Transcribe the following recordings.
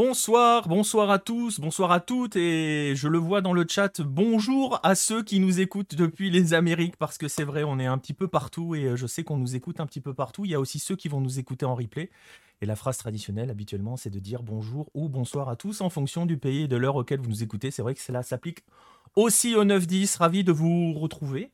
Bonsoir, bonsoir à tous, bonsoir à toutes, et je le vois dans le chat, bonjour à ceux qui nous écoutent depuis les Amériques, parce que c'est vrai, on est un petit peu partout, et je sais qu'on nous écoute un petit peu partout. Il y a aussi ceux qui vont nous écouter en replay. Et la phrase traditionnelle, habituellement, c'est de dire bonjour ou bonsoir à tous en fonction du pays et de l'heure auquel vous nous écoutez. C'est vrai que cela s'applique aussi au 9-10. Ravi de vous retrouver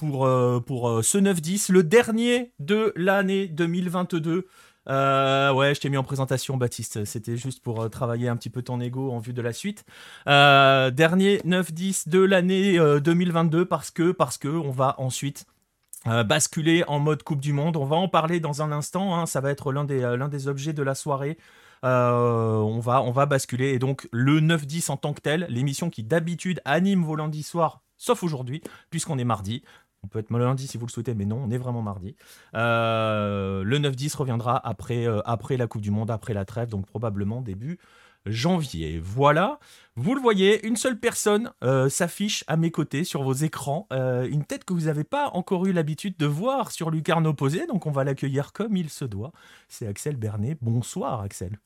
pour, euh, euh, ce 9-10, le dernier de l'année 2022. Euh, ouais, je t'ai mis en présentation, Baptiste. C'était juste pour euh, travailler un petit peu ton ego en vue de la suite. Euh, dernier 9-10 de l'année 2022 parce que, parce que on va ensuite basculer en mode Coupe du Monde. On va en parler dans un instant. Hein. Ça va être l'un des, objets de la soirée. on, va, on va basculer. Et donc, le 9-10 en tant que tel, l'émission qui d'habitude anime vos lundis soirs, sauf aujourd'hui, puisqu'on est mardi. On peut être lundi si vous le souhaitez, mais non, on est vraiment mardi. Euh, le 9-10 reviendra après, euh, après la Coupe du Monde, après la trêve, donc probablement début janvier. Voilà, vous le voyez, une seule personne euh, s'affiche à mes côtés sur vos écrans, une tête que vous n'avez pas encore eu l'habitude de voir sur lucarne opposée, donc on va l'accueillir comme il se doit. C'est Axel Bernet. Bonsoir Axel.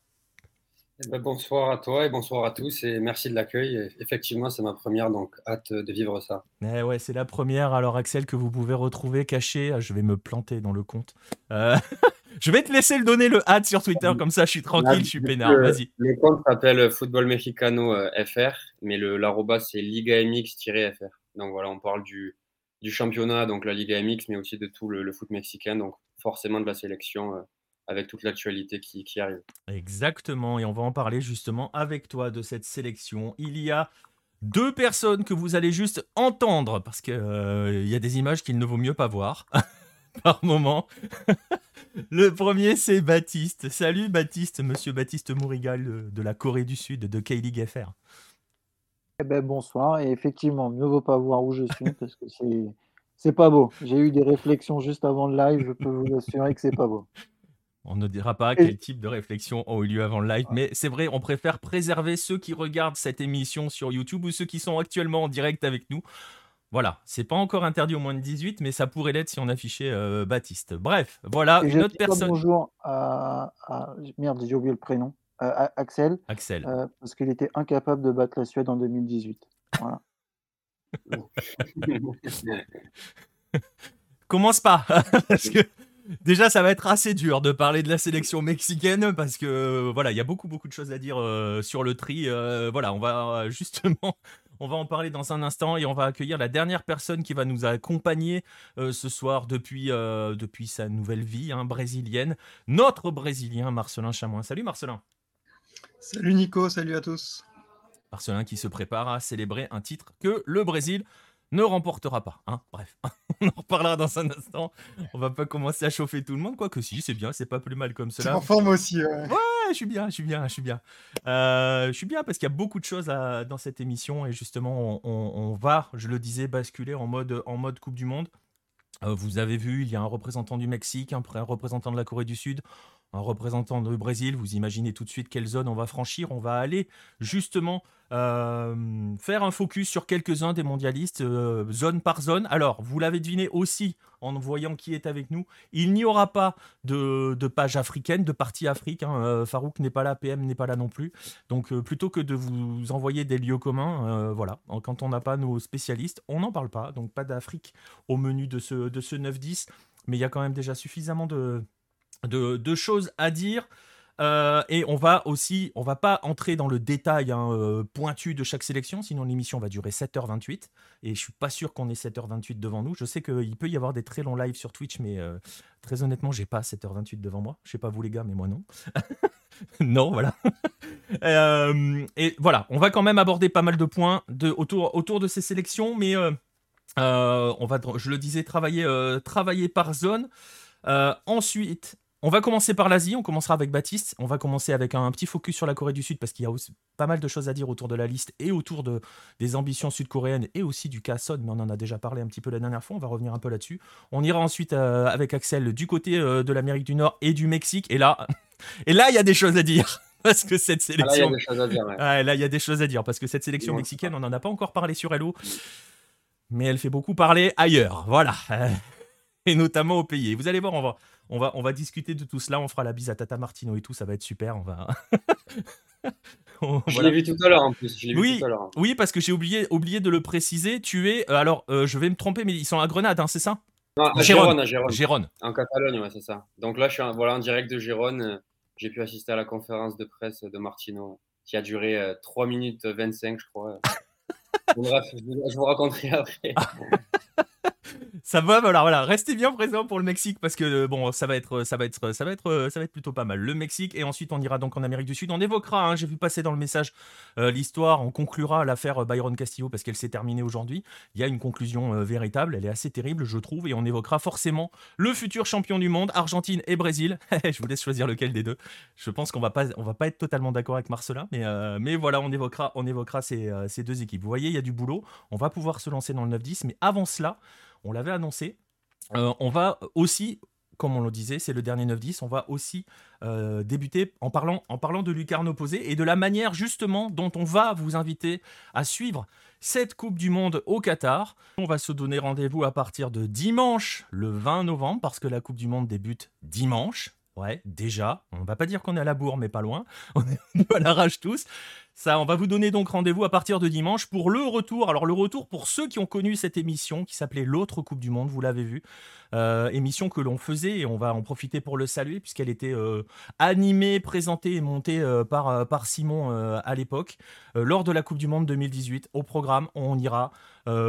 Eh ben, bonsoir à toi et bonsoir à tous et merci de l'accueil. Effectivement, c'est ma première, donc hâte de vivre ça. Eh ouais, c'est la première. Alors Axel, que vous pouvez retrouver caché, ah, je vais me planter dans le compte. Euh, je vais te laisser le donner le hâte sur Twitter, comme ça je suis tranquille, je suis peinard. Vas-y. Le compte s'appelle Football Mexicano euh, FR, mais l'arroba c'est Liga MX-FR. Donc voilà, on parle du, du championnat, donc la Liga MX, mais aussi de tout le, foot mexicain, donc forcément de la sélection. Euh, avec toute l'actualité qui, arrive. Exactement, et on va en parler justement avec toi de cette sélection. Il y a deux personnes que vous allez juste entendre, parce qu'il euh, y a des images qu'il ne vaut mieux pas voir par moment. Le premier, c'est Baptiste. Salut Baptiste, monsieur Baptiste Mourigal de, la Corée du Sud, de K-League FR. Eh ben, bonsoir, et effectivement, mieux vaut pas voir où je suis, parce que c'est... C'est pas beau. J'ai eu des réflexions juste avant le live, je peux vous assurer que c'est pas beau. On ne dira pas quel type de réflexion ont eu lieu avant le live, mais c'est vrai, on préfère préserver ceux qui regardent cette émission sur YouTube ou ceux qui sont actuellement en direct avec nous. Voilà, c'est pas encore interdit au moins de 18, mais ça pourrait l'être si on affichait euh, Baptiste. Bref, voilà, une autre personne. Bonjour à, Merde, j'ai oublié le prénom. Axel. Axel. Euh, parce qu'il était incapable de battre la Suède en 2018. Voilà. Commence pas, parce que Déjà, ça va être assez dur de parler de la sélection mexicaine parce que euh, voilà, il y a beaucoup beaucoup de choses à dire euh, sur le tri. Euh, voilà, on va justement, on va en parler dans un instant et on va accueillir la dernière personne qui va nous accompagner ce soir depuis depuis sa nouvelle vie hein, brésilienne, notre brésilien Marcelin Chamoin. Salut Marcelin. Salut Nico, salut à tous. Marcelin qui se prépare à célébrer un titre que le Brésil ne remportera pas. Hein Bref, on en reparlera dans un instant. On va pas commencer à chauffer tout le monde, quoi que si, c'est bien, c'est pas plus mal comme cela. en forme aussi. Ouais. ouais, je suis bien, je suis bien, je suis bien. Euh, je suis bien parce qu'il y a beaucoup de choses dans cette émission et justement, on, va, je le disais, basculer en mode, en mode Coupe du Monde. Euh, vous avez vu, il y a un représentant du Mexique, un représentant de la Corée du Sud un représentant du Brésil, vous imaginez tout de suite quelle zone on va franchir. On va aller justement euh, faire un focus sur quelques-uns des mondialistes, euh, zone par zone. Alors, vous l'avez deviné aussi en voyant qui est avec nous. Il n'y aura pas de, page africaine, de partie Afrique. Hein. Euh, Farouk n'est pas là, PM n'est pas là non plus. Donc, plutôt que de vous envoyer des lieux communs, voilà, quand on n'a pas nos spécialistes, on n'en parle pas. Donc, pas d'Afrique au menu de ce 9-10. Mais il y a quand même déjà suffisamment de de, choses à dire. Euh, et on va aussi, on va pas entrer dans le détail hein, euh, pointu de chaque sélection, sinon l'émission va durer 7h28. Et je suis pas sûr qu'on ait 7h28 devant nous. Je sais qu'il peut y avoir des très longs lives sur Twitch, mais euh, très honnêtement, j'ai pas 7h28 devant moi. Je sais pas vous les gars, mais moi non. non, voilà. et voilà, on va quand même aborder pas mal de points de, autour, autour de ces sélections, mais on va, je le disais, travailler, travailler par zone. ensuite, on va commencer par l'Asie, on commencera avec Baptiste, on va commencer avec un, petit focus sur la Corée du Sud parce qu'il y a aussi pas mal de choses à dire autour de la liste et autour de, des ambitions sud-coréennes et aussi du cas Son, mais on en a déjà parlé un petit peu la dernière fois, on va revenir un peu là-dessus. On ira ensuite euh, avec Axel du côté euh, de l'Amérique du Nord et du Mexique et là, et là il y a des choses à dire. Parce que cette sélection. là, il y a des choses à dire. Parce que cette sélection mexicaine, on n'en a pas encore parlé sur Hello. Mais elle fait beaucoup parler ailleurs. Voilà. Et notamment au pays. Et vous allez voir, on va, on va, on va discuter de tout cela. On fera la bise à Tata Martino et tout. Ça va être super. On va. Je l'ai vu tout à l'heure en plus. oui, oui, parce que j'ai oublié, oublié de le préciser. Tu es. alors, je vais me tromper, mais ils sont à Grenade, hein, c'est ça? Non, à Gérone, Gérone. En Catalogne, ouais, c'est ça. Donc là, je suis en, voilà, en direct de Gérone. J'ai pu assister à la conférence de presse de Martino qui a duré 3 minutes 25, je crois. Bref, je vous raconterai après. ça va, voilà, voilà, restez bien présents pour le Mexique parce que euh, bon, ça va être, ça va être, ça va être, euh, ça va être plutôt pas mal. Le Mexique et ensuite on ira donc en Amérique du Sud. On évoquera, hein, j'ai vu passer dans le message euh, l'histoire, on conclura l'affaire Byron Castillo parce qu'elle s'est terminée aujourd'hui. Il y a une conclusion véritable, elle est assez terrible, je trouve, et on évoquera forcément le futur champion du monde, Argentine et Brésil. je vous laisse choisir lequel des deux. Je pense qu'on va pas, on va pas être totalement d'accord avec Marcelin, mais, mais voilà, on évoquera, on évoquera ces, ces deux équipes. Vous voyez, il y a du boulot. On va pouvoir se lancer dans le 9-10, mais avant cela on l'avait annoncé. Euh, on va aussi, comme on le disait, c'est le dernier 9-10, on va aussi euh, débuter en parlant, en parlant de lucarne opposée et de la manière justement dont on va vous inviter à suivre cette Coupe du Monde au Qatar. On va se donner rendez-vous à partir de dimanche, le 20 novembre, parce que la Coupe du Monde débute dimanche. Ouais, déjà. On va pas dire qu'on est à la bourre, mais pas loin. On est à la rage tous. Ça, on va vous donner donc rendez-vous à partir de dimanche pour le retour. Alors le retour pour ceux qui ont connu cette émission qui s'appelait l'autre Coupe du Monde, vous l'avez vu, euh, émission que l'on faisait et on va en profiter pour le saluer puisqu'elle était euh, animée, présentée et montée euh, par, par Simon à l'époque lors de la Coupe du Monde 2018. Au programme, on ira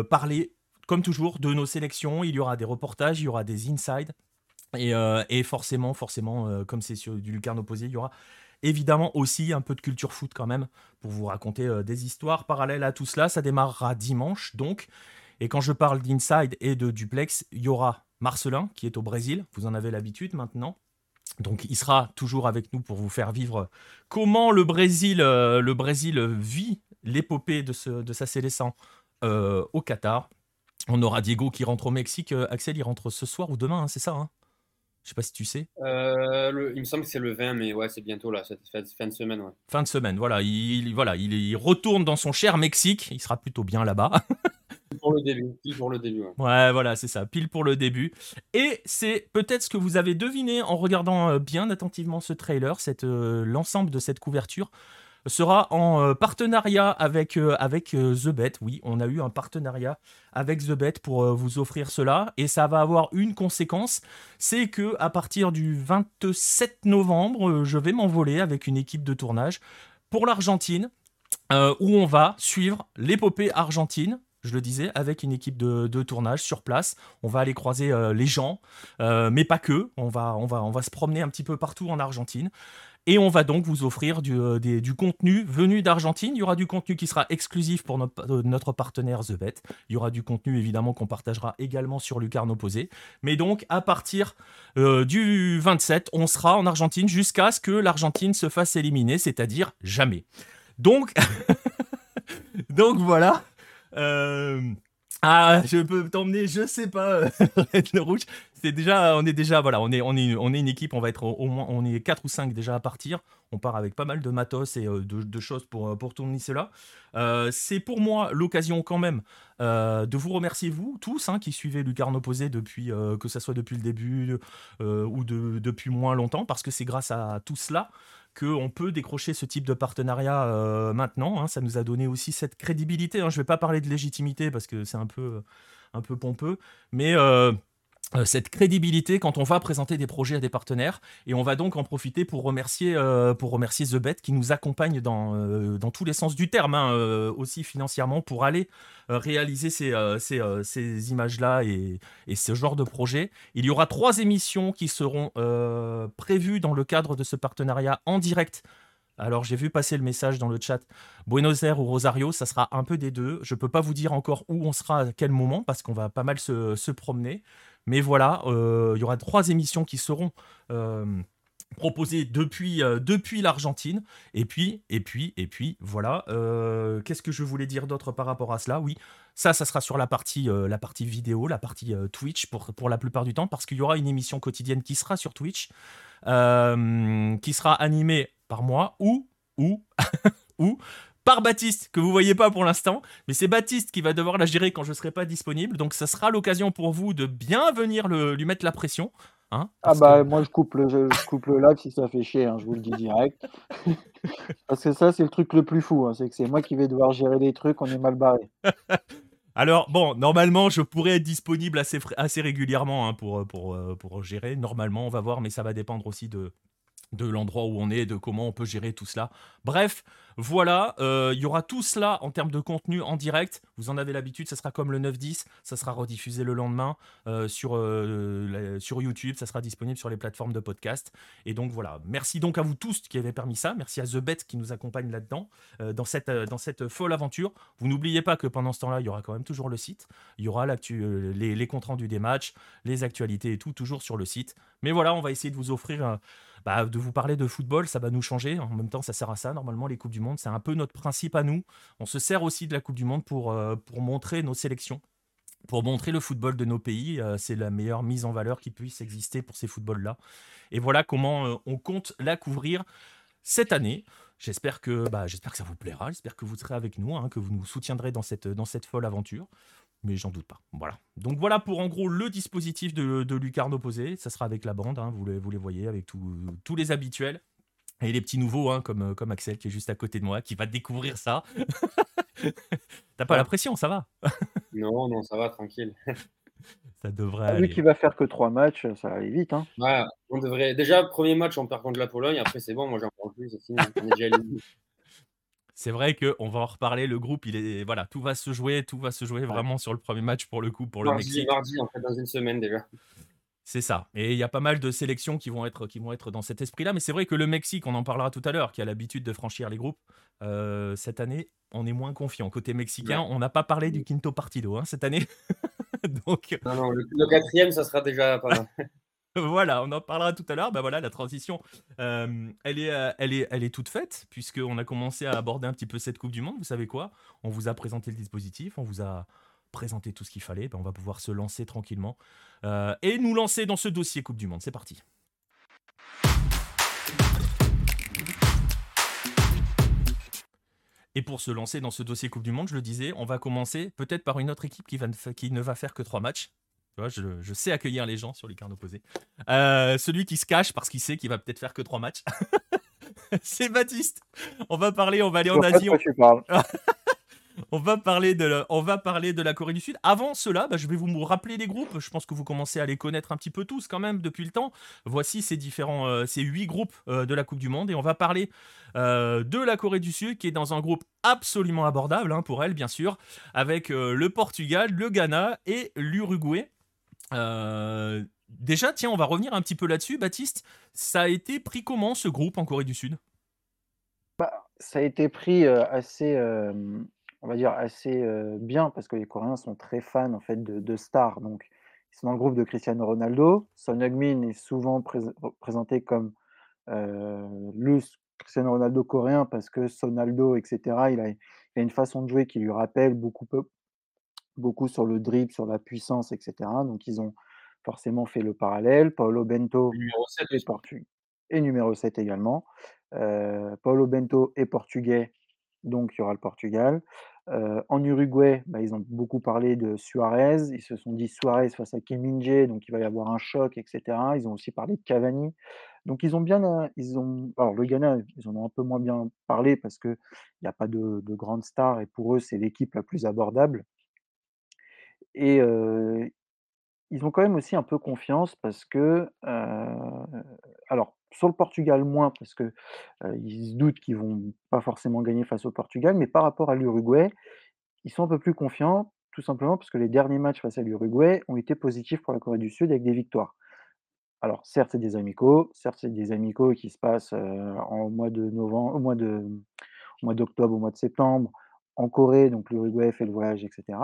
parler comme toujours de nos sélections. Il y aura des reportages, il y aura des insides. Et, et forcément, forcément, comme c'est sur du lucarne opposé, il y aura Évidemment aussi un peu de culture foot quand même pour vous raconter euh, des histoires parallèles à tout cela. Ça démarrera dimanche donc. Et quand je parle d'Inside et de Duplex, il y aura Marcelin qui est au Brésil. Vous en avez l'habitude maintenant. Donc il sera toujours avec nous pour vous faire vivre comment le Brésil, euh, le Brésil vit l'épopée de, sa sélection euh, au Qatar. On aura Diego qui rentre au Mexique. Axel, il rentre ce soir ou demain, hein, c'est ça hein? Je sais pas si tu sais. Euh, il me semble que c'est le 20, mais ouais, c'est bientôt là, cette fin de semaine. Fin de semaine, voilà. Il, voilà, il, retourne dans son cher Mexique. Il sera plutôt bien là-bas. pour le début, pile pour le début. Ouais. voilà, c'est ça, pile pour le début. Et c'est peut-être ce que vous avez deviné en regardant euh, bien attentivement ce trailer, euh, l'ensemble de cette couverture sera en euh, partenariat avec, euh, avec euh, The Bet. Oui, on a eu un partenariat avec The Bet pour vous offrir cela. Et ça va avoir une conséquence, c'est que à partir du 27 novembre, je vais m'envoler avec une équipe de tournage pour l'Argentine, où on va suivre l'épopée argentine je le disais, avec une équipe de, tournage sur place. On va aller croiser les gens, mais pas que. On va, on, va, on va se promener un petit peu partout en Argentine. Et on va donc vous offrir du, euh, du contenu venu d'Argentine. Il y aura du contenu qui sera exclusif pour notre, euh, notre partenaire The Bet. Il y aura du contenu évidemment qu'on partagera également sur Lucarne Opposé. Mais donc à partir euh, du 27, on sera en Argentine jusqu'à ce que l'Argentine se fasse éliminer, c'est-à-dire jamais. Donc, donc voilà. Ah, je peux t'emmener, je sais pas, le rouge. C'est déjà, on est déjà, voilà, on est, on est, une équipe, on va être au, moins, on est 4 ou 5 déjà à partir. On part avec pas mal de matos et euh, de, choses pour, euh, pour tourner cela. Euh, c'est pour moi l'occasion quand même de vous remercier, vous tous, hein, qui suivez Lucarne Opposé depuis, que ce soit depuis le début ou de, depuis moins longtemps, parce que c'est grâce à tout cela qu'on peut décrocher ce type de partenariat maintenant. Hein. ça nous a donné aussi cette crédibilité. Hein. Je ne vais pas parler de légitimité parce que c'est un peu, pompeux, mais cette crédibilité quand on va présenter des projets à des partenaires et on va donc en profiter pour remercier euh, pour remercier The Bet qui nous accompagne dans, euh, dans tous les sens du terme hein, aussi financièrement pour aller réaliser ces, ces, ces images là et, et, ce genre de projet il y aura trois émissions qui seront prévues dans le cadre de ce partenariat en direct alors j'ai vu passer le message dans le chat Buenos Aires ou Rosario, ça sera un peu des deux. Je ne peux pas vous dire encore où on sera à quel moment parce qu'on va pas mal se, se promener. Mais voilà, euh, il y aura trois émissions qui seront euh, proposées depuis, euh, depuis l'Argentine. Et puis, et puis, et puis, voilà. Qu'est-ce que je voulais dire d'autre par rapport à cela? Oui, ça, ça sera sur la partie, la partie vidéo, la partie Twitch pour, pour la plupart du temps, parce qu'il y aura une émission quotidienne qui sera sur Twitch, qui sera animée par moi ou, ou, ou par Baptiste, que vous voyez pas pour l'instant, mais c'est Baptiste qui va devoir la gérer quand je serai pas disponible. Donc ça sera l'occasion pour vous de bien venir lui mettre la pression. Hein ah bah moi je coupe, le, je coupe le live si ça fait chier, hein, je vous le dis direct. Parce que ça c'est le truc le plus fou, hein, c'est que c'est moi qui vais devoir gérer des trucs, on est mal barré. Alors bon, normalement je pourrais être disponible assez, assez régulièrement hein, pour, pour, euh, pour gérer. Normalement on va voir, mais ça va dépendre aussi de, de l'endroit où on est, de comment on peut gérer tout cela. Bref, voilà, euh, il y aura tout cela en termes de contenu en direct. Vous en avez l'habitude, ça sera comme le 9-10, ça sera rediffusé le lendemain euh, sur, euh, sur YouTube, ça sera disponible sur les plateformes de podcast. Et donc voilà, merci donc à vous tous qui avez permis ça, merci à The Bet qui nous accompagne là-dedans, dans, cette, folle aventure. Vous n'oubliez pas que pendant ce temps-là, il y aura quand même toujours le site, il y aura les, les comptes rendus des matchs, les actualités et tout, toujours sur le site. Mais voilà, on va essayer de vous offrir bah, de vous parler de football, ça va nous changer. En même temps, ça sert à ça. Normalement, les Coupes du Monde, c'est un peu notre principe à nous. On se sert aussi de la Coupe du Monde pour, euh, pour montrer nos sélections pour montrer le football de nos pays. Euh, c'est la meilleure mise en valeur qui puisse exister pour ces footballs-là. Et voilà comment euh, on compte la couvrir cette année. J'espère que, bah, j'espère que ça vous plaira, j'espère que vous serez avec nous, hein, que vous nous soutiendrez dans cette, dans folle aventure mais j'en doute pas. Voilà. Donc voilà pour en gros le dispositif de, Lucarne opposé. Ça sera avec la bande, hein, vous les voyez, avec tous les habituels. Et les petits nouveaux, hein, comme, comme Axel qui est juste à côté de moi, qui va découvrir ça. T'as pas la pression, ça va? Non, non, ça va, tranquille. ça devrait ah, aller. Lui qui va faire que trois matchs, ça va aller vite. Hein. Ouais, on devrait... Déjà, premier match, on perd contre la Pologne. Après, c'est bon, moi j'en parle plus, c'est vrai qu'on va en reparler. Le groupe, il est voilà, tout va se jouer, tout va se jouer vraiment sur le premier match pour le coup pour le Mexique. Mardi, en fait, dans une semaine déjà. C'est ça. Et il y a pas mal de sélections qui vont être, qui vont être dans cet esprit-là. Mais c'est vrai que le Mexique, on en parlera tout à l'heure, qui a l'habitude de franchir les groupes, euh, cette année, on est moins confiant. Côté mexicain, on n'a pas parlé du Quinto Partido hein, cette année. Donc... Non, non, le, le, quatrième, ça sera déjà pas mal. voilà, on en parlera tout à l'heure. Bah voilà, la transition, euh, elle, est, euh, elle, est, elle est toute faite, puisqu'on a commencé à aborder un petit peu cette Coupe du Monde. Vous savez quoi? On vous a présenté le dispositif, on vous a présenté tout ce qu'il fallait. Bah, on va pouvoir se lancer tranquillement euh, et nous lancer dans ce dossier Coupe du Monde. C'est parti. Et pour se lancer dans ce dossier Coupe du Monde, je le disais, on va commencer peut-être par une autre équipe qui, va, qui ne va faire que trois matchs je, sais accueillir les gens sur les cartes opposées. Euh, celui qui se cache parce qu'il sait qu'il va peut-être faire que trois matchs. c'est Baptiste. On va parler, on va aller en Asie. On... on va parler de la Corée du Sud. Avant cela, bah, je vais vous rappeler les groupes. Je pense que vous commencez à les connaître un petit peu tous quand même depuis le temps. Voici ces différents, euh, huit groupes euh, de la Coupe du Monde et on va parler de la Corée du Sud qui est dans un groupe absolument abordable hein, pour elle bien sûr, avec le Portugal, le Ghana et l'Uruguay. Euh, déjà, tiens, on va revenir un petit peu là-dessus. Baptiste, ça a été pris comment ce groupe en Corée du Sud? Bah, Ça a été pris euh, assez, euh, on va dire assez bien parce que les Coréens sont très fans en fait de, stars. Donc, ils sont dans le groupe de Cristiano Ronaldo. Son Heung-min est souvent présenté comme le Cristiano Ronaldo coréen parce que Sonaldo, etc. Il a, il a, une façon de jouer qui lui rappelle beaucoup, beaucoup sur le dribble, sur la puissance, etc. Donc, ils ont forcément fait le parallèle. Paolo Bento numéro 7 est portugais et numéro 7 également. Euh, Paolo Bento est portugais, donc il y aura le Portugal. Euh, en Uruguay, bah, ils ont beaucoup parlé de Suarez. Ils se sont dit Suarez face à Kim Min donc il va y avoir un choc, etc. Ils ont aussi parlé de Cavani. Donc ils ont bien, euh, ils ont, alors le Ghana, ils en ont un peu moins bien parlé parce que il n'y a pas de, de grandes stars et pour eux c'est l'équipe la plus abordable. Et ils ont quand même aussi un peu confiance parce que, alors sur le Portugal moins parce que, ils se doutent qu'ils vont pas forcément gagner face au Portugal, mais par rapport à l'Uruguay, ils sont un peu plus confiants, tout simplement parce que les derniers matchs face à l'Uruguay ont été positifs pour la Corée du Sud avec des victoires. Alors certes, c'est des amicaux, certes, c'est des amicaux qui se passent, en mois de novembre au mois de au mois d'octobre, au mois de septembre, en Corée, donc l'Uruguay fait le voyage etc.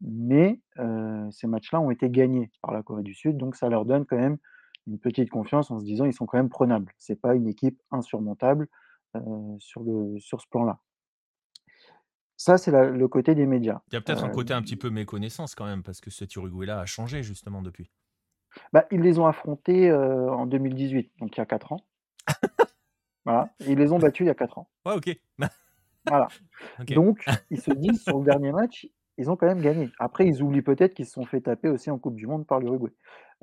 Mais ces matchs-là ont été gagnés par la Corée du Sud, donc ça leur donne quand même une petite confiance en se disant ils sont quand même prenables. C'est pas une équipe insurmontable sur, le, sur ce plan-là. Ça, c'est le côté des médias. Il y a peut-être un côté un petit peu méconnaissance quand même, parce que cet Uruguay-là a changé justement depuis. Bah, ils les ont affrontés en 2018, donc il y a 4 ans. voilà. ils les ont battus il y a 4 ans. Ouais, ok. voilà. Donc, ils se disent sur le dernier match, ils ont quand même gagné. Après, ils oublient peut-être qu'ils se sont fait taper aussi en Coupe du Monde par l'Uruguay.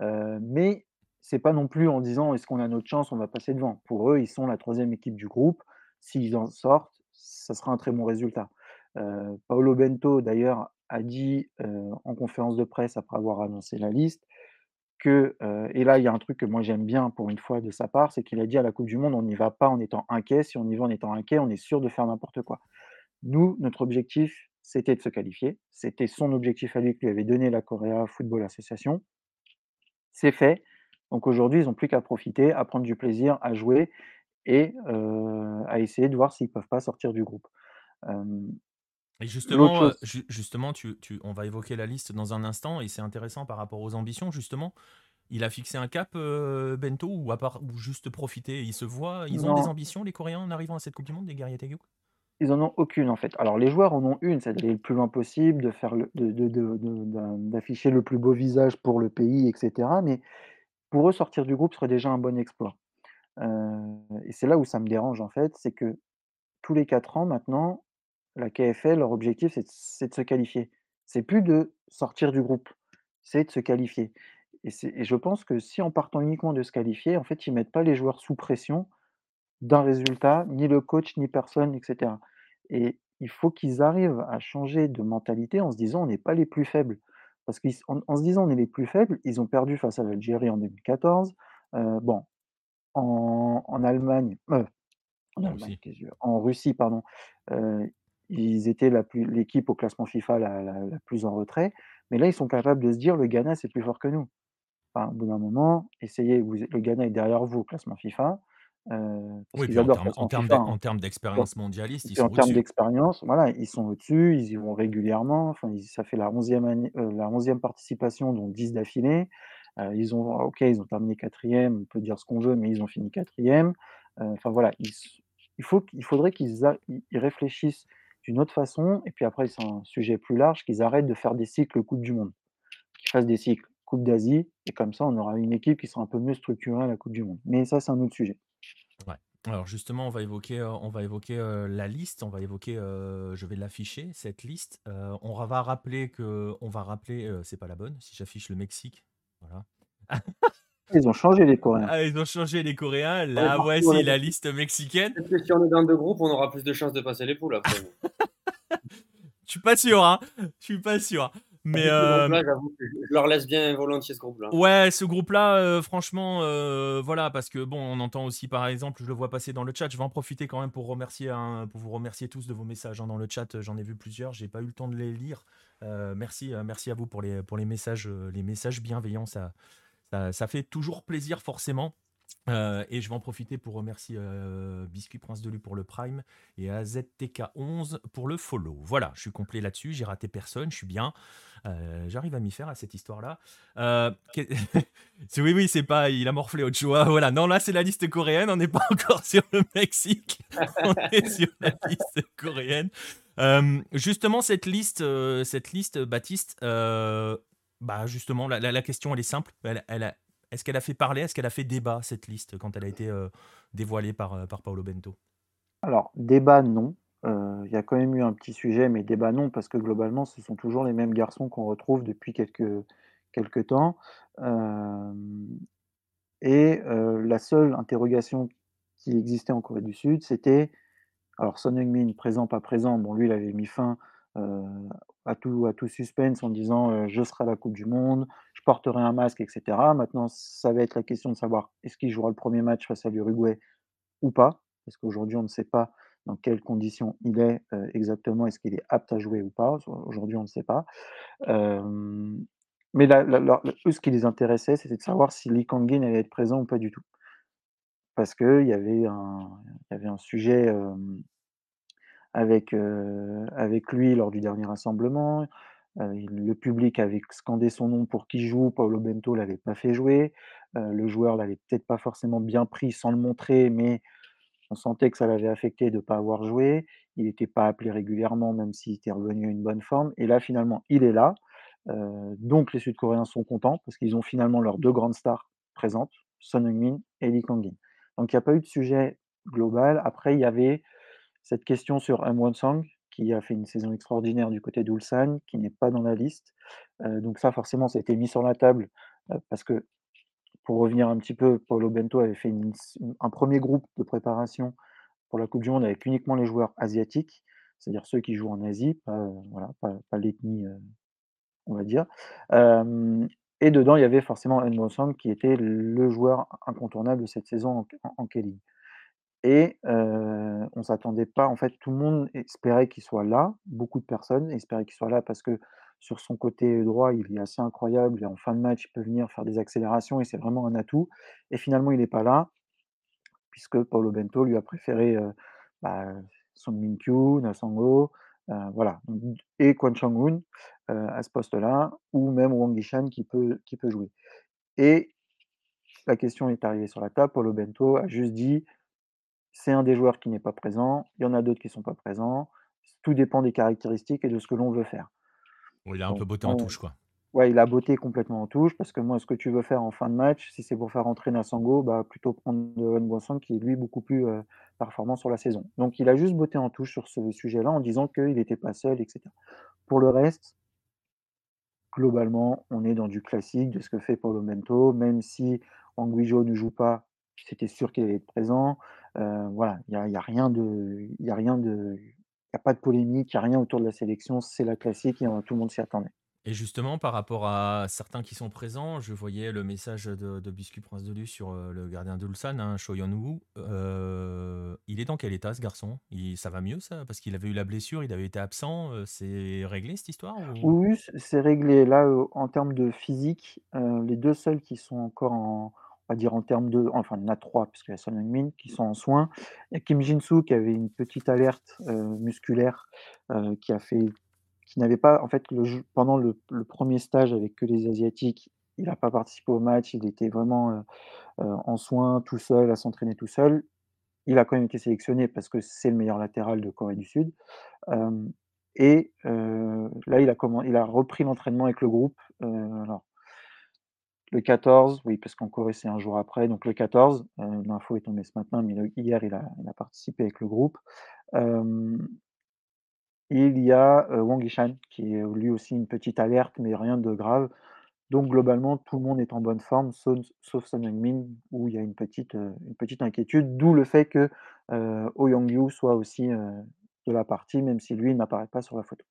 Euh, mais c'est pas non plus en disant: «Est-ce qu'on a notre chance, on va passer devant?» pour eux, ils sont la troisième équipe du groupe. S'ils en sortent, ça sera un très bon résultat. Heu, Paolo Bento d'ailleurs a dit, heu, en conférence de presse après avoir annoncé la liste que, heu et là, il y a un truc que moi j'aime bien pour une fois de sa part, c'est qu'il a dit: «À la coupe du monde, on n'y va pas en étant inquiet. Si on y va en étant inquiet, on est sûr de faire n'importe quoi». Nous, notre objectif, c'était de se qualifier. C'était son objectif à lui que lui avait donné la Korea Football Association. C'est fait. Donc aujourd'hui, ils n'ont plus qu'à profiter, à prendre du plaisir, à jouer et heu, à essayer de voir s'ils peuvent pas sortir du groupe. Et justement, ju justement, tu tu on va évoquer la liste dans un instant et c'est intéressant par rapport aux ambitions justement. Il a fixé un cap, heu, Bento ou à part ou juste profiter? Ils se voient ils ont des ambitions les Coréens en arrivant à cette coupe du monde, les guerriers Taeguk? ils en ont aucune en fait. Alors les joueurs en ont une, c'est d'aller le plus loin possible, de faire le de de d'afficher le plus beau visage pour le pays et cetera, mais pour eux, sortir du groupe serait déjà un bon exploit. Et c'est là où ça me dérange en fait, c'est que tous les 4 ans maintenant, la KFL, leur objectif, c'est de se qualifier. C'est plus de sortir du groupe, c'est de se qualifier et je pense que si en partant uniquement de se qualifier, en fait, ils mettent pas les joueurs sous pression d'un résultat, ni le coach, ni personne et cetera et il faut qu'ils arrivent à changer de mentalité en se disant: «On n'est pas les plus faibles». Parce qu'ils s en en se disant: «On est les plus faibles», ils ont perdu face à l'Algérie en 2014, heu, bon, en en Allemagne, heu en Allemagne, Russie. En pardon, heu, ils étaient l'équipe au classement FIFA la la la plus en retrait, mais là, ils sont capables de se dire: «Le Ghana, c'est plus fort que nous». Enfin, au bout d'un moment, essayez, vous le Ghana est derrière vous au classement FIFA, heu, parce Oui, qu'ils puis en termes en en d'expérience mondialiste, ils sont en termes au-dessus. d'expérience, voilà, ils sont au-dessus, ils y vont régulièrement, enfin, ils ça fait la onzième année, heu, la onzième participation, dont 10 d'affilée. Heu, ils ont OK, ils ont terminé quatrième. on peut dire ce qu'on veut, mais ils ont fini quatrième. e enfin voilà, ils il faut qu'il faudrait qu'ils réfléchissent d'une autre façon et puis après c'est un sujet plus large, qu'ils arrêtent de faire des cycles coupe du monde, qu'ils fassent des cycles coupe d'Asie et comme ça on aura une équipe qui sera un peu mieux structurée à la coupe du monde. Mais ça, c'est un autre sujet. Ouais. Alors justement, on va évoquer, heu, on va évoquer, heu, la liste, on va évoquer, heu, je vais l'afficher cette liste. On va rappeler que on va rappeler, c'est pas la bonne, si j'affiche le Mexique, voilà. Ils ont changé les Coréens. Ah, ils ont changé les Coréens. On voici la liste mexicaine. Que si on est dans 2 groupes, on aura plus de chances de passer les poules après. Je suis pas sûr, hein, je suis pas sûr. Mais, que je leur laisse bien volontiers ce groupe-là. Ouais, ce groupe-là, heu, franchement, heu, voilà, parce que bon, on entend aussi par exemple, je le vois passer dans le chat, je vais en profiter quand même pour remercier pour vous remercier tous de vos messages, hein, dans le chat, j'en ai vu plusieurs, j'ai pas eu le temps de les lire. Merci, merci à vous pour les pour les messages, les messages bienveillants, ça ça ça fait toujours plaisir forcément. Heu et je vais en profiter pour remercier, heu, Biscuit Prince de Lu pour le prime et AZTK11 pour le follow. Voilà, je suis complet là-dessus, j'ai raté personne, je suis bien. Heu, j'arrive à m'y faire à cette histoire-là. Oui, oui, c'est pas il a morflé Ochoa, voilà. Non, là, c'est la liste coréenne, on n'est pas encore sur le Mexique, on est sur la liste coréenne. Justement, cette liste, cette liste, Baptiste, bah, justement, la question, elle est simple. Elle elle est-ce qu'elle a fait parler, est-ce qu'elle a fait débat, cette liste, quand elle a été, heu, dévoilée par, heu, par Paolo Bento? Alors, débat non, heu, il y a quand même eu un petit sujet, mais débat non, parce que globalement, ce sont toujours les mêmes garçons qu'on retrouve depuis quelques quelque temps. Et la seule interrogation qui existait en Corée du Sud, c'était alors Son Heung-min, présent, pas présent, bon lui, il avait mis fin, à tout suspense en disant, «Je serai à la coupe du monde, je porterai un masque» et cetera. Maintenant, ça va être la question de savoir est-ce qu'il jouera le premier match face à l'Uruguay ou pas? Parce qu'aujourd'hui, on ne sait pas dans quelles conditions il est, exactement. Est-ce qu'il est apte à jouer ou pas? Aujourd'hui, on ne sait pas. Mais leur eux, ce qui les intéressait, c'était de savoir si Lee Kang-in allait être présent ou pas du tout. Parce qu'il y avait un sujet, avec, avec lui lors du dernier rassemblement. Le public avait scandé son nom pour qu'il joue. Paulo Bento l'avait pas fait jouer. Le joueur l'avait peut-être pas forcément bien pris sans le montrer, mais on sentait que ça l'avait affecté de ne pas avoir joué. Il n'était pas appelé régulièrement, même s'il était revenu à une bonne forme. Et là, finalement, il est là. Donc les Sud-Coréens sont contents parce qu'ils ont finalement leurs 2 grandes stars présentes, Son Heung-min et Lee Kang-in. Donc il y a pas eu de sujet global. Après, il y avait cette question sur Im Won-sang, qui a fait une saison extraordinaire du côté d'Ulsan, qui n'est pas dans la liste. Donc ça, forcément, ça a été mis sur la table, parce que pour revenir un petit peu, Paulo Bento avait fait un premier groupe de préparation pour la coupe du monde avec uniquement les joueurs asiatiques, c'est-à-dire ceux qui jouent en Asie, pas, l'ethnie, on va dire. et dedans, il y avait forcément Nbosang qui était le joueur incontournable de cette saison en, en, Et on s'attendait pas, en fait, tout le monde espérait qu'il soit là, beaucoup de personnes espéraient qu'il soit là parce que sur son côté droit, il est assez incroyable et en fin de match, il peut venir faire des accélérations et c'est vraiment un atout. Et finalement, il n'est pas là puisque Paulo Bento lui a préféré euh, bah, Min-kyu, Nasango, euh, voilà, et Kwon Chang-hoon euh, à ce poste-là, ou même Wang Yishan qui peut, qui peut jouer. Et la question est arrivée sur la table, Paulo Bento a juste dit c'est un des joueurs qui n'est pas présent, il y en a d'autres qui ne sont pas présents, tout dépend des caractéristiques et de ce que l'on veut faire. il a un peu botté en touche, quoi. Ouais, il a botté complètement en touche parce que moi, ce que tu veux faire en fin de match, si c'est pour faire entrer Nassango, bah, plutôt prendre Boisson qui est lui beaucoup plus euh, performant sur la saison. Donc il a juste botté en touche sur ce sujet-là en disant qu'il n'était pas seul, etc. Pour le reste, globalement, on est dans du classique de ce que fait Paulo Mento, même si Anguijo ne joue pas, c'était sûr qu'il allait être présent. Euh, voilà, il n'y a, y a, rien de. Il y a rien de. Il a pas de polémique, il n'y a rien autour de la sélection, c'est la classique et tout le monde s'y attendait. Et justement, par rapport à certains qui sont présents, je voyais le message de, de Biscuit Prince de Lu sur euh, le gardien de Ulsan, hein, Shoyon euh, il est dans quel état ce garçon? Il, Ça va mieux ça? Parce qu'il avait eu la blessure, il avait été absent. Euh, c'est réglé cette histoire Oui, c'est réglé. Là, en termes de physique, les deux seuls qui sont encore en, dire en termes de, enfin il y en a trois puisqu'il y a Son Heung-min qui sont en soins. Il Kim Jin-soo qui avait une petite alerte musculaire qui a fait qui n'avait pas, en fait, le, pendant le, premier stage avec que les Asiatiques, il n'a pas participé au match, il était vraiment euh, euh, en soins, tout seul, à s'entraîner tout seul. Il a quand même été sélectionné parce que c'est le meilleur latéral de Corée du Sud. et là, il a, comment, il a repris l'entraînement avec le groupe. alors, le 14, oui, parce qu'en Corée, c'est un jour après. Donc le 14, l'info est tombée ce matin, mais hier, il a, participé avec le groupe il y a Wang Yishan qui est lui aussi une petite alerte, mais rien de grave. Donc globalement, tout le monde est en bonne forme, sauf, sauf Son Heung-min, où il y a une petite, une petite inquiétude, d'où le fait que euh, Oh Young-yu soit aussi de la partie, même si lui n'apparaît pas sur la photo.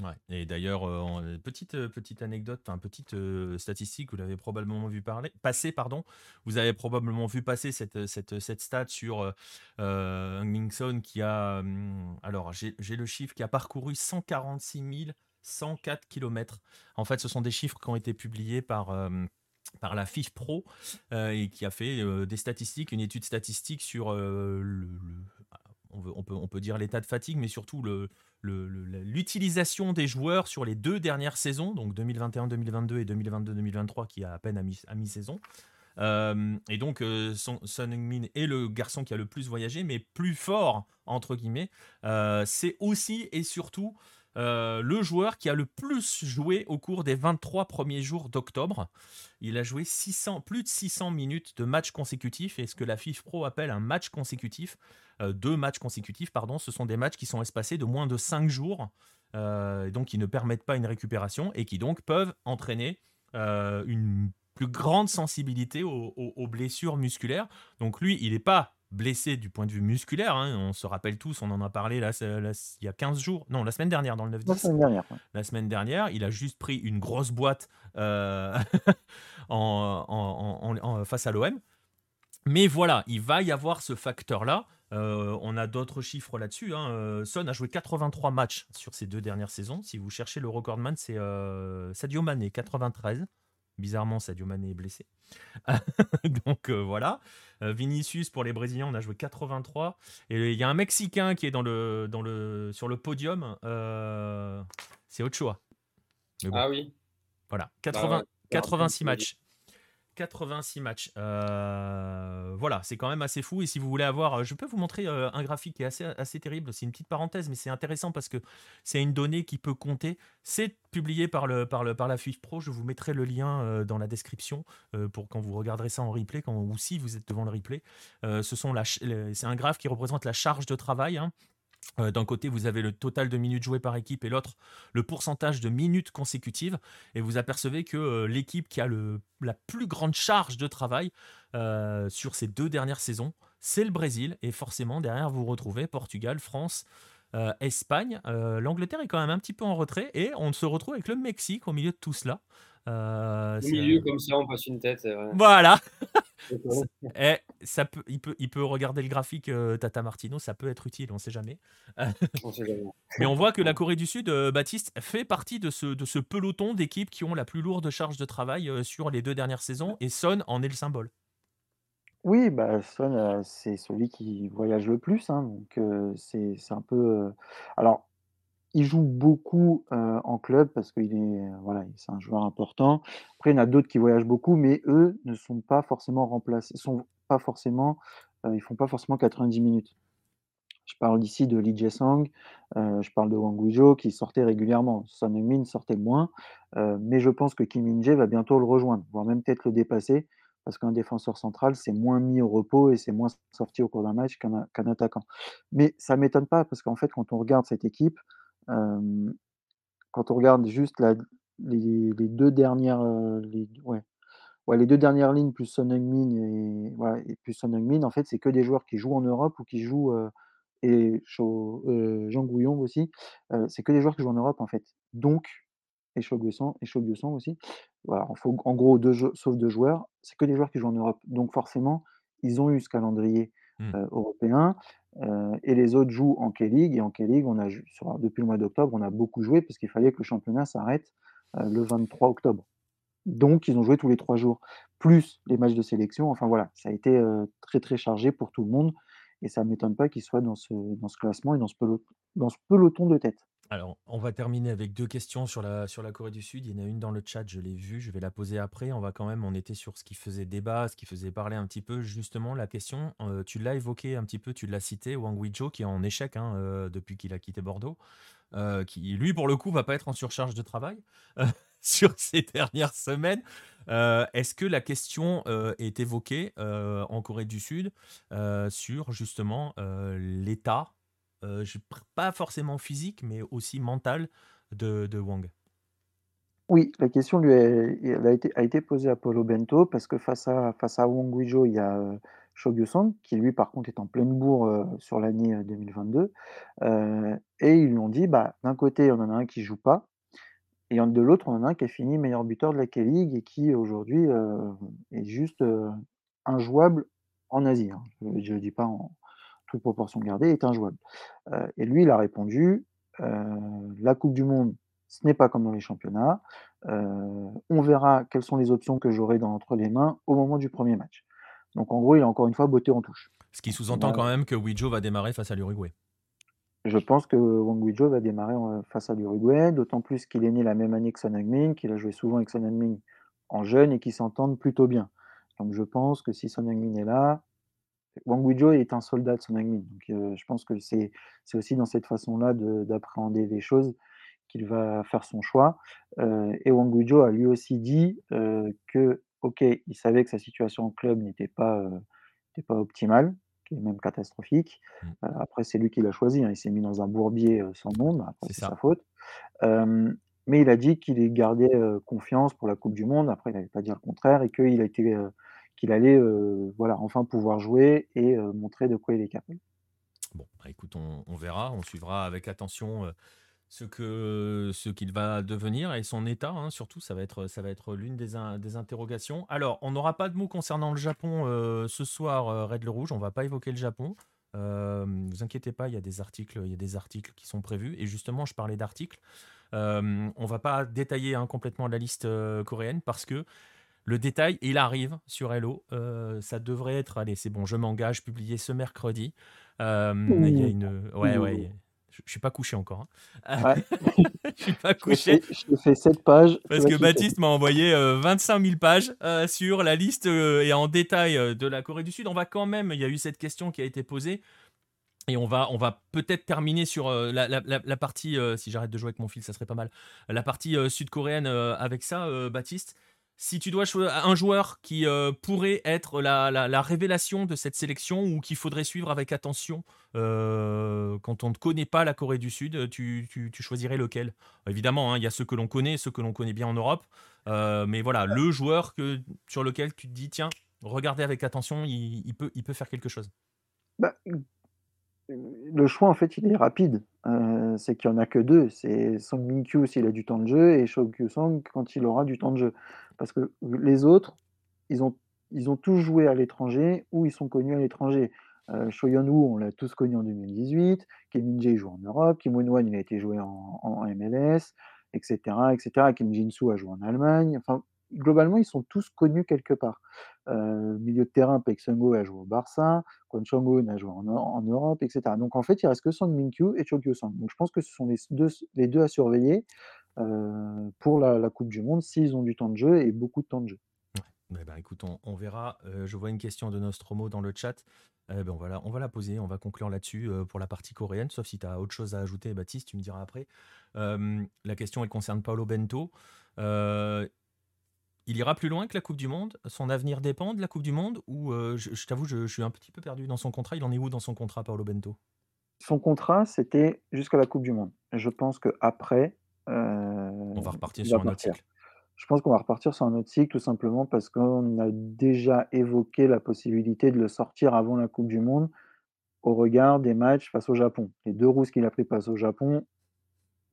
Ouais. Et d'ailleurs, euh, petite, euh, petite anecdote, petite euh, statistique, vous l'avez probablement vu parler, passer, pardon. Vous avez probablement vu passer cette, cette, cette stat sur euh, Mingson qui a, hum, alors j'ai le chiffre, qui a parcouru 146 104 km. En fait, ce sont des chiffres qui ont été publiés par par la FIF Pro et qui a fait des statistiques, une étude statistique sur le, on, peut, dire l'état de fatigue, mais surtout l'utilisation des joueurs sur les deux dernières saisons, donc 2021-2022 et 2022-2023, qui a à peine à mi-saison. Euh, et donc, euh, Son, Heung-min est le garçon qui a le plus voyagé, mais plus fort, entre guillemets. Euh, c'est aussi et surtout euh, le joueur qui a le plus joué au cours des 23 premiers jours d'octobre. Il a joué 600, plus de 600 minutes de matchs consécutifs, et ce que la FIF Pro appelle un match consécutif, euh, deux matchs consécutifs, pardon, ce sont des matchs qui sont espacés de moins de 5 jours, euh, donc qui ne permettent pas une récupération, et qui donc peuvent entraîner une plus grande sensibilité aux, blessures musculaires. Donc lui, il n'est pas blessé du point de vue musculaire. Hein. On se rappelle tous, on en a parlé là, il y a 15 jours. Non, la semaine dernière, dans le 9 La semaine dernière. La semaine dernière, il a juste pris une grosse boîte euh, en, face à l'OM. Mais voilà, il va y avoir ce facteur-là. Euh, on a d'autres chiffres là-dessus. Hein. Euh, Son a joué 83 matchs sur ces deux dernières saisons. Si vous cherchez le recordman, c'est Sadio Mané, 93. Bizarrement, Sadio Mané est blessé. Donc euh, voilà. Euh, Vinicius, pour les Brésiliens, on a joué 83. Et il y a un Mexicain qui est dans le, dans le, sur le podium. Euh, c'est Ochoa. Ah oui. Voilà. 80, 86 bah matchs. 86 matchs. Euh, voilà, c'est quand même assez fou. Et si vous voulez avoir, euh, je peux vous montrer euh, un graphique qui est assez, terrible. C'est une petite parenthèse, mais c'est intéressant parce que c'est une donnée qui peut compter. C'est publié par, la FIF Pro. Je vous mettrai le lien dans la description pour quand vous regarderez ça en replay, ou si vous êtes devant le replay. ce sont c'est un graphe qui représente la charge de travail. Hein. D'un côté, vous avez le total de minutes jouées par équipe et l'autre, le pourcentage de minutes consécutives. Et vous apercevez que l'équipe qui a la plus grande charge de travail sur ces deux dernières saisons, c'est le Brésil. Et forcément, derrière, vous retrouvez Portugal, France, Espagne. L'Angleterre est quand même un petit peu en retrait. Et on se retrouve avec le Mexique au milieu de tout cela. au milieu, comme ça, on passe une tête. Voilà Et eh, ça peut, il, peut, il peut regarder le graphique euh, Tata Martino, ça peut être utile, on ne sait jamais. Mais on voit que la Corée du Sud, euh, Baptiste, fait partie de ce, de ce peloton d'équipes qui ont la plus lourde charge de travail euh, sur les deux dernières saisons, et Son en est le symbole. Oui, bah, Son, c'est celui qui voyage le plus, hein, donc c'est un peu. Alors, il joue beaucoup, en club parce qu'il est, voilà, c'est un joueur important. Après, il y en a d'autres qui voyagent beaucoup, mais eux ne sont pas forcément remplacés sont pas forcément, ils font pas forcément 90 minutes. Je parle ici de Lee Jae-sang, je parle de Wang Guizhou qui sortait régulièrement. Son Heung-min sortait moins, mais je pense que Kim Min-jae va bientôt le rejoindre, voire même peut-être le dépasser parce qu'un défenseur central, c'est moins mis au repos et c'est moins sorti au cours d'un match qu'un attaquant. Mais ça m'étonne pas parce qu'en fait, quand on regarde cette équipe, quand on regarde juste les 2 dernières, ouais, les 2 dernières lignes plus Son Heung-min et plus Son en fait, c'est que des joueurs qui jouent en Europe ou qui jouent, et heu, Jean Gouillon aussi, c'est que des joueurs qui jouent en Europe, en fait. Donc et Cho Gyu-sang et Cho Gyu-sang aussi. Voilà, faut en gros 2 sauf 2 joueurs, c'est que des joueurs qui jouent en Europe. Donc forcément, ils ont eu ce calendrier, mmh. européen. Euh, et les autres jouent en K-League. Et en K-League, on a, depuis le mois d'octobre, on a beaucoup joué parce qu'il fallait que le championnat s'arrête euh, le 23 octobre. Donc, ils ont joué tous les trois jours, plus les matchs de sélection. Enfin voilà, ça a été très très chargé pour tout le monde. Et ça ne m'étonne pas qu'ils soient dans ce, dans ce classement et dans ce, dans ce peloton de tête. Alors, on va terminer avec deux questions sur la, Corée du Sud. Il y en a une dans le chat, je l'ai vue, je vais la poser après. On va quand même, on était sur ce qui faisait débat, ce qui faisait parler un petit peu. Justement, la question, euh, tu l'as évoqué un petit peu, tu l'as cité, Wang Weizhou, qui est en échec hein, euh, depuis qu'il a quitté Bordeaux, euh, qui lui, pour le coup, va pas être en surcharge de travail sur ces dernières semaines. Est-ce que la question est évoquée en Corée du Sud sur justement l'état euh, pas forcément physique, mais aussi mental de, de Wang. Oui, la question lui a, a, été, a été posée à Paulo Bento parce que face à, face à Wang Guizhou, il y a euh, Shogyu-san qui lui par contre est en pleine bourre euh, sur l'année 2022 euh, et ils lui ont dit bah, d'un côté on en a un qui joue pas et de l'autre on en a un qui a fini meilleur buteur de la K-League et qui aujourd'hui est juste injouable en Asie. Hein. Je ne dis pas en, toute proportion gardée, est injouable. Euh, et lui, il a répondu euh, la Coupe du Monde, ce n'est pas comme dans les championnats. Euh, on verra quelles sont les options que j'aurai entre les mains au moment du premier match. Donc en gros, il a encore une fois botté en touche. Ce qui sous-entend quand même que Wijo va démarrer face à l'Uruguay. Je pense que Wang Wijo va démarrer face à l'Uruguay, d'autant plus qu'il est né la même année que Son Heung-min, qu'il a joué souvent avec Son Heung-min en jeune et qu'ils s'entendent plutôt bien. Donc je pense que si Son Heung-min est là, Wang Guizhou est un soldat de Son Heung-min. Donc, euh, je pense que c'est aussi dans cette façon-là d'appréhender les choses qu'il va faire son choix. Euh, et Wang Guizhou a lui aussi dit euh, que, ok, il savait que sa situation en club n'était pas, pas optimale, qui est même catastrophique. Mmh. après, c'est lui qui l'a choisi. Hein. Il s'est mis dans un bourbier sans nom. Après, c'est sa faute. mais il a dit qu'il gardait confiance pour la Coupe du Monde. Après, il n'allait pas dire le contraire et qu'il a été qu'il allait euh, voilà, enfin pouvoir jouer et euh, montrer de quoi il est capable. Bon, bah, écoute, on, verra, on suivra avec attention euh, ce que ce qu'il va devenir et son état hein, surtout ça va être être l'une des, des interrogations. Alors on n'aura pas de mots concernant le Japon ce soir Red le rouge on va pas évoquer le Japon. Euh, vous inquiétez pas il y a des articles il y a des articles qui sont prévus et justement je parlais d'articles. On va pas détailler hein, complètement la liste coréenne parce que le détail, il arrive sur Hello. Euh, ça devrait être, allez, c'est bon, je m'engage, publié ce mercredi. Euh, il y a une. Ouais, ouais. Je, ne suis pas couché encore. Hein. Ouais. je suis pas couché. Je fais 7 pages. Parce que Baptiste m'a envoyé 25 euh, 000 pages sur la liste et en détail de la Corée du Sud. On va quand même, il y a eu cette question qui a été posée. Et on va, on va peut-être terminer sur la, la, la, partie, si j'arrête de jouer avec mon fil, ça serait pas mal, la partie sud-coréenne avec ça, Baptiste si tu dois choisir un joueur qui euh, pourrait être la, la- la révélation de cette sélection ou qu'il faudrait suivre avec attention euh, quand on ne connaît pas la Corée du Sud, tu, choisirais lequel? Évidemment, hein, il y a ceux que l'on connaît, ceux que l'on connaît bien en Europe. euh, mais voilà, le joueur sur lequel tu te dis, tiens, regardez avec attention, il, peut, faire quelque chose. Bah, le choix, en fait, il est rapide. C'est qu'il n'y en a que deux. C'est Song Min-kyu s'il a du temps de jeu et Cho Kyu-song quand il aura du temps de jeu. Parce que les autres, ils ont, ils ont tous joué à l'étranger ou ils sont connus à l'étranger. Euh, Yeon-woo, on l'a tous connu en 2018. Kim Min-jae joue en Europe. Kim Won-wan, il a été joué en, MLS, etc., etc. Kim Jin-soo a joué en Allemagne. Enfin, globalement, ils sont tous connus quelque part. Euh, milieu de terrain, Pek Sung-ho a joué au Barça. Kwon Chong-hoon a joué en, Europe, etc. Donc en fait, il reste que Song Min-kyu et Cho Kyu-sung. Donc je pense que ce sont les deux, à surveiller pour la, la Coupe du Monde s'ils ont du temps de jeu et beaucoup de temps de jeu. Eh ben, écoute, on, on verra. Euh, je vois une question de Nostromo dans le chat. Eh ben, on, va la, on va la poser, on va conclure là-dessus euh, pour la partie coréenne, sauf si tu as autre chose à ajouter, Baptiste, tu me diras après. Euh, la question, elle concerne Paolo Bento. Euh, il ira plus loin que la Coupe du Monde? Son avenir dépend de la Coupe du Monde? Ou euh, je, je t'avoue, je, je suis un petit peu perdu dans son contrat. Il en est où dans son contrat, Paolo Bento? Son contrat, c'était jusqu'à la Coupe du Monde. Je pense qu'après. Euh, On va repartir il sur va un autre cycle. Je pense qu'on va repartir sur un autre cycle tout simplement parce qu'on a déjà évoqué la possibilité de le sortir avant la Coupe du Monde au regard des matchs face au Japon. Les deux rousses qu'il a pris face au Japon,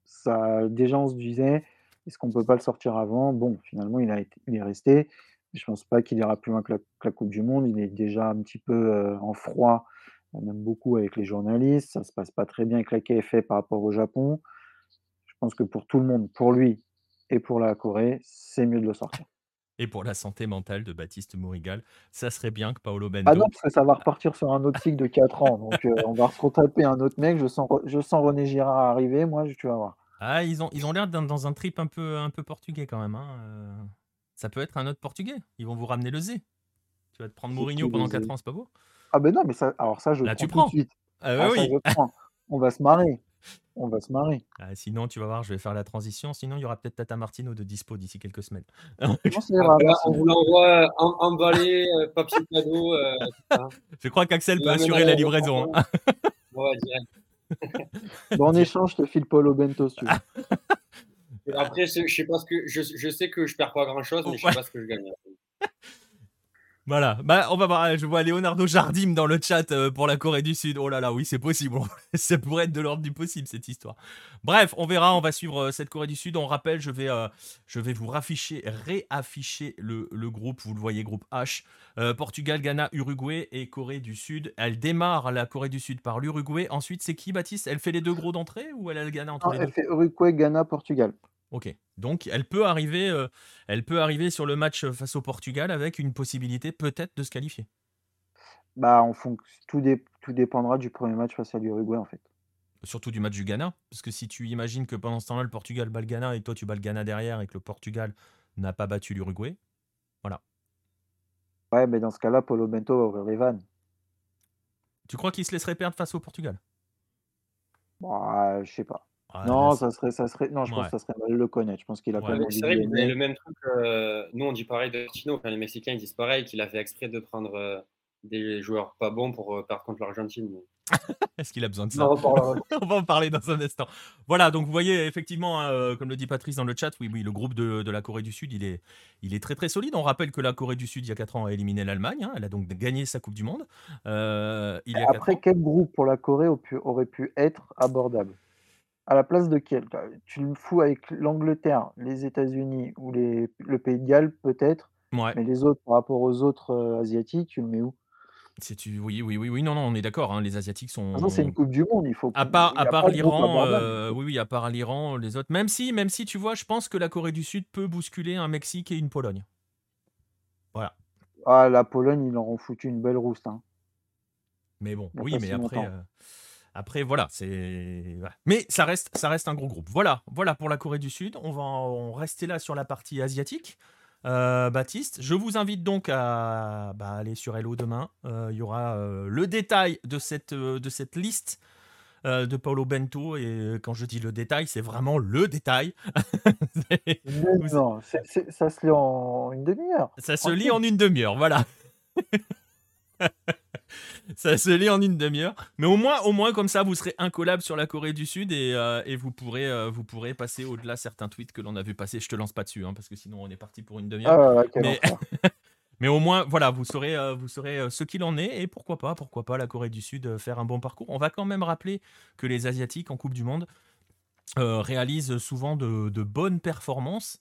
ça, déjà on se disait, est-ce qu'on peut pas le sortir avant? Bon, finalement, il, a été, il est resté. Je pense pas qu'il ira plus loin que la, que la Coupe du Monde. Il est déjà un petit peu euh, en froid, même beaucoup avec les journalistes. Ça se passe pas très bien avec la KFA par rapport au Japon. Je pense que pour tout le monde, pour lui et pour la Corée, c'est mieux de le sortir. Et pour la santé mentale de Baptiste Mourigal, ça serait bien que Paolo Bento. Ah non, parce que ça va repartir sur un autre cycle de 4 ans. Donc euh, on va se retaper un autre mec. Je sens, je sens René Girard arriver. Moi, je- tu vas voir. Ah, ils ont ils ont l'air d'être dans un trip un peu un peu portugais quand même. hein, euh. Ça peut être un autre portugais. Ils vont vous ramener le Z. Tu vas te prendre Mourinho pendant Z 4 ans, c'est pas beau? Ah ben non, mais ça, alors ça, je Là, prends tu tout prends. de suite. Ah Ah, ça, oui. je prends. On va se marrer. On va se marrer. Ah, sinon, tu vas voir, je vais faire la transition. Sinon, il y aura peut-être Tata Martino de dispo d'ici quelques semaines. Non, Ah, on vous l'envoie em- emballé, euh, papier cadeau. euh, ça. Je crois qu'Axel peut assurer la livraison. hein. Ouais, direct. Bon, en échange, je te file Paulo Bento si tu veux. Et Après, c'est- je sais pas ce que je, je sais que je perds pas grand chose, mais je sais Ouais. pas ce que je gagne. Voilà, bah, on va voir. Je vois Leonardo Jardim dans le chat euh, pour la Corée du Sud. Oh là là, oui, c'est possible. Ça pourrait être de l'ordre du possible cette histoire. Bref, on verra. On va suivre euh, cette Corée du Sud. On rappelle, je vais, euh, je vais vous rafficher, réafficher le, le groupe. Vous le voyez, groupe H. Portugal, Ghana, Uruguay et Corée du Sud. Elle démarre la Corée du Sud par l'Uruguay. Ensuite, c'est qui, Baptiste? Elle fait les deux gros d'entrée ou elle a le Ghana entre Non, les elle deux? fait Uruguay, Ghana, Portugal. Ok, donc elle peut arriver, euh, elle peut arriver sur le match face au Portugal avec une possibilité peut-être de se qualifier. Bah, en fonc- tout, dé- tout dépendra du premier match face à l'Uruguay, en fait. Surtout du match du Ghana, parce que si tu imagines que pendant ce temps-là, le Portugal bat le Ghana et toi tu bats le Ghana derrière et que le Portugal n'a pas battu l'Uruguay, Ouais, mais dans ce cas-là, Paulo Bento va ouvrir les vannes. tu crois qu'il se laisserait perdre face au Portugal? Bah, je sais pas. Ah, non, là, ça serait, ça serait, non, je pense que ça serait mal le connaître. Je pense qu'il a Ouais. quand même C'est vrai le même truc. euh, nous, on dit pareil de Tino. Enfin, les Mexicains ils disent pareil, qu'il a fait exprès de prendre euh, des joueurs pas bons pour euh, perdre contre l'Argentine. mais- Est-ce qu'il a besoin de ça? On va en parler dans un instant. Voilà, donc vous voyez effectivement, hein, euh, comme le dit Patrice dans le chat, oui, oui, le groupe de, de la Corée du Sud, il est, il est très très solide. On rappelle que la Corée du Sud, il y a 4 ans, a éliminé l'Allemagne. hein. elle a donc gagné sa Coupe du Monde. Euh, il y a quatre Après, quel groupe pour la Corée aurait pu être abordable? À la place de quel? Tu le fous avec l'Angleterre, les États-Unis ou les, le Pays de Galles, peut-être, Ouais. mais les autres, par rapport aux autres euh, Asiatiques, tu le mets où? Tu, oui, oui, oui, oui, non, non, on est d'accord. hein, les Asiatiques sont. Façon, c'est une Coupe du Monde, il faut. À part, à part l'Iran, euh, oui, oui, à part l'Iran, les autres. Même si, même si, tu vois, je pense que la Corée du Sud peut bousculer un Mexique et une Pologne. Voilà. Ah, la Pologne, ils leur ont foutu une belle rouste. hein. Mais bon, oui, mais si après, euh, après, voilà, c'est. Mais ça reste, ça reste un gros groupe. Voilà, voilà pour la Corée du Sud. On va en rester là sur la partie asiatique. Euh, Baptiste, je vous invite donc à bah, aller sur Hello demain. Euh, Il y aura euh, le détail de cette, de cette liste de Paulo Bento. Et quand je dis le détail, c'est vraiment le détail. non, ça se lit en une demi-heure. Ça se lit en une demi-heure, voilà. ça se lit en une demi-heure. Mais au moins, au moins, comme ça, vous serez incollable sur la Corée du Sud et, euh, vous, pourrez, euh, vous pourrez passer au-delà certains tweets que l'on a vu passer. Je te lance pas dessus, hein, parce que sinon, on est parti pour une demi-heure. Ah, mais... mais... au moins, voilà, vous saurez, euh, vous saurez ce qu'il en est et pourquoi pas, pourquoi pas la Corée du Sud faire un bon parcours. On va quand même rappeler que les Asiatiques en Coupe du Monde réalisent souvent de, de bonnes performances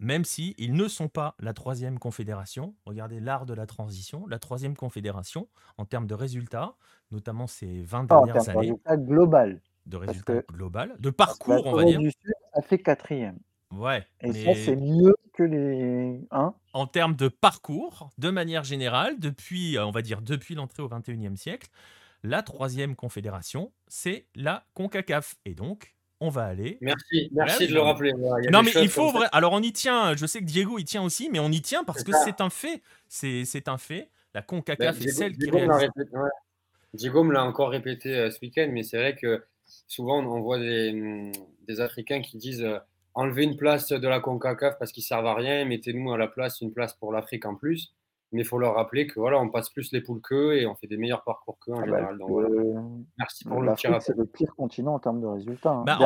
même si ils ne sont pas la troisième confédération. Regardez l'art de la transition, la troisième confédération en termes de résultats, notamment ces 20 dernières années. De résultats global. De résultats global, de parcours, on va dire. Du Sud, ça fait quatrième. Ouais. Et ça, c'est mieux que les. Hein? En termes de parcours, de manière générale, depuis, on va dire, depuis l'entrée au 21e siècle, la troisième confédération, c'est la CONCACAF. Et donc, on va aller. Merci, merci de le rappeler. non, mais il faut vrai. Alors, on y tient. Je sais que Diego y tient aussi, mais on y tient parce que c'est un fait. C'est un fait. La CONCACAF ben, est celle qui réalise. Diego me l'a encore répété euh, ce week-end, mais c'est vrai que souvent on voit des, hum, des Africains qui disent euh, enlevez une place de la CONCACAF parce qu'ils servent à rien, mettez-nous à la place une place pour l'Afrique en plus mais il faut leur rappeler que voilà, on passe plus les poules qu'eux et on fait des meilleurs parcours qu'eux en ah bah, général. Donc, merci pour le petit C'est le pire continent en termes de résultats. Hein. Bah,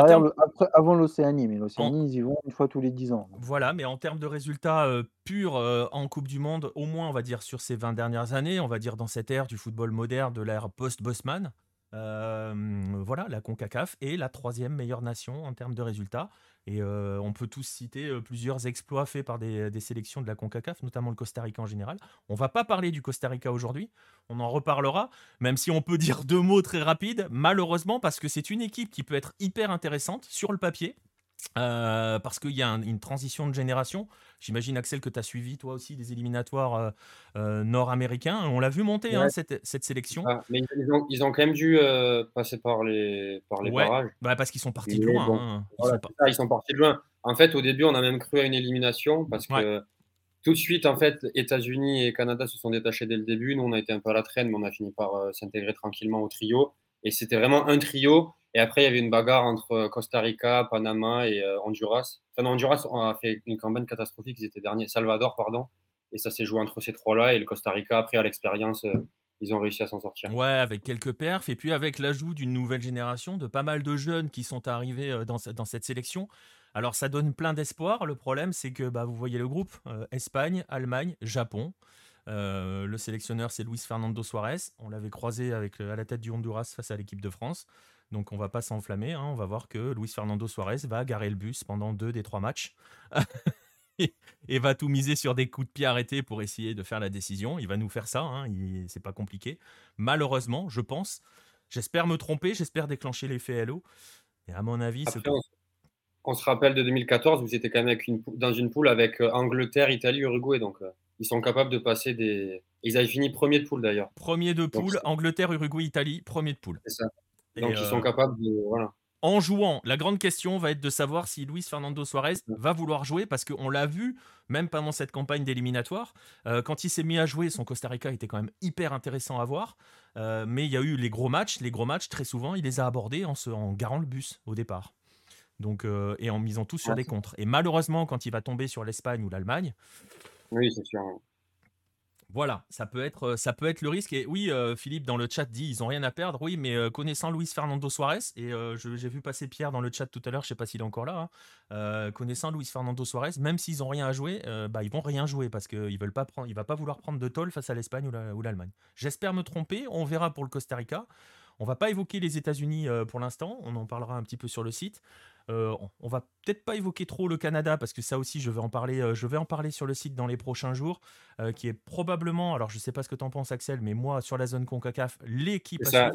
avant l'Océanie, mais l'Océanie, ils y vont une fois tous les 10 ans. Voilà, mais en termes de résultats euh, purs euh, en Coupe du Monde, au moins, on va dire, sur ces 20 dernières années, on va dire dans cette ère du football moderne, de l'ère post-Bosman, euh, voilà, la CONCACAF est la troisième meilleure nation en termes de résultats. Et euh, on peut tous citer euh, plusieurs exploits faits par des, sélections de la CONCACAF, notamment le Costa Rica en général. On va pas parler du Costa Rica aujourd'hui, on en reparlera, même si on peut dire deux mots très rapides, malheureusement, parce que c'est une équipe qui peut être hyper intéressante sur le papier, euh, parce qu'il y a une transition de génération. J'imagine, Axel, que tu as suivi toi aussi des éliminatoires euh, euh, nord-américains. On l'a vu monter, hein, cette, cette, sélection. Ah, mais ils ont, ils ont, quand même dû passer par les, par les barrages. Bah, parce qu'ils sont partis de loin. Hein. Ils, sont partis de loin. En fait, au début, on a même cru à une élimination parce que tout de suite, en fait, États-Unis et Canada se sont détachés dès le début. Nous, on a été un peu à la traîne, mais on a fini par s'intégrer tranquillement au trio. Et c'était vraiment un trio et après, il y avait une bagarre entre euh, Costa Rica, Panama et euh, Honduras. Enfin, Honduras on a fait une campagne catastrophique, ils étaient derniers. Salvador, pardon. Et ça s'est joué entre ces trois-là. Et le Costa Rica, après, à l'expérience, euh, ils ont réussi à s'en sortir. Ouais, avec quelques perfs. Et puis avec l'ajout d'une nouvelle génération, de pas mal de jeunes qui sont arrivés dans, dans cette sélection. Alors, ça donne plein d'espoir. Le problème, c'est que bah, vous voyez le groupe Espagne, Allemagne, Japon. le sélectionneur, c'est Luis Fernando Suarez. On l'avait croisé avec, à la tête du Honduras face à l'équipe de France. Donc on va pas s'enflammer, hein. on va voir que Luis Fernando Suarez va garer le bus pendant deux des trois matchs et va tout miser sur des coups de pied arrêtés pour essayer de faire la décision. Il va nous faire ça, hein. c'est pas compliqué. Malheureusement, je pense, j'espère me tromper, j'espère déclencher l'effet Hello. Et à mon avis, on, se rappelle de 2014, vous étiez quand même dans une poule avec euh, Angleterre, Italie, Uruguay, donc euh, ils sont capables de passer des. Ils avaient fini premier de poule d'ailleurs. Premier de poule, Angleterre, Uruguay, Italie, premier de poule. C'est ça. Donc ils sont euh, capables de. Voilà. En jouant, la grande question va être de savoir si Luis Fernando Suarez va vouloir jouer parce qu'on l'a vu, même pendant cette campagne d'éliminatoire, euh, quand il s'est mis à jouer, son Costa Rica était quand même hyper intéressant à voir. Euh, mais il y a eu les gros matchs, les gros matchs, très souvent, il les a abordés en, se, en garant le bus au départ. Donc, et en misant tout sur des contres. Et malheureusement, quand il va tomber sur l'Espagne ou l'Allemagne. Oui, c'est sûr. Voilà, ça peut être, euh, ça peut être le risque. Et oui, euh, Philippe dans le chat dit ils ont rien à perdre. Oui, mais euh, connaissant Luis Fernando Suarez et j'ai vu passer Pierre dans le chat tout à l'heure, je sais pas s'il est encore là. Hein, connaissant Luis Fernando Suarez, même s'ils ont rien à jouer, bah ils vont rien jouer parce qu'il veulent va pas vouloir prendre de toll face à l'Espagne ou l'Allemagne. J'espère me tromper. On verra pour le Costa Rica. On va pas évoquer les États-Unis pour l'instant. On en parlera un petit peu sur le site. Euh, on va peut-être pas évoquer trop le Canada parce que ça aussi je vais en parler, euh, je vais en parler sur le site dans les prochains jours, euh, qui est probablement, alors je sais pas ce que tu en penses Axel, mais moi sur la zone Concacaf, l'équipe à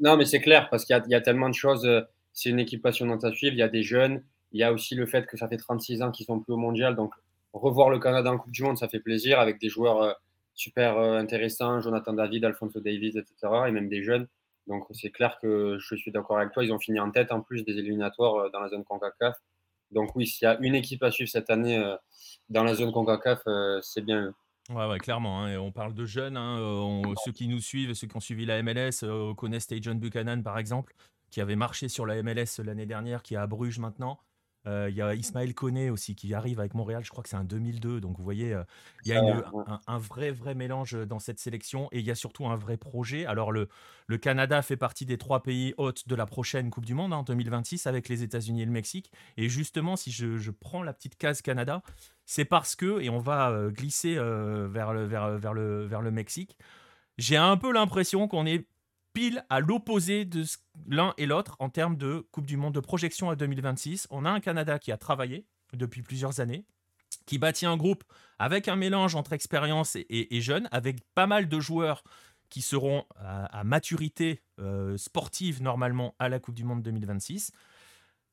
Non mais c'est clair parce qu'il y, a tellement de choses, c'est une équipe passionnante à suivre, il y a des jeunes, il y a aussi le fait que ça fait 36 ans qu'ils sont plus au mondial, donc revoir le Canada en Coupe du Monde ça fait plaisir avec des joueurs super intéressants, Jonathan David, Alfonso Davis, etc. et même des jeunes. Donc c'est clair que je suis d'accord avec toi. Ils ont fini en tête en plus des éliminatoires euh, dans la zone CONCACAF. Donc oui, s'il y a une équipe à suivre cette année euh, dans la zone CONCACAF, euh, c'est bien eux. Ouais, ouais, clairement. hein, on parle de jeunes. hein, on- ceux qui nous suivent, ceux qui ont suivi la MLS, euh, connaissent John Buchanan, par exemple, qui avait marché sur la MLS l'année dernière, qui est à Bruges maintenant. Euh, Il y a Ismaël Koné aussi qui arrive avec Montréal, je crois que c'est un 2002. Donc vous voyez, euh, il y a une- un, un vrai, vrai mélange dans cette sélection et il y a surtout un vrai projet. Alors le, le Canada fait partie des trois pays hôtes de la prochaine Coupe du Monde hein, en 2026 avec les États-Unis et le Mexique. Et justement, si je, je prends la petite case Canada, c'est parce que, et on va euh, glisser euh, vers, le, vers, vers, le, vers le Mexique, j'ai un peu l'impression qu'on est à l'opposé de l'un et l'autre en termes de Coupe du Monde de projection à 2026. On a un Canada qui a travaillé depuis plusieurs années, qui bâtit un groupe avec un mélange entre expérience et, jeunes, avec pas mal de joueurs qui seront à, maturité euh, sportive normalement à la Coupe du Monde 2026.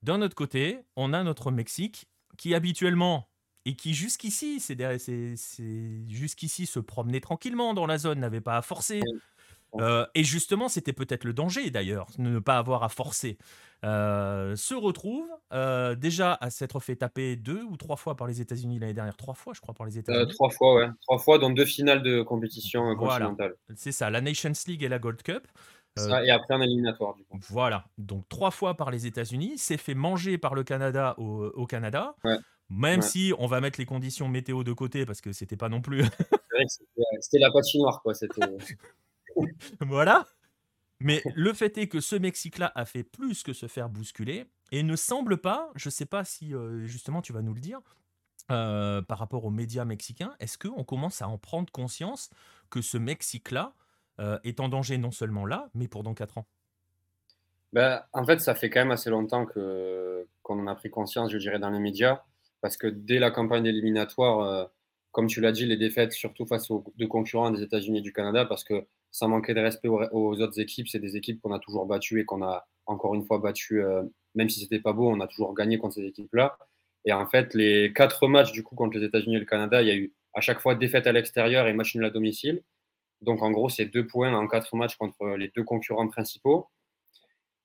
D'un autre côté, on a notre Mexique qui habituellement et qui jusqu'ici, c'est- jusqu'ici se promenait tranquillement dans la zone, n'avait pas à forcer. Euh, et justement, c'était peut-être le danger d'ailleurs, ne pas avoir à forcer. Euh, se retrouve euh, déjà à s'être fait taper deux ou trois fois par les États-Unis l'année dernière, trois fois, je crois, par les États-Unis. trois fois, ouais. Trois fois dans deux finales de compétition Voilà. continentale. C'est ça, la Nations League et la Gold Cup. Ça, et après un éliminatoire, du coup. Voilà, donc trois fois par les États-Unis, s'est fait manger par le Canada au, au Canada. Ouais. Même Ouais. si on va mettre les conditions météo de côté parce que c'était pas non plus. C'est vrai que c'était c'était la patinoire, quoi. Voilà. Mais le fait est que ce Mexique-là a fait plus que se faire bousculer et ne semble pas, je sais pas si euh, justement tu vas nous le dire, euh, par rapport aux médias mexicains, est-ce qu'on commence à en prendre conscience que ce Mexique-là euh, est en danger non seulement là, mais pour dans 4 ans? Ben, en fait, ça fait quand même assez longtemps qu'on en a pris conscience, je dirais, dans les médias, parce que dès la campagne éliminatoire, comme tu l'as dit, les défaites, surtout face aux deux concurrents des États-Unis et du Canada, parce que sans manquer de respect aux, autres équipes, c'est des équipes qu'on a toujours battues et qu'on a encore une fois battues, euh, même si c'était pas beau, on a toujours gagné contre ces équipes-là. Et en fait, les quatre matchs du coup contre les États-Unis et le Canada, il y a eu à chaque fois défaite à l'extérieur et match nul à domicile. Donc en gros, c'est deux points en quatre matchs contre les deux concurrents principaux.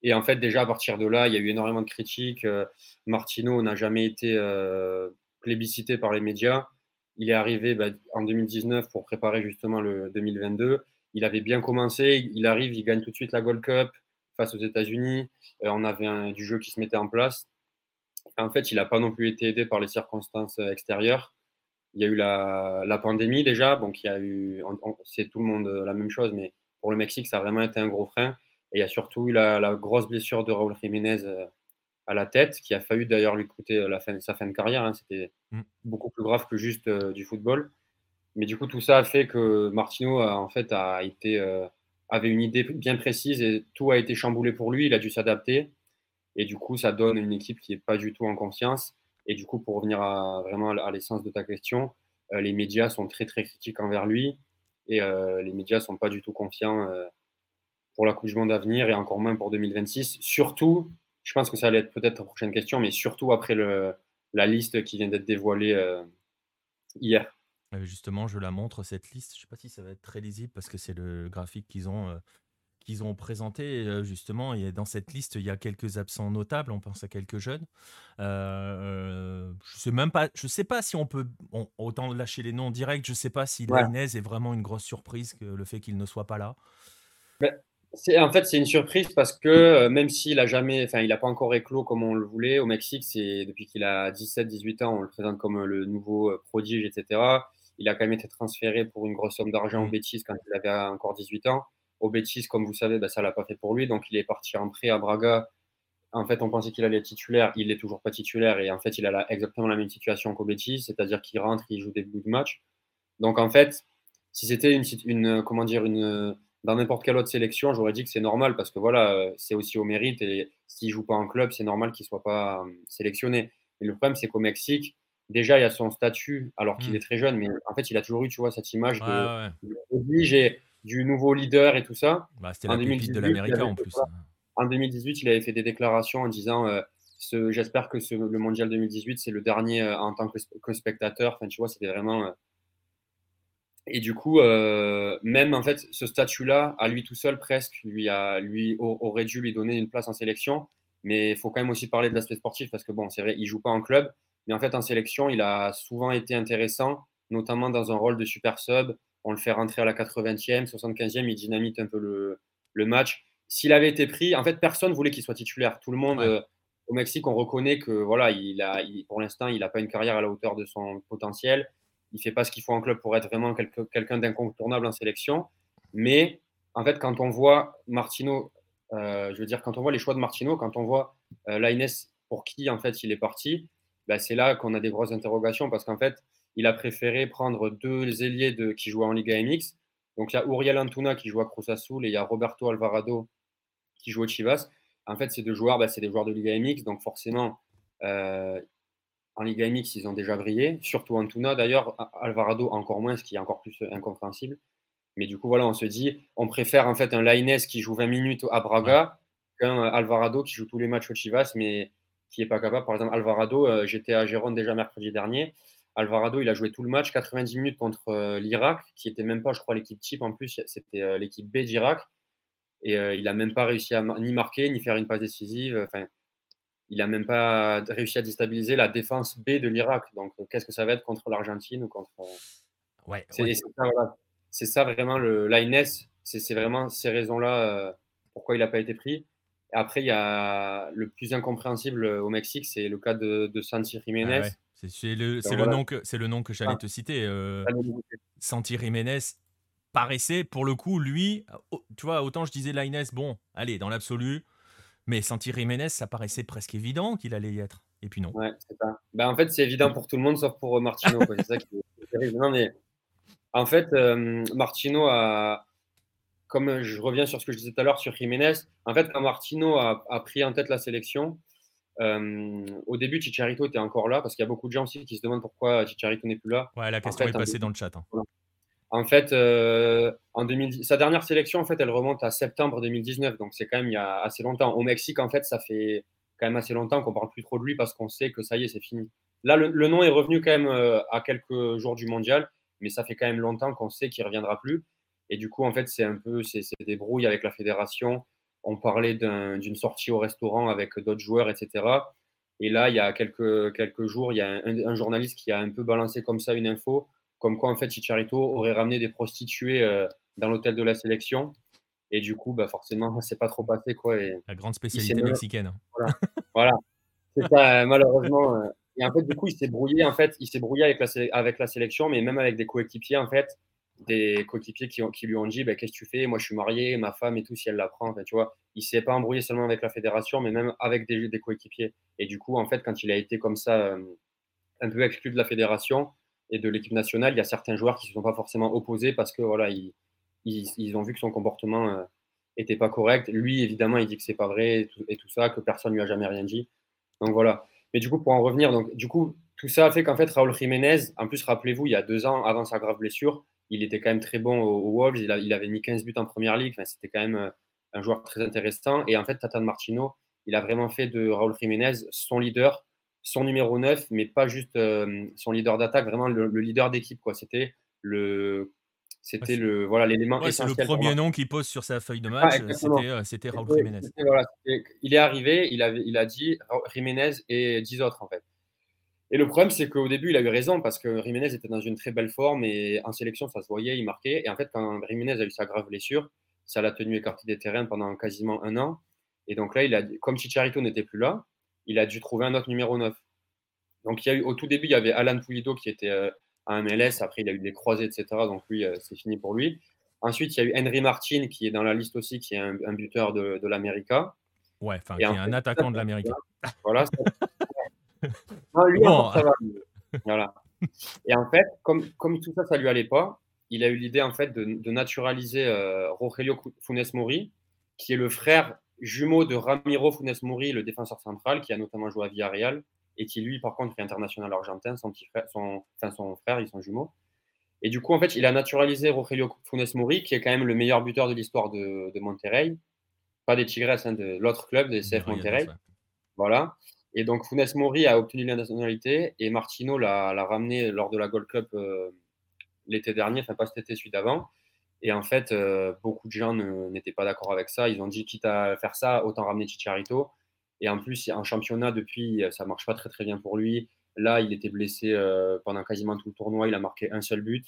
Et en fait, déjà à partir de là, il y a eu énormément de critiques. Euh, Martino n'a jamais été euh, plébiscité par les médias. Il est arrivé bah, en 2019 pour préparer justement le 2022. Il avait bien commencé. Il arrive, il gagne tout de suite la Gold Cup face aux États-Unis. Euh, on avait un, du jeu qui se mettait en place. En fait, il n'a pas non plus été aidé par les circonstances extérieures. Il y a eu la, la pandémie déjà, donc il y a eu, c'est tout le monde la même chose, mais pour le Mexique, ça a vraiment été un gros frein. Et il y a surtout eu la, la grosse blessure de Raúl Jiménez euh, à la tête, qui a failli d'ailleurs lui coûter la fin, sa fin de carrière. Hein. C'était Mm. beaucoup plus grave que juste euh, du football. Mais du coup, tout ça a fait que Martino a, en fait a été, euh, avait une idée bien précise et tout a été chamboulé pour lui. Il a dû s'adapter. Et du coup, ça donne une équipe qui n'est pas du tout en confiance. Et du coup, pour revenir à, vraiment à l'essence de ta question, euh, les médias sont très très critiques envers lui. Et euh, les médias ne sont pas du tout confiants pour la Coupe du Monde à venir et encore moins pour 2026. Surtout, je pense que ça allait être peut-être la prochaine question, mais surtout après le, la liste qui vient d'être dévoilée hier. Euh, Justement, je la montre, cette liste. Je sais pas si ça va être très lisible parce que c'est le graphique qu'ils ont, euh, qu'ils ont présenté. euh, justement, et dans cette liste, il y a quelques absents notables. On pense à quelques jeunes. Euh, je sais même pas. Je sais pas si on peut. autant lâcher les noms directs. Je sais pas si Ouais. Lainez est vraiment une grosse surprise que le fait qu'il ne soit pas là. C'est, en fait, c'est une surprise parce que même s'il a jamais, enfin, il n'a pas encore éclos comme on le voulait au Mexique, c'est depuis qu'il a 17-18 ans, on le présente comme le nouveau prodige, etc. Il a quand même été transféré pour une grosse somme d'argent au Mm. Betis quand il avait encore 18 ans. Au Betis, comme vous savez, ben, ça l'a pas fait pour lui, donc il est parti en prêt à Braga. En fait, on pensait qu'il allait être titulaire, il n'est toujours pas titulaire et en fait, il a la- exactement la même situation qu'au Betis, c'est-à-dire qu'il rentre, il joue des bouts de match. Donc en fait, si c'était une, une, comment dire, une, dans n'importe quelle autre sélection, j'aurais dit que c'est normal parce que voilà, c'est aussi au mérite et s'il joue pas en club, c'est normal qu'il soit pas euh, sélectionné. Mais le problème, c'est qu'au Mexique, déjà, il y a son statut alors qu'il Mm. est très jeune, mais en fait, il a toujours eu, tu vois, cette image de, ouais, de du nouveau leader et tout ça. Bah, C'était En la pépite 2018, de l'Américain en plus. En 2018, il avait fait des déclarations en disant euh, J'espère que ce- le mondial 2018, c'est le dernier euh, en tant que, que spectateur. Enfin, tu vois, c'était vraiment. euh, Et du coup, même en fait, ce statut-là, à lui tout seul, presque, lui, a, lui au- aurait dû lui donner une place en sélection. Mais il faut quand même aussi parler de l'aspect sportif parce que, bon, c'est vrai, il joue pas en club. Mais en fait, en sélection, il a souvent été intéressant notamment dans un rôle de super sub. On le fait rentrer à la 80e, 75e, il dynamite un peu le, le match. S'il avait été pris, en fait, personne voulait qu'il soit titulaire. Tout le monde, Ouais. euh, au Mexique, on reconnaît que voilà, il a, il- pour l'instant, il n'a pas une carrière à la hauteur de son potentiel. Il fait pas ce qu'il faut en club pour être vraiment quelqu'un d'incontournable en sélection. Mais en fait, quand on voit Martino, euh, je veux dire, quand on voit les choix de Martino, quand on voit euh, Lainez pour qui en fait il est parti, bah, c'est là qu'on a des grosses interrogations parce qu'en fait, il a préféré prendre deux ailiers de, qui jouaient en Liga MX. Donc il y a Uriel Antuna qui joue à Cruz Azul et il y a Roberto Alvarado qui joue au Chivas. En fait, ces deux joueurs, bah, c'est des joueurs de Liga MX, donc forcément, euh, en Liga MX, ils ont déjà brillé, surtout Antuna d'ailleurs, Alvarado encore moins, ce qui est encore plus incompréhensible. Mais du coup, voilà, on se dit, on préfère en fait un Lainez qui joue 20 minutes à Braga qu'un Alvarado qui joue tous les matchs au Chivas, mais qui n'est pas capable. Par exemple, Alvarado, euh, j'étais à Gérone déjà mercredi dernier. Alvarado, il a joué tout le match, 90 minutes contre euh, l'Irak, qui était même pas, je crois, l'équipe type en plus, c'était euh, l'équipe B d'Irak. Et il n'a même pas réussi à ni marquer, ni faire une passe décisive. Enfin, il n'a même pas réussi à déstabiliser la défense B de l'Irak. Donc, qu'est-ce que ça va être contre l'Argentine ou contre. Ouais, C'est ouais. ça, voilà. C'est ça vraiment le l'ANS. C'est c'est vraiment ces raisons-là euh, pourquoi il n'a pas été pris. Après, il y a le plus incompréhensible euh, au Mexique, c'est le cas de, de Santi Ah Jiménez. ouais. C'est le, nom que, c'est le nom que j'allais Ah. te citer. euh. Santi Jiménez paraissait, pour le coup, lui, tu vois, autant je disais Lainez, bon, allez, dans l'absolu, mais Santi Jiménez, ça paraissait presque évident qu'il allait y être. Et puis non. Ouais. Ben, en fait, c'est évident pour tout le monde sauf pour euh, Martino. C'est ça qui est terrible. Non, mais en fait, euh, Martino a. Comme je reviens sur ce que je disais tout à l'heure sur Jiménez, en fait, quand Martino a, a pris en tête la sélection, euh, au début, Chicharito était encore là, parce qu'il y a beaucoup de gens aussi qui se demandent pourquoi Chicharito n'est plus là. Ouais, la question fait, est passée dans le chat. hein. En fait, euh, en 2010, sa dernière sélection, en fait, elle remonte à septembre 2019, donc c'est quand même il y a assez longtemps. Au Mexique, en fait, ça fait quand même assez longtemps qu'on parle plus trop de lui parce qu'on sait que ça y est, c'est fini. Là, le, le nom est revenu quand même euh, à quelques jours du mondial, mais ça fait quand même longtemps qu'on sait qu'il reviendra plus. Et du coup, en fait, c'est un peu, c'est c'est des brouilles avec la fédération. On parlait d'un- d'une sortie au restaurant avec d'autres joueurs, etc. Et là, il y a quelques, quelques jours, il y a un, un journaliste qui a un peu balancé comme ça une info, comme quoi en fait Chicharito aurait ramené des prostituées euh, dans l'hôtel de la sélection. Et du coup, bah, forcément, c'est pas trop passé. Quoi, et La grande spécialité mexicaine. voilà, c'est ça, euh, malheureusement. euh. Et en fait, du coup, il s'est brouillé, en fait, il s'est brouillé avec la, avec la sélection, mais même avec des coéquipiers, en fait, des coéquipiers qui, lui ont dit, bah, qu'est-ce que tu fais? Moi, je suis marié, ma femme et tout, si elle la prend, enfin, tu vois. Il s'est pas embrouillé seulement avec la fédération, mais même avec des, coéquipiers. Et du coup, en fait, quand il a été comme ça, euh, un peu exclu de la fédération et de l'équipe nationale, il y a certains joueurs qui ne se sont pas forcément opposés parce que voilà, ils, ils, ont vu que son comportement euh, était pas correct. Lui, évidemment, il dit que c'est pas vrai et tout, ça, que personne lui a jamais rien dit. Donc voilà. Mais du coup, pour en revenir, donc du coup, tout ça a fait qu'en fait, Raúl Jiménez, en plus, rappelez-vous, il y a deux ans, avant sa grave blessure, il était quand même très bon au, au Wolves. Il, a- il avait mis 15 buts en première ligue. Enfin, c'était quand même euh, un joueur très intéressant. Et en fait, Tatan Martino, il a vraiment fait de Raúl Jiménez son leader, son numéro 9, mais pas juste euh, son leader d'attaque, vraiment le, le leader d'équipe. C'était le, c'était Ouais, le, voilà, l'élément Ouais, c'est le premier nom qu'il pose sur sa feuille de match. exactement. c'était, euh, c'était Raúl Jiménez. voilà, il est arrivé, il, avait, il a dit Jiménez et 10 autres en fait. Et le problème, c'est qu'au début, il a eu raison parce que Jiménez était dans une très belle forme et en sélection, ça se voyait, il marquait. Et en fait, quand Jiménez a eu sa grave blessure, ça l'a tenu écarté des terrains pendant quasiment un an. Et donc là, il a, comme Chicharito n'était plus là, il a dû trouver un autre numéro 9. Donc il y a eu, au tout début, il y avait Alan Pulido qui était euh, à MLS. Après, il a eu des croisés, etc. Donc lui, euh, c'est fini pour lui. Ensuite, il y a eu Henry Martin qui est dans la liste aussi, qui est un, un buteur de, de l'América. Ouais, enfin, qui est un fait, attaquant de l'Amérique. Voilà. ça- non, lui, Bon. encore, ça va. Voilà. Et en fait, comme, comme tout ça, ça lui allait pas, il a eu l'idée en fait de, de naturaliser euh, Rogelio Funes Mori, qui est le frère jumeau de Ramiro Funes Mori, le défenseur central, qui a notamment joué à Villarreal et qui lui, par contre, est international argentin, son petit frère, son, enfin son frère, ils sont jumeaux. Et du coup, en fait, il a naturalisé Rogelio Funes Mori, qui est quand même le meilleur buteur de l'histoire de, de Monterrey, pas des Tigres, hein, de l'autre club, des CF Monterrey. Voilà. Et donc, Funes Mori a obtenu la nationalité et Martino l'a ramené lors de la Gold Cup euh, l'été dernier, enfin pas cet été, celui d'avant. Et en fait, euh, beaucoup de gens ne- n'étaient pas d'accord avec ça. Ils ont dit, quitte à faire ça, autant ramener Chicharito. Et en plus, en championnat, depuis, ça marche pas très très bien pour lui. Là, il était blessé euh, pendant quasiment tout le tournoi. Il a marqué un seul but.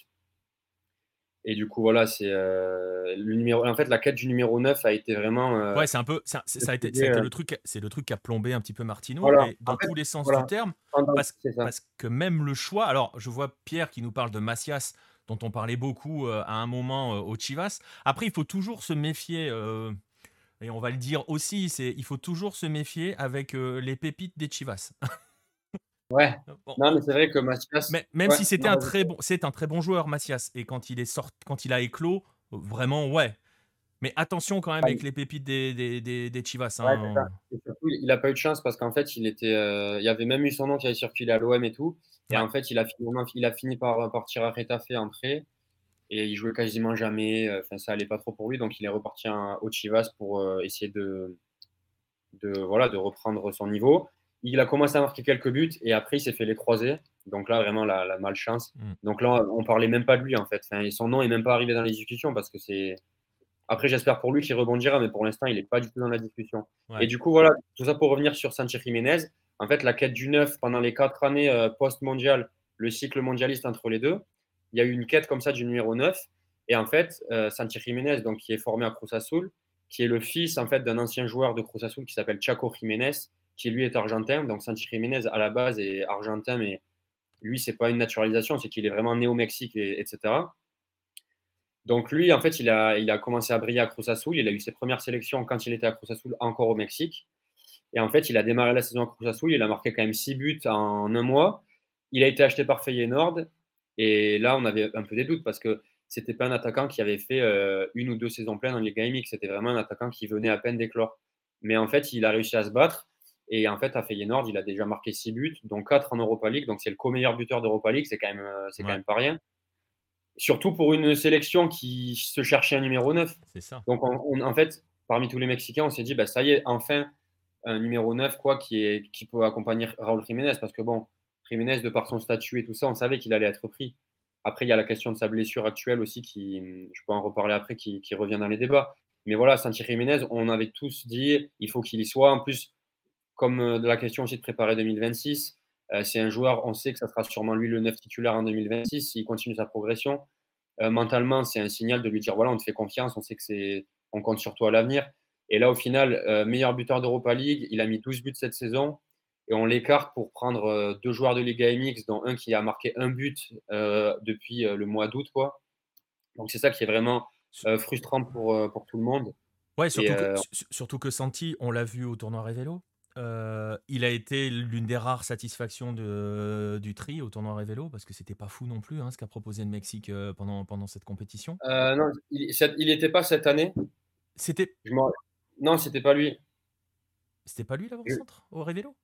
Et du coup, voilà, c'est euh, le numéro. En fait, la quête du numéro 9 a été vraiment. euh, Ouais, c'est un peu. Ça, ça a été, ça a euh, été le truc. C'est le truc qui a plombé un petit peu Martino, Voilà. dans En fait, tous les sens voilà. du terme. Parce, que même le choix. Alors, je vois Pierre qui nous parle de Macias, dont on parlait beaucoup euh, à un moment au Chivas. Après, il faut toujours se méfier. et on va le dire aussi, c'est il faut toujours se méfier avec les pépites des Chivas. Ouais. Bon, Non, mais c'est vrai que Mathias. mais même ouais, si c'était un très bon, c'est un très bon joueur, Macias, et quand il est sorti, quand il a éclos, vraiment ouais. Mais attention quand même avec les pépites des, des, des, des Chivas. Hein. surtout, il n'a pas eu de chance parce qu'en fait, il était, euh, il y avait même eu son nom qui avait circulé à l'OM et tout. Et Ouais. en fait, il a finalement, il a fini par partir à Retafe en prêt. Et il jouait quasiment jamais. euh, Enfin, ça allait pas trop pour lui. Donc, il est reparti en- au Chivas pour euh, essayer de, de, voilà, de reprendre son niveau. Il a commencé à marquer quelques buts et après, il s'est fait les croiser. Donc là, vraiment, la, la malchance. Mm. Donc là, on parlait même pas de lui, en fait. Enfin, son nom est même pas arrivé dans les discussions parce que c'est. Après, j'espère pour lui qu'il rebondira, mais pour l'instant, il n'est pas du tout dans la discussion. Ouais. Et du coup, voilà, tout ça pour revenir sur Sanchez Jiménez. En fait, la quête du neuf pendant les quatre années euh, post-mondial, le cycle mondialiste entre les deux, il y a eu une quête comme ça du numéro 9. Et en fait, euh, Sanchez Jiménez, donc, qui est formé à Cruz Azul, qui est le fils en fait d'un ancien joueur de Cruz Azul qui s'appelle Chaco Jiménez, qui lui est argentin. Donc Sanchez Jiménez à la base est argentin, mais lui c'est pas une naturalisation, c'est qu'il est vraiment né au Mexique, et, etc. Donc lui en fait il a, il a commencé à briller à Cruz Azul. Il a eu ses premières sélections quand il était à Cruz Azul encore au Mexique. Et en fait il a démarré la saison à Cruz Azul. Il a marqué quand même 6 buts en un mois. Il a été acheté par Feyenoord. Et là on avait un peu des doutes parce que c'était pas un attaquant qui avait fait euh, une ou deux saisons pleines en Liga MX. C'était vraiment un attaquant qui venait à peine d'éclore. Mais en fait, il a réussi à se battre. Et en fait, à Feyenoord, il a déjà marqué 6 buts, dont 4 en Europa League. Donc, c'est le co-meilleur buteur d'Europa League. C'est quand, même, euh, c'est Ouais. quand même pas rien. Surtout pour une sélection qui se cherchait un numéro 9. C'est ça. Donc, on- on- en fait, parmi tous les Mexicains, on s'est dit, bah, ça y est, enfin, un numéro 9 quoi, qui, est, qui peut accompagner Raúl Jiménez. Parce que, bon, Jiménez, de par son statut et tout ça, on savait qu'il allait être pris. Après, il y a la question de sa blessure actuelle aussi, qui, je peux en reparler après, qui, qui revient dans les débats. Mais voilà, Santi Jiménez, on avait tous dit, il faut qu'il y soit. En plus, comme euh, de la question aussi de préparer 2026, euh, c'est un joueur, on sait que ça sera sûrement lui le 9 titulaire en 2026, s'il continue sa progression. Euh, mentalement, c'est un signal de lui dire, voilà, on te fait confiance, on sait que c'est, on compte sur toi à l'avenir. Et là, au final, meilleur buteur d'Europa League, il a mis 12 buts cette saison. Et on l'écarte pour prendre deux joueurs de Liga MX, dont un qui a marqué un but euh, depuis le mois d'août. Quoi. Donc c'est ça qui est vraiment euh, frustrant pour, pour tout le monde. Ouais, surtout, que, su- surtout que Santi, on l'a vu au tournoi Révélo. Euh, il a été l'une des rares satisfactions de, du tri au tournoi Révélo parce que c'était pas fou non plus hein, ce qu'a proposé le Mexique euh, pendant, pendant cette compétition. Euh, non, il n'était pas cette année. C'était non, c'était pas lui. c'était pas lui l'avant-centre au Révélo?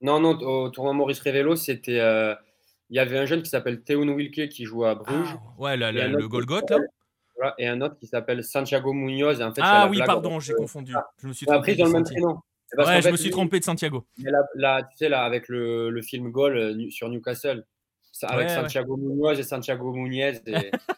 Non, non, au tournoi Maurice Révélo, c'était. euh, Il y avait un jeune qui s'appelle Théon Wilke qui joue à Bruges. Ah, Ouais, la- la- le Golgoth là. Voilà, et un autre qui s'appelle Santiago Munoz. Et en fait, Ah oui, pardon, j'ai euh, confondu. ah, Je me suis on a trompé. pris dans le même prénom. Parce Ouais, je fait, me suis lui, trompé de Santiago. Mais là, là, tu sais, là, avec le, le film Goal euh, sur Newcastle, ça- avec Ouais. Santiago Munoz et Santiago. Et,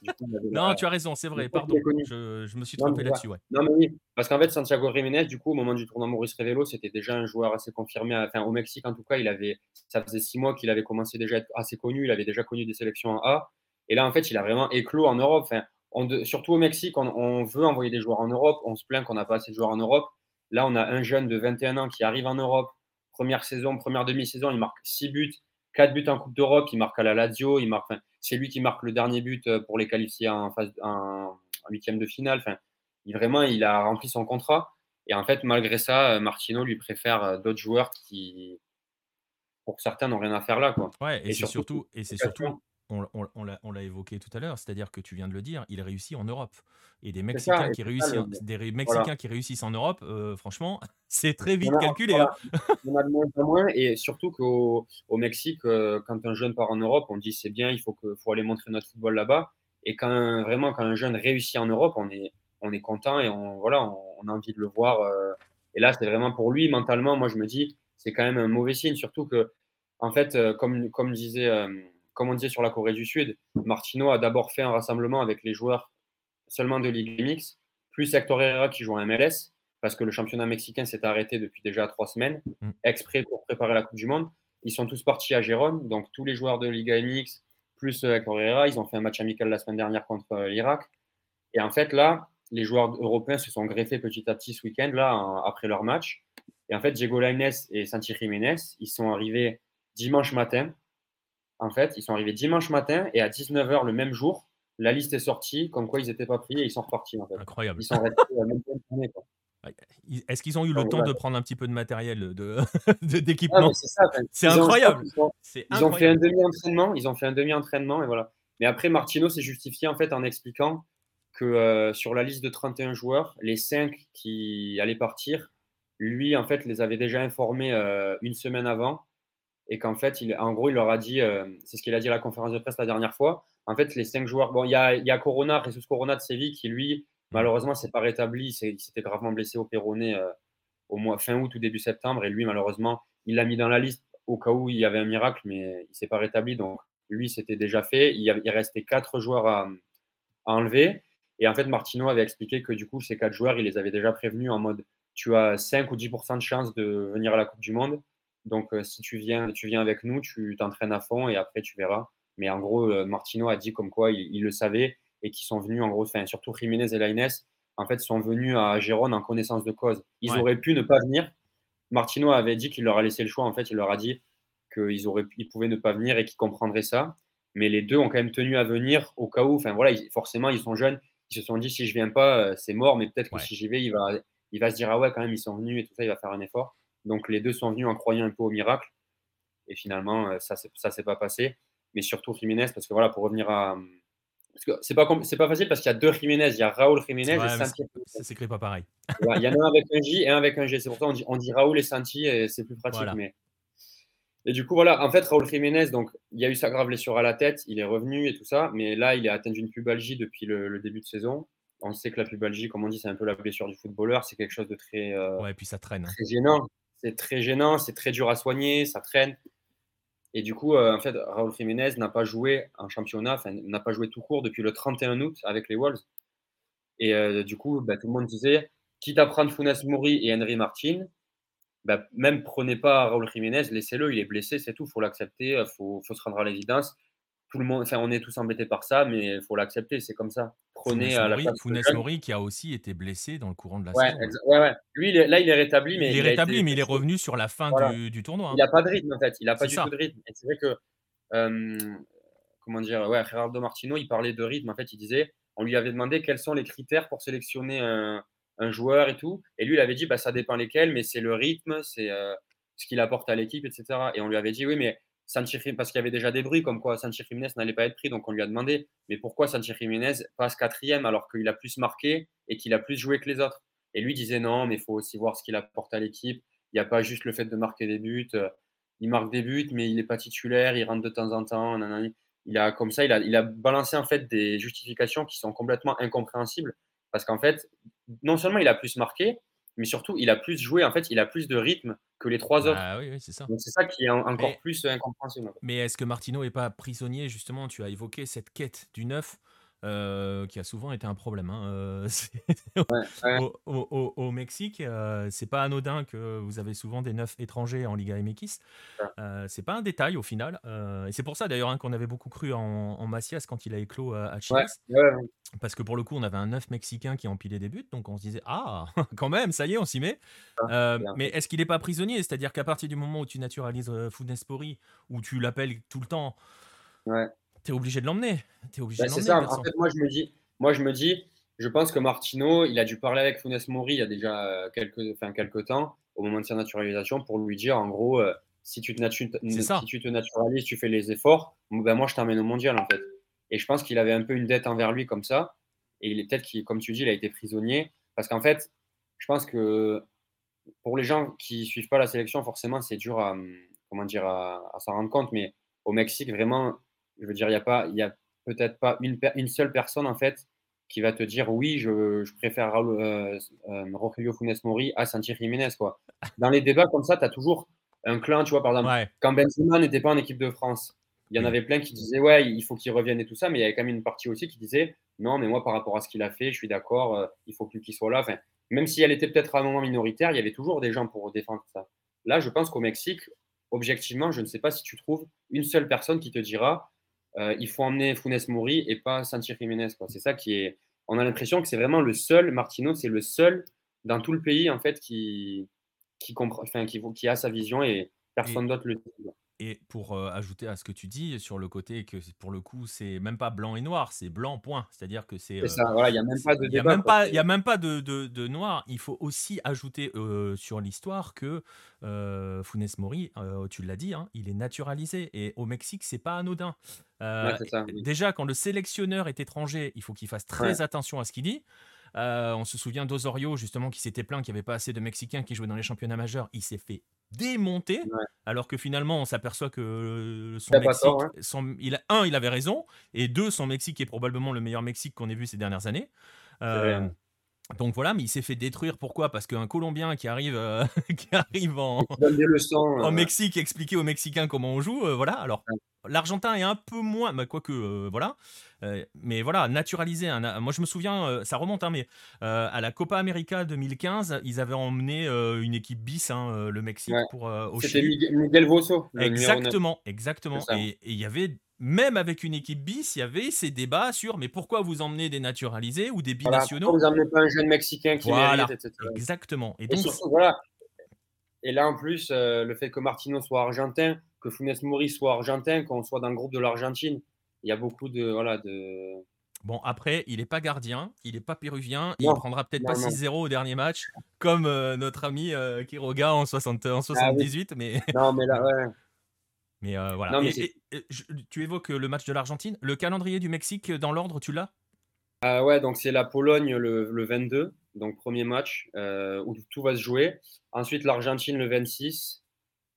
du coup, avait Non, la- tu as raison, c'est vrai, pardon. Je, je me suis trompé là-dessus, ouais. Non, mais oui, parce qu'en fait, Santiago Jiménez, du coup, au moment du tournoi Maurice Révélo, c'était déjà un joueur assez confirmé. Enfin, au Mexique, en tout cas, il avait, ça faisait six mois qu'il avait commencé déjà à être assez connu. Il avait déjà connu des sélections en A. Et là, en fait, il a vraiment éclos en Europe. Enfin, on de- surtout au Mexique, on, on veut envoyer des joueurs en Europe. On se plaint qu'on n'a pas assez de joueurs en Europe. Là, on a un jeune de 21 ans qui arrive en Europe. Première saison, première demi-saison, il marque 6 buts, 4 buts en Coupe d'Europe. Il marque à la Lazio. Il marque, enfin, c'est lui qui marque le dernier but euh, pour les qualifier en, phase, en, en huitième de finale. Enfin, il, vraiment, il a rempli son contrat. Et en fait, malgré ça, euh, Martino lui préfère euh, d'autres joueurs qui, pour certains, n'ont rien à faire là. Quoi. Ouais, et, Et c'est surtout, surtout, et c'est surtout, on, on- on l'a- on l'a évoqué tout à l'heure, c'est-à-dire que tu viens de le dire, il réussit en Europe. Et des ça, Mexicains, et qui, ça, réussissent, le- des ré- Mexicains qui réussissent en Europe, euh, franchement, c'est très vite a- calculé. voilà. hein. On a de moins en moins. Et surtout qu'au au Mexique, euh, quand un jeune part en Europe, on dit c'est bien, il faut, que, faut aller montrer notre football là-bas. Et quand vraiment, quand un jeune réussit en Europe, on est, on est content et on, voilà, on, on a envie de le voir. euh. et là, c'est vraiment pour lui, mentalement, moi, je me dis, c'est quand même un mauvais signe. Surtout que, en fait, comme, comme, disait, comme on disait sur la Corée du Sud, Martino a d'abord fait un rassemblement avec les joueurs seulement de Ligue MX, plus Hector Herrera qui joue en MLS, parce que le championnat mexicain s'est arrêté depuis déjà trois semaines, Mm. exprès pour préparer la Coupe du Monde. ils sont tous partis à Gérone. Donc, tous les joueurs de Liga MX, plus euh, Correa, ils ont fait un match amical la semaine dernière contre euh, l'Irak. Et en fait, là, les joueurs européens se sont greffés petit à petit ce week-end, là, après leur match. Et en fait, Diego Lainez et Santi Jiménez, ils sont arrivés dimanche matin. En fait, ils sont arrivés dimanche matin et à 19h le même jour, la liste est sortie, comme quoi ils n'étaient pas pris et ils sont repartis. En fait. Incroyable. Ils sont restés la même journée. Est-ce qu'ils ont eu le temps de prendre un petit peu de matériel d'équipement C'est incroyable. Ils, ont, fait un demi-entraînement. Ils ont fait un demi-entraînement et voilà. Mais après, Martino s'est justifié en fait en expliquant que euh, sur la liste de 31 joueurs, les 5 qui allaient partir, lui en fait les avait déjà informés euh, une semaine avant et qu'en fait, il, en gros, il leur a dit, euh, c'est ce qu'il a dit à la conférence de presse la dernière fois. En fait, les 5 joueurs, bon, il y a, y a Corona, Jesus Corona de Séville qui lui Malheureusement, c'est pas rétabli. Il s'était gravement blessé au péroné euh, au mois fin août ou début septembre. Et lui, malheureusement, il l'a mis dans la liste au cas où il y avait un miracle, mais il s'est pas rétabli. Donc, lui, c'était déjà fait. Il, il restait quatre joueurs à, enlever. Et en fait, Martino avait expliqué que du coup, ces quatre joueurs, il les avait déjà prévenus en mode tu as 5 ou 10% de chance de venir à la Coupe du Monde. Donc, euh, si tu viens, tu viens avec nous, tu t'entraînes à fond et après, tu verras. Mais en gros, euh, Martino a dit comme quoi il le savait et qui sont venus en gros, enfin, surtout Jiménez et Lainez, en fait, sont venus à Gérone en connaissance de cause. Ils auraient pu ne pas venir. Martino avait dit qu'il leur a laissé le choix. En fait, il leur a dit qu'ils auraient, ils pouvaient ne pas venir et qu'ils comprendraient ça. Mais les deux ont quand même tenu à venir au cas où. Enfin voilà, forcément, ils sont jeunes. Ils se sont dit si je viens pas, euh, c'est mort. Mais peut-être que si j'y vais, il va, il va se dire ah ouais, quand même, ils sont venus et tout ça, il va faire un effort. Donc les deux sont venus en croyant un peu au miracle. Et finalement, euh, ça, ça s'est pas passé. Mais surtout Jiménez, parce que voilà, pour revenir à, c'est pas, c'est pas facile parce qu'il y a deux Jiménez. Il y a Raoul Jiménez et Santi. Ça s'écrit pas pareil. il y en a un avec un J et un avec un G. C'est pour ça qu'on dit, on dit Raoul et Santi et c'est plus pratique. Mais... Et du coup, voilà, en fait, Raoul Jiménez, donc, il y a eu sa grave blessure à la tête, il est revenu et tout ça, mais là, il a atteint une pubalgie depuis le, début de saison. On sait que la pubalgie, comme on dit, c'est un peu la blessure du footballeur, c'est quelque chose de très, euh, ouais, puis ça traîne. très gênant. C'est très gênant, c'est très dur à soigner, ça traîne. Et du coup, euh, en fait, Raúl Jiménez n'a pas joué en championnat, n'a pas joué tout court depuis le 31 août avec les Wolves. Et euh, du coup, bah, tout le monde disait, quitte à prendre Funes Mori et Henry Martin, bah, même prenez pas Raúl Jiménez, laissez-le, il est blessé, c'est tout, il faut l'accepter, il faut, faut, se rendre à l'évidence tout le monde, enfin, on est tous embêtés par ça, mais il faut l'accepter, c'est comme ça. Prenez à la Mori qui a aussi été blessé dans le courant de la ouais, saison. Ouais, ouais. Lui, là, il est rétabli, mais il est rétabli, mais il est revenu sur la fin du, tournoi. Il n'a pas de rythme en fait. Il n'a pas du tout de rythme. Et c'est vrai que, euh, comment dire, ouais, Gerardo Martino, il parlait de rythme. En fait, il disait, on lui avait demandé quels sont les critères pour sélectionner un, joueur et tout, et lui, il avait dit, bah, ça dépend lesquels, mais c'est le rythme, c'est euh, ce qu'il apporte à l'équipe, etc. Et on lui avait dit, oui, mais parce qu'il y avait déjà des bruits comme quoi Santi Jiménez n'allait pas être pris, donc on lui a demandé, mais pourquoi Santi Jiménez passe quatrième alors qu'il a plus marqué et qu'il a plus joué que les autres? Et lui disait non, mais il faut aussi voir ce qu'il apporte à l'équipe. Il n'y a pas juste le fait de marquer des buts. Euh, il marque des buts, mais il n'est pas titulaire, il rentre de temps en temps. Il a comme ça, il a, il a balancé en fait des justifications qui sont complètement incompréhensibles parce qu'en fait, non seulement il a plus marqué, mais surtout il a plus joué. En fait, il a plus de rythme que les trois autres. Ah oui, oui c'est ça. Donc c'est ça qui est encore plus incompréhensible. Mais est-ce que Martino n'est pas prisonnier justement? Tu as évoqué cette quête du neuf. Euh, qui a souvent été un problème. Hein. Euh, au, Mexique, euh, c'est pas anodin que vous avez souvent des neufs étrangers en Liga MX. c'est pas un détail au final. et c'est pour ça d'ailleurs hein, qu'on avait beaucoup cru en, en, Macias quand il a éclos à Chile. Parce que pour le coup, on avait un neuf mexicain qui empilait des buts, donc on se disait Ah, quand même, ça y est, on s'y met. mais est-ce qu'il n'est pas prisonnier? C'est-à-dire qu'à partir du moment où tu naturalises Foudnespori, où tu l'appelles tout le temps, ouais tu es obligé de l'emmener. Bah, c'est ça. En fait, moi je, me dis, moi, je me dis, je pense que Martino, il a dû parler avec Funes Mori il y a déjà euh, quelques, enfin, quelques temps, au moment de sa naturalisation, pour lui dire, en gros, euh, si, tu te si tu te naturalises, tu fais les efforts, ben moi, je t'emmène au mondial, en fait. Et je pense qu'il avait un peu une dette envers lui comme ça. Et il est peut-être, comme tu dis, il a été prisonnier. Parce qu'en fait, je pense que pour les gens qui suivent pas la sélection, forcément, c'est dur à, comment dire, à, à s'en rendre compte. Mais au Mexique, vraiment, je veux dire, il n'y a, pas, il y a peut-être pas une, une, seule personne, en fait, qui va te dire oui, je, je préfère Raúl, euh, euh, Rogelio Funes Mori à Santi Jiménez. Quoi. Dans les débats comme ça, tu as toujours un clan, tu vois, par exemple, quand Benzema n'était pas en équipe de France, il y en avait plein qui disaient ouais, il faut qu'il revienne et tout ça, mais il y avait quand même une partie aussi qui disait non, mais moi, par rapport à ce qu'il a fait, je suis d'accord, euh, il faut plus qu'il soit là. Enfin, même si elle était peut-être à un moment minoritaire, il y avait toujours des gens pour défendre ça. Là, je pense qu'au Mexique, objectivement, je ne sais pas si tu trouves une seule personne qui te dira euh, il faut emmener Funes Mori et pas Santi Jiménez. C'est ça qui est. On a l'impression que c'est vraiment le seul, Martino, c'est le seul dans tout le pays en fait qui, qui, comprend, enfin, qui, qui a sa vision et personne d'autre le dit. Et pour euh, ajouter à ce que tu dis sur le côté que pour le coup c'est même pas blanc et noir, c'est blanc point. C'est-à-dire que c'est. C'est ça. Voilà, il n'y a même pas de Il y a débat. il y a même pas de, de- de noir. Il faut aussi ajouter euh, sur l'histoire que euh, Funes Mori, euh, tu l'as dit, hein, il est naturalisé et au Mexique c'est pas anodin. Euh, Ouais, c'est ça, oui. Déjà quand le sélectionneur est étranger, il faut qu'il fasse très Ouais. attention à ce qu'il dit. Euh, on se souvient d'Osorio justement qui s'était plaint qu'il n'y avait pas assez de Mexicains qui jouaient dans les championnats majeurs. Il s'est fait démonter Ouais. alors que finalement on s'aperçoit que euh, son Mexique, tort, hein. son- il a, un, il avait raison, et deux, son Mexique est probablement le meilleur Mexique qu'on ait vu ces dernières années. Euh. Donc voilà, mais il s'est fait détruire. Pourquoi? Parce qu'un Colombien qui arrive, euh, qui arrive en, leçons. euh, Mexique expliquer aux Mexicains comment on joue, euh, voilà. Alors l'Argentin est un peu moins, bah, quoique euh, voilà. Mais voilà, naturaliser. Un, moi je me souviens, ça remonte, hein, mais à la Copa América 2015, ils avaient emmené une équipe bis, hein, le Mexique, Ouais. pour au C'était Chili. Miguel, Miguel Vosso. Exactement, exactement. Et il y avait, même avec une équipe bis, il y avait ces débats sur mais pourquoi vous emmenez des naturalisés ou des Voilà, binationaux pourquoi vous n'emmenez pas un jeune Mexicain qui Voilà, mérite, etc. exactement. Et Et donc, surtout, voilà. Et là, en plus, euh, le fait que Martino soit argentin, que Funes Mori soit argentin, qu'on soit dans le groupe de l'Argentine, il y a beaucoup de. Voilà, de... bon, après, il n'est pas gardien, il n'est pas péruvien, il prendra peut-être pas non. 6-0 au dernier match, comme euh, notre ami euh, Quiroga en, 60, Ah en 78, mais, Non, mais là, ouais. Mais euh, voilà. Non, mais Et- c'est- et- et je- tu évoques le match de l'Argentine, le calendrier du Mexique dans l'ordre, tu l'as? Ah ouais, donc c'est la Pologne le, le 22, donc premier match euh, où tout va se jouer. Ensuite, l'Argentine le 26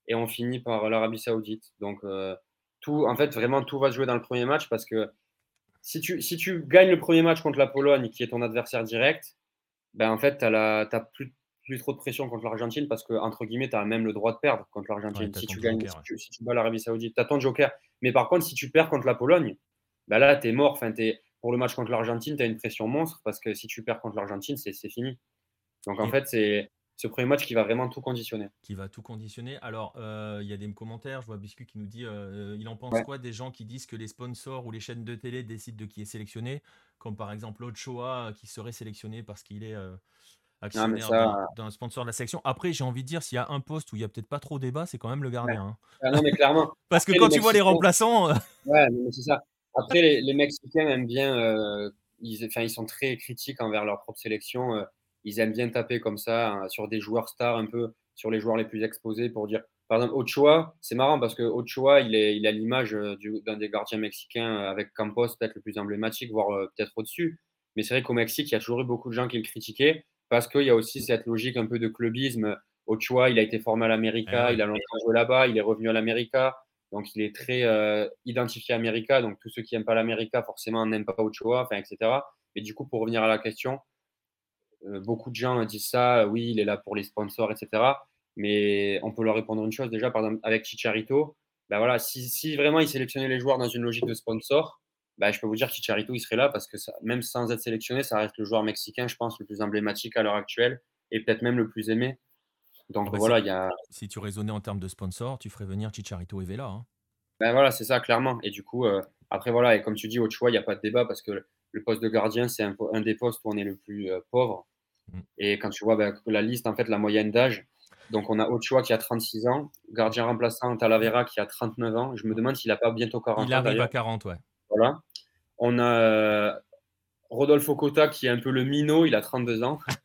et on finit par l'Arabie Saoudite. Donc, euh, tout, en fait, vraiment, tout va se jouer dans le premier match parce que si tu, si tu gagnes le premier match contre la Pologne, qui est ton adversaire direct, ben en fait, tu n'as plus, plus trop de pression contre l'Argentine parce que, entre guillemets, tu as même le droit de perdre contre l'Argentine. Ouais, si, tu gagnes, joker, si, ouais. tu, si tu bats l'Arabie Saoudite, tu as ton joker. Mais par contre, si tu perds contre la Pologne, ben là, tu es mort. Enfin, t'es- pour le match contre l'Argentine, tu as une pression monstre parce que si tu perds contre l'Argentine, c'est fini. Donc, en Et- fait, c'est ce premier match qui va vraiment tout conditionner. qui va tout conditionner. Alors, euh, il y a des commentaires, je vois Biscuit qui nous dit, euh, il en pense Ouais. quoi des gens qui disent que les sponsors ou les chaînes de télé décident de qui est sélectionné, comme par exemple Ochoa euh, qui serait sélectionné parce qu'il est euh, actionnaire ça- d'un- sponsor de la sélection. Après, j'ai envie de dire, s'il y a un poste où il y a peut-être pas trop débat, c'est quand même le gardien. hein. Ah non, mais clairement. Parce que Après, quand tu vois les remplaçants, euh, Ouais, c'est ça. Après, les, les Mexicains aiment bien, euh, ils, sont très critiques envers leur propre sélection. euh, ils aiment bien taper comme ça hein, sur des joueurs stars, un peu sur les joueurs les plus exposés pour dire. Par exemple, Ochoa, c'est marrant parce que Ochoa, il est, il a l'image euh, du- d'un des gardiens mexicains euh, avec Campos, peut-être le plus emblématique, voire euh, peut-être au-dessus. Mais c'est vrai qu'au Mexique, il y a toujours eu beaucoup de gens qui le critiquaient parce qu'il y a aussi cette logique un peu de clubisme. Ochoa, il a été formé à l'América, ouais. il a longtemps joué là-bas, il est revenu à l'América. Donc, il est très euh, identifié América. Donc, tous ceux qui n'aiment pas l'América, forcément, n'aiment pas Ochoa, enfin, etc. Mais du coup, pour revenir à la question, euh, beaucoup de gens disent ça. Oui, il est là pour les sponsors, etc. Mais on peut leur répondre une chose déjà, par exemple, avec Chicharito. Ben voilà, si, si vraiment il sélectionnait les joueurs dans une logique de sponsor, ben, je peux vous dire que Chicharito, il serait là parce que ça, même sans être sélectionné, ça reste le joueur mexicain, je pense, le plus emblématique à l'heure actuelle et peut-être même le plus aimé. Donc Ah bah, voilà, il y a, si tu raisonnais en termes de sponsors, tu ferais venir Chicharito et Vela. hein. Ben voilà, c'est ça, clairement. Et du coup, euh, après, voilà, et comme tu dis, au choix, il n'y a pas de débat parce que le, poste de gardien, c'est un, des postes où on est le plus euh, pauvre. Mm. Et quand tu vois ben, que la liste, en fait, la moyenne d'âge, donc on a Ochoa qui a 36 ans, gardien remplaçant Talavera qui a 39 ans. Je me demande s'il n'a pas bientôt 40 Il ans. arrive à d'ailleurs. 40, ouais. Voilà. On a euh, Rodolfo Cota qui est un peu le minot, il a 32 ans.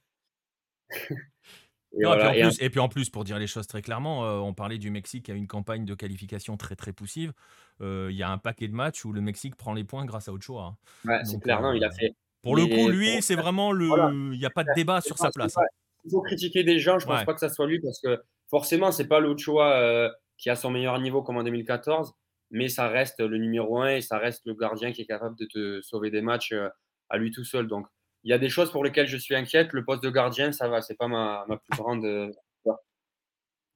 Et Non, voilà. et, puis en plus, et puis en plus, pour dire les choses très clairement, euh, on parlait du Mexique qui a une campagne de qualification très très poussive. Euh, Il y a un paquet de matchs où le Mexique prend les points grâce à Ochoa. hein. ouais, c'est clair, non, il a fait. Pour le coup, lui, c'est vraiment le. Voilà. Il n'y a pas de débat sur sa place. pas- Il faut critiquer des gens, je pense Ouais. pas que ça soit lui parce que forcément, c'est pas l'Ochoa qui a son meilleur niveau comme en 2014, mais ça reste le numéro un et ça reste le gardien qui est capable de te sauver des matchs euh, à lui tout seul. Donc, il y a des choses pour lesquelles je suis inquiète. Le poste de gardien, ça va, c'est pas ma, ma plus grande. euh,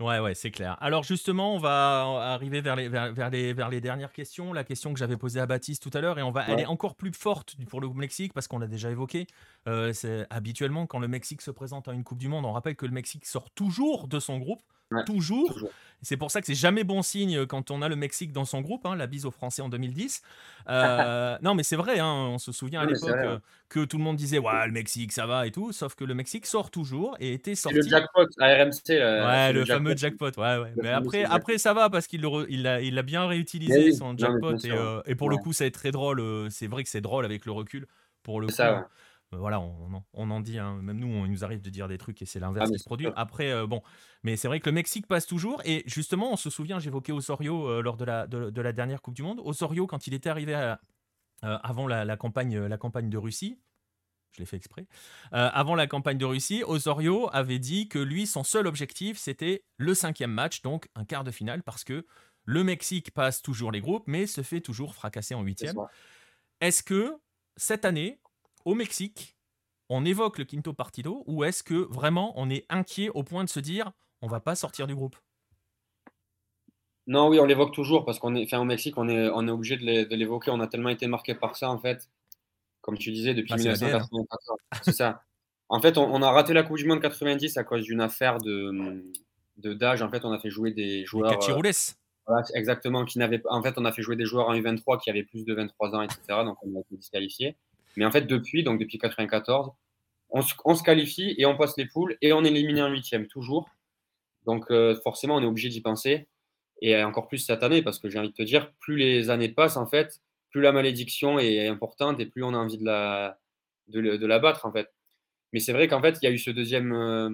Ouais, ouais, c'est clair. Alors justement, on va arriver vers les, vers, vers les, vers les dernières questions. La question que j'avais posée à Baptiste tout à l'heure, et on va Ouais. aller encore plus forte pour le Mexique, parce qu'on l'a déjà évoqué. Euh, c'est habituellement, quand le Mexique se présente à une Coupe du Monde, on rappelle que le Mexique sort toujours de son groupe, toujours. toujours. C'est pour ça que c'est jamais bon signe quand on a le Mexique dans son groupe, hein, la bise aux Français en 2010. Euh, non, mais c'est vrai, hein, on se souvient à l'époque euh, que tout le monde disait ouais, le Mexique ça va et tout, sauf que le Mexique sort toujours et était sorti. le jackpot à RMC. là, Ouais, le fameux jackpot, ouais, ouais. Le Mais après, après ça va parce qu'il re- il l'a bien réutilisé oui, son jackpot et, euh, et pour le coup ça est très drôle. euh, C'est vrai que c'est drôle avec le recul. Pour le coup, ça, ouais. Euh, voilà, on, en- on en dit, hein, même nous, on, il nous arrive de dire des trucs et c'est Ah, l'inverse mais qui se produit. Après, euh, bon, mais c'est vrai que le Mexique passe toujours. Et justement, on se souvient, j'évoquais Osorio euh, lors de la, de, de la dernière Coupe du Monde. Osorio, quand il était arrivé à- euh, avant la, la campagne, la campagne de Russie, je l'ai fait exprès, avant la campagne de Russie, Osorio avait dit que lui, son seul objectif, c'était le cinquième match, donc un quart de finale, parce que le Mexique passe toujours les groupes, mais se fait toujours fracasser en huitième. Est-ce que cette année, au Mexique, on évoque le quinto partido ou est-ce que vraiment on est inquiet au point de se dire on va pas sortir du groupe? Non, oui, on l'évoque toujours parce qu'on est, enfin, au Mexique, on est, on est obligé de l'é- de l'évoquer. On a tellement été marqué par ça, en fait. Comme tu disais, depuis Ah, c'est l'ADN. 1994. C'est ça. En fait, on, on a raté la Coupe du Monde 90 à cause d'une affaire de, de d'âge. En fait, on a fait jouer des joueurs. euh, voilà, exactement, qui n'avaient En fait, on a fait jouer des joueurs en U23 qui avaient plus de 23 ans, etc. Donc, on a été disqualifiés. Mais en fait, depuis, donc depuis 94, on se, on se qualifie et on passe les poules et on est éliminé en huitième, toujours. Donc, euh, forcément, on est obligé d'y penser. Et encore plus cette année, parce que j'ai envie de te dire, plus les années passent, en fait, plus la malédiction est importante et plus on a envie de la, de, la battre, en fait. Mais c'est vrai qu'en fait, il y a eu ce deuxième. euh,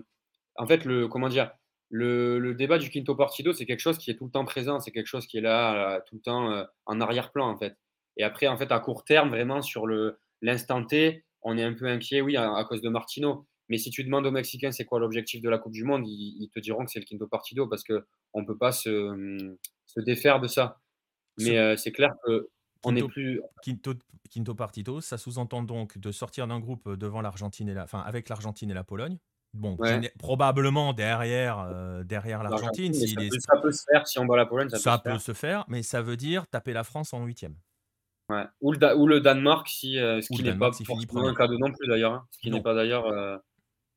en fait, le, comment dire, le, le débat du quinto partido, c'est quelque chose qui est tout le temps présent, c'est quelque chose qui est là, euh, tout le temps en arrière-plan, en fait. Et après, en fait, à court terme, vraiment, sur le, l'instant T, on est un peu inquiet, oui, à, à cause de Martino. Mais si tu demandes aux Mexicains c'est quoi l'objectif de la Coupe du Monde, ils, ils te diront que c'est le quinto partido parce qu'on ne peut pas se, se défaire de ça. Mais euh, c'est clair que on quinto, plus. quinto, quinto partido, ça sous-entend donc de sortir d'un groupe devant l'Argentine et la, enfin avec l'Argentine et la Pologne. Bon, Ouais. probablement derrière, euh, derrière l'Argentine, ça, est- peut, ça peut se faire si on bat la Pologne, ça, ça peut se peut faire. se faire, mais ça veut dire taper la France en huitième. Ouais. Ou, le, Da- ou le Danemark, si, euh, ce Ou qui le n'est pas forcément un premier. cadeau non plus d'ailleurs. hein. Ce qui n'est pas d'ailleurs. euh,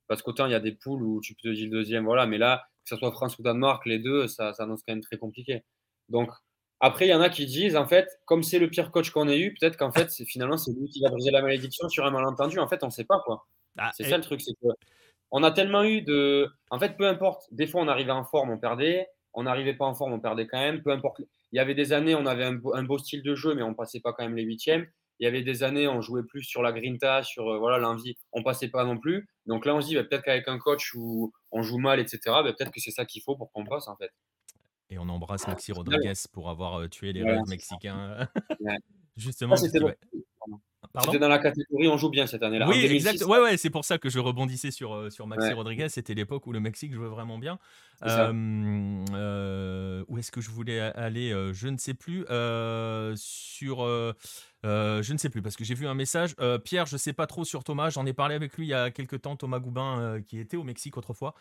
parce qu'autant il y a des poules où tu peux te dire le deuxième, voilà, mais là, que ce soit France ou Danemark, les deux, ça, ça annonce quand même très compliqué. Donc, après, il y en a qui disent, en fait, comme c'est le pire coach qu'on ait eu, peut-être qu'en fait, finalement, c'est lui qui va briser la malédiction sur un malentendu. En fait, on ne sait pas, quoi. Ah, C'est et- ça le truc, c'est que on a tellement eu de. En fait, peu importe. Des fois, on arrivait en forme, on perdait. On n'arrivait pas en forme, on perdait quand même. Peu importe. Il y avait des années, on avait un beau, un beau style de jeu, mais on passait pas quand même les huitièmes. Il y avait des années, on jouait plus sur la grinta, sur euh, voilà l'envie. On passait pas non plus. Donc là, on se dit bah, peut-être qu'avec un coach où on joue mal, etc. bah, peut-être que c'est ça qu'il faut pour qu'on passe en fait. Et on embrasse Maxi final, Rodriguez pour avoir euh, tué les Voilà, rêves mexicains. Ouais. Justement, Ça, c'était Pardon C'était dans la catégorie on joue bien cette année-là. Oui, 2006, exact. Ouais, ouais, c'est pour ça que je rebondissais sur, euh, sur Maxi Ouais. Rodriguez. C'était l'époque où le Mexique jouait vraiment bien. Euh, euh, où est-ce que je voulais aller Je ne sais plus. Euh, sur. je ne sais plus parce que j'ai vu un message. Pierre, je sais pas trop sur Thomas. J'en ai parlé avec lui il y a quelques temps. Thomas Goubin, qui était au Mexique autrefois,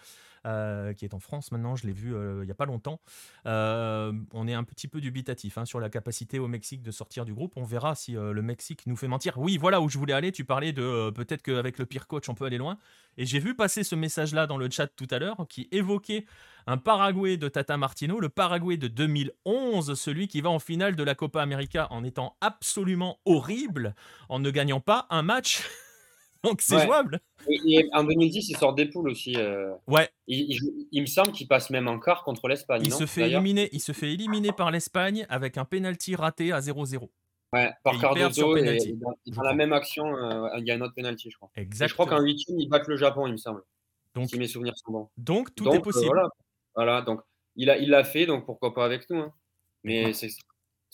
euh, qui est en France maintenant. Je l'ai vu euh, il y a pas longtemps. Euh, on est un petit peu dubitatif hein, sur la capacité au Mexique de sortir du groupe. On verra si le Mexique nous fait mentir. Oui, voilà où je voulais aller. Tu parlais de peut-être qu'avec le pire coach, on peut aller loin. Et j'ai vu passer ce message-là dans le chat tout à l'heure qui évoquait un Paraguay de Tata Martino, le Paraguay de 2011, celui qui va en finale de la Copa América en étant absolument horrible, en ne gagnant pas un match. Donc c'est Ouais. jouable. Et, et en 2010, il sort des poules aussi. euh. Ouais, Il, il joue- il me semble qu'il passe même en quart contre l'Espagne. il non se fait éliminer, il se fait éliminer par l'Espagne avec un penalty raté à 0-0. Ouais, Et par sur Cardozo et, et dans, dans la même action, euh, il y a un autre penalty, je crois. Et je crois qu'en huitième, ils battent le Japon, il me semble. Donc, Si mes souvenirs sont bons. donc tout donc, est euh, possible. voilà. Voilà, donc il a, il l'a fait, donc pourquoi pas avec nous. hein. Mais de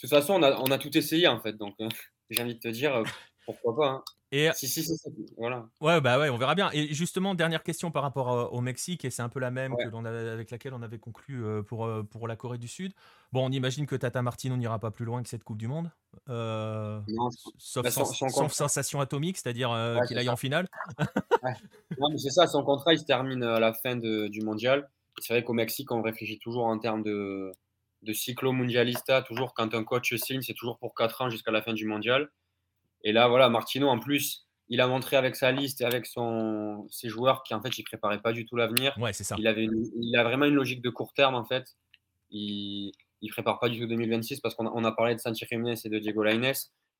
toute façon, on a, on a tout essayé en fait, donc j'ai envie de te dire, pourquoi pas. hein. Et Si, si, si, voilà. Ouais, bah ouais, on verra bien. Et justement, dernière question par rapport au Mexique, et c'est un peu la même Ouais. que avait, avec laquelle on avait conclu pour, pour la Corée du Sud. Bon, on imagine que Tata Martino n'ira pas plus loin que cette Coupe du Monde, euh, Non, sauf, Bah, sensation atomique, c'est-à-dire euh, Ouais, qu'il aille ça. en finale. non, mais c'est ça, son contrat il se termine à la fin de- du mondial. C'est vrai qu'au Mexique, on réfléchit toujours en termes de, de cyclo mondialista. Toujours quand un coach signe, c'est toujours pour 4 ans jusqu'à la fin du mondial. Et là, voilà, Martino, en plus, il a montré avec sa liste et avec son, ses joueurs qu'en fait, il préparait pas du tout l'avenir. Ouais, c'est ça. Il, avait il a vraiment une logique de court terme, en fait. Il ne prépare pas du tout 2026 parce qu'on a, on a parlé de Santi Jiménez et de Diego Lainez.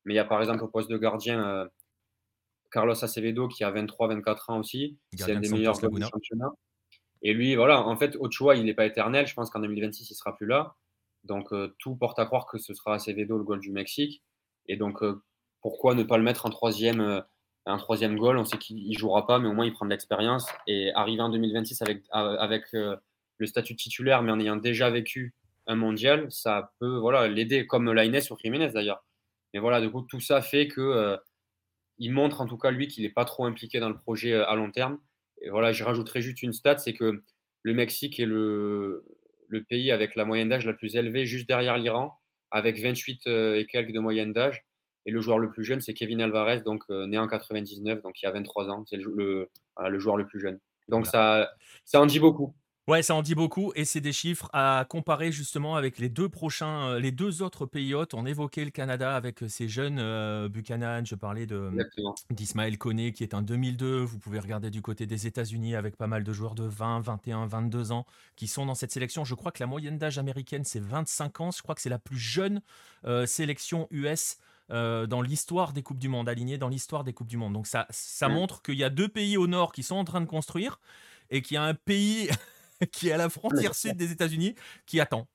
Mais il y a par exemple au poste de gardien euh, Carlos Acevedo qui a 23-24 ans aussi. C'est un des meilleurs joueurs du championnat. Et lui, voilà, en fait, Ochoa, il n'est pas éternel. Je pense qu'en 2026, il sera plus là. Donc, euh, tout porte à croire que ce sera Acevedo, le goal du Mexique. Et donc, euh, pourquoi ne pas le mettre en troisième un troisième goal? On sait qu'il ne jouera pas, mais au moins il prend de l'expérience. Et arriver en 2026 avec, avec euh, le statut titulaire, mais en ayant déjà vécu un mondial, ça peut voilà, l'aider, comme Lainez ou Jiménez d'ailleurs. Mais voilà, du coup, tout ça fait que euh, il montre en tout cas lui qu'il n'est pas trop impliqué dans le projet euh, à long terme. Et voilà, je rajouterai juste une stat, c'est que le Mexique est le, le pays avec la moyenne d'âge la plus élevée, juste derrière l'Iran, avec 28 et quelques de moyenne d'âge. Et le joueur le plus jeune, c'est Kevin Alvarez, donc euh, né en 99, donc il y a 23 ans. C'est le, le, joueur le plus jeune. Donc ça, ça en dit beaucoup. Ouais, ça en dit beaucoup et c'est des chiffres à comparer justement avec les deux prochains, euh, les deux autres pays hôtes. On évoquait le Canada avec euh, ces jeunes Buchanan, je parlais de d'Ismaël Koné qui est un 2002. Vous pouvez regarder du côté des États-Unis avec pas mal de joueurs de 20, 21, 22 ans qui sont dans cette sélection. Je crois que la moyenne d'âge américaine c'est 25 ans. Je crois que c'est la plus jeune sélection US euh, dans l'histoire des Coupes du Monde, aligné dans l'histoire des Coupes du Monde. Donc ça, ça montre qu'il y a deux pays au nord qui sont en train de construire et qu'il y a un pays qui est à la frontière sud des États-Unis qui attend.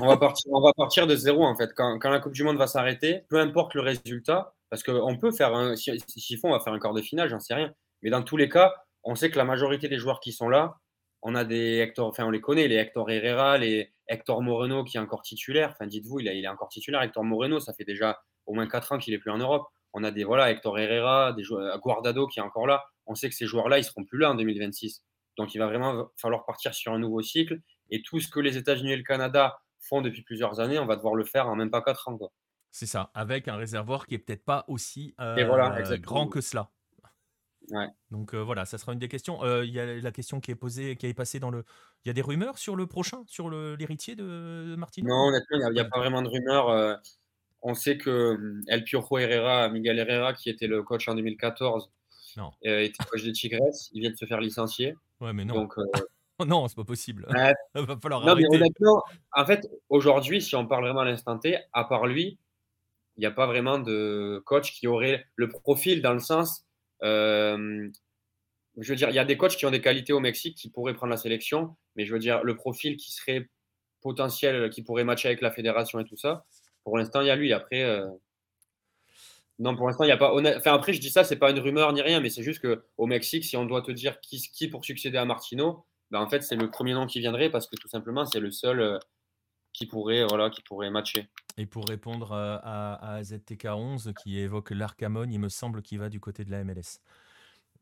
on, va partir, on va partir de zéro en fait. Quand, quand la Coupe du Monde va s'arrêter, peu importe le résultat, parce qu'on peut faire un. Si, si font, on va faire un quart de finale, j'en sais rien. Mais dans tous les cas, on sait que la majorité des joueurs qui sont là, on a des Hector, enfin on les connaît, les Hector Herrera, les Hector Moreno qui est encore titulaire. Enfin dites-vous, il, il est encore titulaire. Hector Moreno, ça fait déjà au moins 4 ans qu'il est plus en Europe. On a des voilà, Hector Herrera, des joueurs, Guardado qui est encore là. On sait que ces joueurs-là, ils seront plus là en 2026. Donc il va vraiment falloir partir sur un nouveau cycle. Et tout ce que les États-Unis et le Canada font depuis plusieurs années, on va devoir le faire en même pas 4 ans. C'est ça, avec un réservoir qui est peut-être pas aussi euh, grand que cela. Ouais. Donc euh, voilà, ça sera une des questions. Euh, il y a la question qui est posée, qui est passée dans le. Il y a des rumeurs sur le prochain, sur l'héritier de, de Martin Non, honnêtement, il n'y a, pas vraiment de rumeurs on sait que hum, El Piojo Herrera, Miguel Herrera, qui était le coach en 2014, non. Euh, était coach des Tigres. Il vient de se faire licencier. Ouais, mais non. Donc, euh, non, c'est pas possible. Il va falloir non, mais honnêtement, en fait, aujourd'hui, si on parle vraiment à l'instant T, à part lui, il n'y a pas vraiment de coach qui aurait le profil dans le sens. Euh, je veux dire, il y a des coachs qui ont des qualités au Mexique qui pourraient prendre la sélection, mais je veux dire, le profil qui serait potentiel, qui pourrait matcher avec la fédération et tout ça, pour l'instant, il y a lui. Après, euh, non, pour l'instant, il n'y a pas. Enfin, après, je dis ça, c'est pas une rumeur ni rien, mais c'est juste qu'au Mexique, si on doit te dire qui, qui pour succéder à Martino, ben, en fait, c'est le premier nom qui viendrait parce que tout simplement, c'est le seul euh, qui pourrait, voilà, qui pourrait matcher. Et pour répondre euh, à, à, ZTK11 qui évoque l'Arcamon, il me semble qu'il va du côté de la MLS.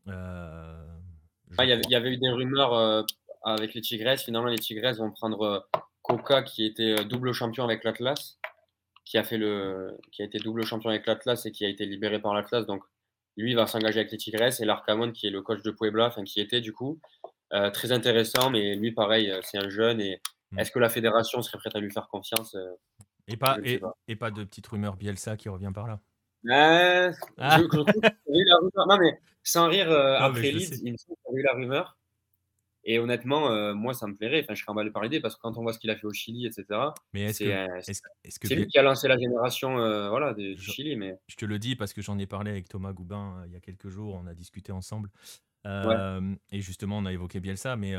Ah, il, y avait, il, y avait, eu des rumeurs avec les Tigresses. Finalement, les Tigresses vont prendre Coca qui était double champion avec l'Atlas qui a, fait le, qui a été double champion avec l'Atlas et qui a été libéré par l'Atlas. Donc, lui va s'engager avec les Tigres et l'Arcamon, qui est le coach de Puebla, enfin, qui était du coup. Euh, très intéressant, mais lui, pareil, euh, c'est un jeune. Et mm. est-ce que la fédération serait prête à lui faire confiance euh, et, pas, et, et, pas de petite rumeur Bielsa qui revient par là ah. Non, mais sans rire, après Leeds, il me semble qu'il y a eu la rumeur. Et honnêtement, euh, moi, ça me plairait. Enfin, je serais emballé par l'idée parce que quand on voit ce qu'il a fait au Chili, etc. Mais c'est -ce lui qui a lancé la génération euh, voilà, du Chili. Mais... Je te le dis parce que j'en ai parlé avec Thomas Goubin euh, il y a quelques jours. On a discuté ensemble. Et justement, on a évoqué Bielsa. Mais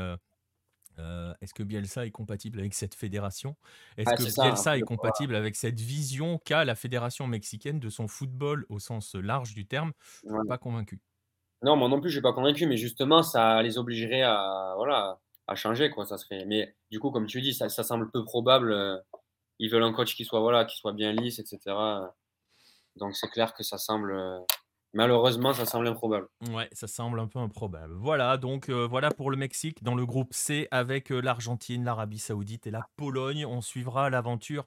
est-ce que Bielsa est compatible avec cette fédération? Est-ce ah, que Bielsa est compatible avec cette vision qu'a la fédération mexicaine de son football au sens large du terme? Je ne suis pas convaincu. Non, moi non plus, je suis pas convaincu, mais justement, ça les obligerait à, voilà, à changer. Quoi, ça serait... Mais du coup, comme tu dis, ça, ça semble peu probable. Euh, ils veulent un coach qui soit, voilà, qui soit bien lisse, etc. Donc c'est clair que ça semble. Euh, malheureusement, ça semble improbable. Ouais, ça semble un peu improbable. Voilà, donc euh, voilà pour le Mexique dans le groupe C avec l'Argentine, l'Arabie Saoudite et la Pologne. On suivra l'aventure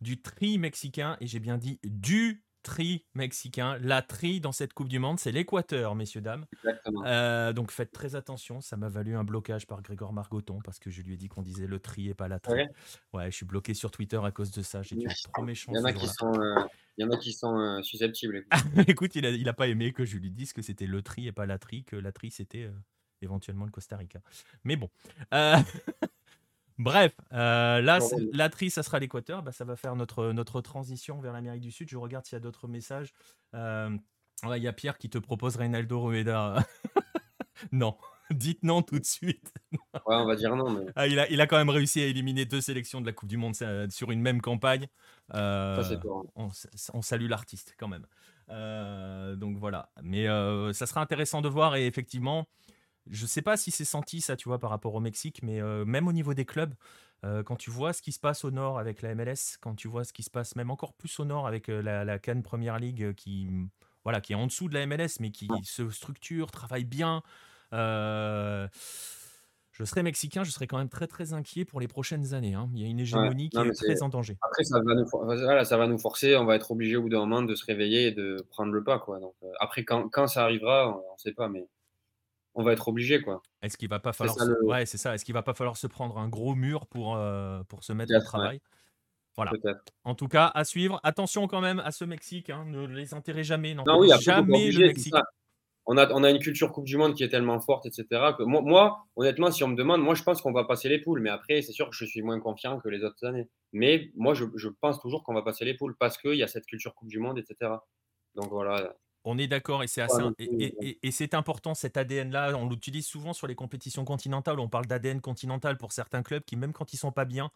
du tri mexicain, et j'ai bien dit du tri mexicain. La tri dans cette Coupe du Monde, c'est l'Équateur, messieurs, dames. Exactement. Euh, donc faites très attention. Ça m'a valu un blocage par Grégor Margoton parce que je lui ai dit qu'on disait le tri et pas la tri. Ouais. Ouais, je suis bloqué sur Twitter à cause de ça. J'ai Il trop méchant. y en a qui sont, euh, il y en a qui sont euh, susceptibles. écoute. Écoute, il a, il a pas aimé que je lui dise que c'était le tri et pas la tri, que la tri c'était éventuellement le Costa Rica. Mais bon. Bref, euh, là, la tri, ça sera l'Équateur. Bah, ça va faire notre, notre transition vers l'Amérique du Sud. Je regarde s'il y a d'autres messages. Euh, ouais, Il y a Pierre qui te propose Reynaldo Rueda. non, dites non tout de suite. Ouais, on va dire non, mais Ah, il, a, il a quand même réussi à éliminer deux sélections de la Coupe du Monde euh, sur une même campagne. Euh, ça toi. on, on salue l'artiste quand même. Donc voilà. Mais ça sera intéressant de voir et effectivement, je sais pas si c'est senti ça, tu vois, par rapport au Mexique, mais euh, même au niveau des clubs, euh, quand tu vois ce qui se passe au nord avec la MLS, quand tu vois ce qui se passe même encore plus au nord avec euh, la, la Cannes Première League qui, voilà, qui est en dessous de la MLS, mais qui se structure, travaille bien. euh, je serais mexicain, je serais quand même très très inquiet pour les prochaines années. hein. Il y a une hégémonie qui est très en danger. Après, ça va, nous, for- voilà, ça va nous forcer, on va être obligé au bout d'un moment de se réveiller et de prendre le pas. Quoi. Donc, euh, après, quand, quand ça arrivera, on ne sait pas, mais on va être obligé. Quoi. Est-ce qu'il va pas falloir ça, se... le- ouais c'est ça est-ce qu'il va pas falloir se prendre un gros mur pour euh, pour se mettre au ouais. travail? Voilà en tout cas à suivre attention quand même à ce Mexique hein, ne les enterrez jamais Non, oui, jamais le Mexique. On a, on a une culture Coupe du Monde qui est tellement forte, etc. Que moi, moi, honnêtement, si on me demande, moi, je pense qu'on va passer les poules. Mais après, c'est sûr que je suis moins confiant que les autres années. Mais moi, je, je pense toujours qu'on va passer les poules parce qu'il y a cette culture Coupe du Monde, etc. Donc voilà. On est d'accord et c'est assez Ouais, et, et- et- et c'est important cet ADN là on l'utilise souvent sur les compétitions continentales on parle d'ADN continental pour certains clubs qui même quand ils sont pas bien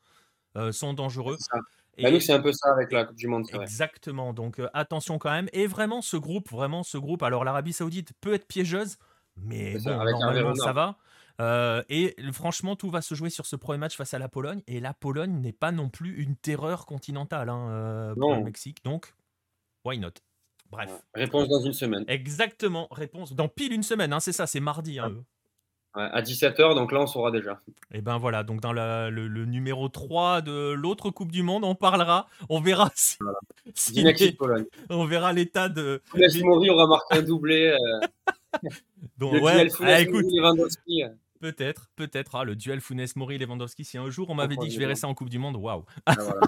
euh, sont dangereux c'est ça. Et- Bah, nous, c'est un peu ça avec la Coupe du Monde. Exactement. Donc euh, attention quand même. Et vraiment ce groupe, vraiment ce groupe. Alors l'Arabie Saoudite peut être piégeuse, mais ça, bon, Hervé normalement ça va. Euh, et franchement, tout va se jouer sur ce premier match face à la Pologne. Et la Pologne n'est pas non plus une terreur continentale hein, pour Non. le Mexique. Donc, why not? Bref. Ouais. Réponse dans une semaine. Exactement. Réponse dans pile une semaine. hein, c'est ça, c'est mardi. hein. Ouais, à 17h, donc là, on saura déjà. Et ben voilà, donc dans la- le, le numéro 3 de l'autre Coupe du Monde, on parlera, on verra si, si Du Mexique, Pologne. on verra l'état de. Funes Mori aura marqué un doublé. euh, Donc, ouais, ah, écoute, euh, Peut-être, peut-être. Ah, le duel Funes Mori Lewandowski. Si un jour on m'avait dit que je verrais ça en Coupe du Monde, waouh. ah, voilà.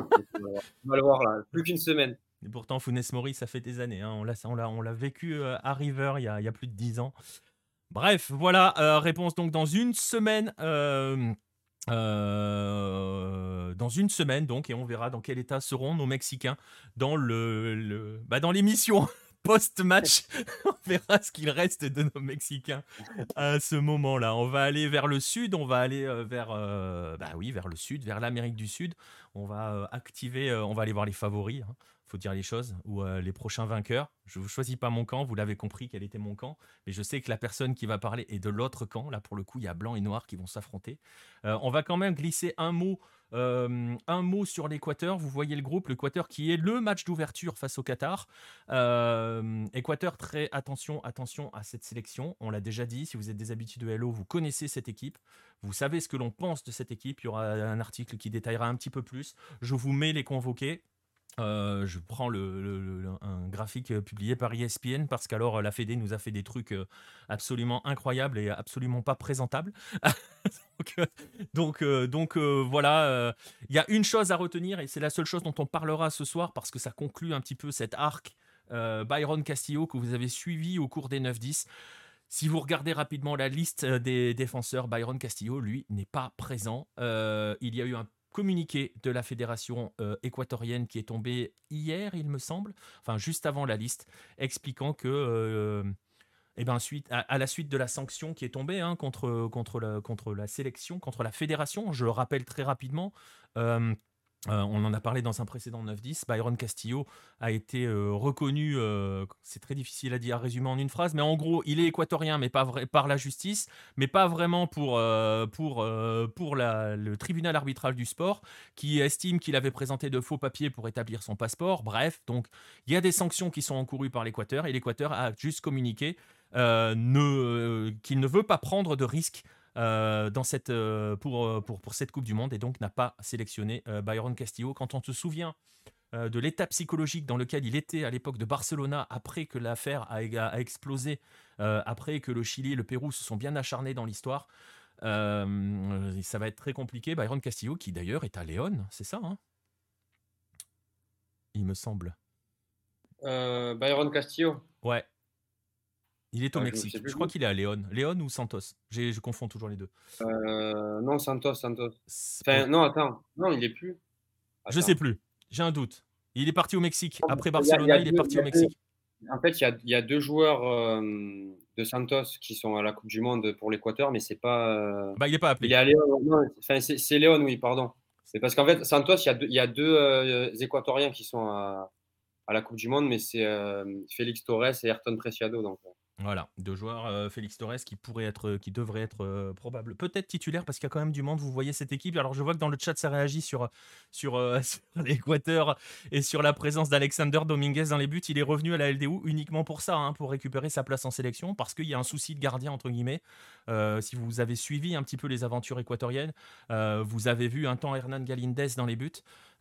On va le voir là. Plus qu'une semaine. Et pourtant Funes Mori, ça fait des années. hein. On l'a, vécu euh, à River il y a, plus de 10 ans. Bref, voilà. euh, réponse donc dans une semaine. euh, dans une semaine donc et on verra dans quel état seront nos Mexicains dans le, bah, dans l'émission post-match on verra ce qu'il reste de nos Mexicains à ce moment-là on va aller vers le sud on va aller vers bah oui vers le sud vers l'Amérique du Sud on va activer on va aller voir les favoris hein, faut dire les choses ou euh, les prochains vainqueurs je ne choisis pas mon camp vous l'avez compris quel était mon camp mais je sais que la personne qui va parler est de l'autre camp là pour le coup il y a blanc et noir qui vont s'affronter euh, on va quand même glisser un mot, euh, un mot sur l'Équateur. Vous voyez le groupe, l'Équateur qui est le match d'ouverture face au Qatar. Équateur, très attention, attention à cette sélection. On l'a déjà dit, si vous êtes des habitués de Hello, vous connaissez cette équipe. Vous savez ce que l'on pense de cette équipe. Il y aura un article qui détaillera un petit peu plus. Je vous mets les convoqués. Euh, je prends un graphique euh, publié par ESPN parce qu'alors euh, la Fédé nous a fait des trucs absolument incroyables et absolument pas présentables. donc, voilà, il y a une chose à retenir et c'est la seule chose dont on parlera ce soir parce que ça conclut un petit peu cet arc Byron Castillo que vous avez suivi au cours des 9-10. Si vous regardez rapidement la liste des défenseurs, Byron Castillo, lui, n'est pas présent. Il y a eu un communiqué de la fédération euh, équatorienne qui est tombé hier, il me semble, enfin juste avant la liste, expliquant que, euh, eh ben, suite, à, la suite de la sanction qui est tombée hein, contre, contre, la, contre la sélection, contre la fédération, je le rappelle très rapidement, euh, euh, on en a parlé dans un précédent 9-10. Byron Castillo a été euh, reconnu, euh, c'est très difficile à dire, à résumer en une phrase, mais en gros, il est équatorien, mais pas vrai, par la justice, mais pas vraiment pour, pour, pour le tribunal arbitral du sport, qui estime qu'il avait présenté de faux papiers pour établir son passeport. Bref, donc il y a des sanctions qui sont encourues par l'Équateur, et l'Équateur a juste communiqué qu'il ne veut pas prendre de risques euh, dans cette, euh, pour, euh, pour, pour cette Coupe du Monde et donc n'a pas sélectionné euh, Byron Castillo. Quand on se souvient de l'état psychologique dans lequel il était à l'époque de Barcelona après que l'affaire a, a, explosé, après que le Chili et le Pérou se sont bien acharnés dans l'histoire. Ça va être très compliqué. Byron Castillo, qui d'ailleurs est à Léon, c'est ça hein? Il me semble. Byron Castillo Ouais. Il est au ah, Mexique. Je, crois qu'il est à Léon. Léon ou Santos? Je confonds toujours les deux. non, Santos, Santos. non, attends. Non, il est plus. Je sais plus. J'ai un doute. Il est parti au Mexique. Après Barcelona, il, est parti au Mexique. En fait, il y a, deux joueurs euh, de Santos qui sont à la Coupe du Monde pour l'Équateur, mais c'est pas. Euh, bah, il n'est pas appelé. Il est à Léon. enfin, c'est Léon, oui, pardon. C'est parce qu'en fait, Santos, il y a deux, euh, Équatoriens qui sont à, à, la Coupe du Monde, mais c'est Félix Torres et Ayrton Preciado. Donc, voilà, deux joueurs, euh, Félix Torres qui pourrait être, euh, qui devrait être euh, probable, peut-être titulaire parce qu'il y a quand même du monde. Vous voyez cette équipe. Alors je vois que dans le chat ça réagit sur l'Équateur et sur la présence d'Alexander Dominguez dans les buts. Il est revenu à la LDU uniquement pour ça, hein, pour récupérer sa place en sélection parce qu'il y a un souci de gardien entre guillemets. si vous avez suivi un petit peu les aventures équatoriennes, vous avez vu un temps Hernan Galindez dans les buts.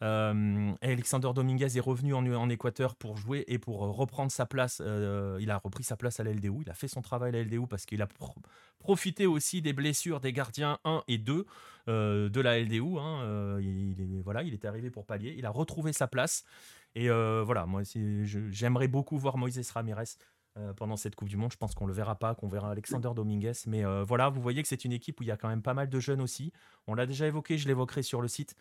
Euh, Alexander Dominguez est revenu en, Équateur pour jouer et pour reprendre sa place. Euh, il a repris sa place à la LDU. Il a fait son travail à la LDU parce qu'il a profité aussi des blessures des gardiens 1 et 2 euh, de la LDU. Hein. Il, voilà, il était arrivé pour pallier. Il a retrouvé sa place. Et voilà, moi j'aimerais beaucoup voir Moïse Ramirez pendant cette Coupe du Monde. Je pense qu'on le verra pas, qu'on verra Alexander Dominguez. Mais voilà, vous voyez que c'est une équipe où il y a quand même pas mal de jeunes aussi. On l'a déjà évoqué, je l'évoquerai sur le site.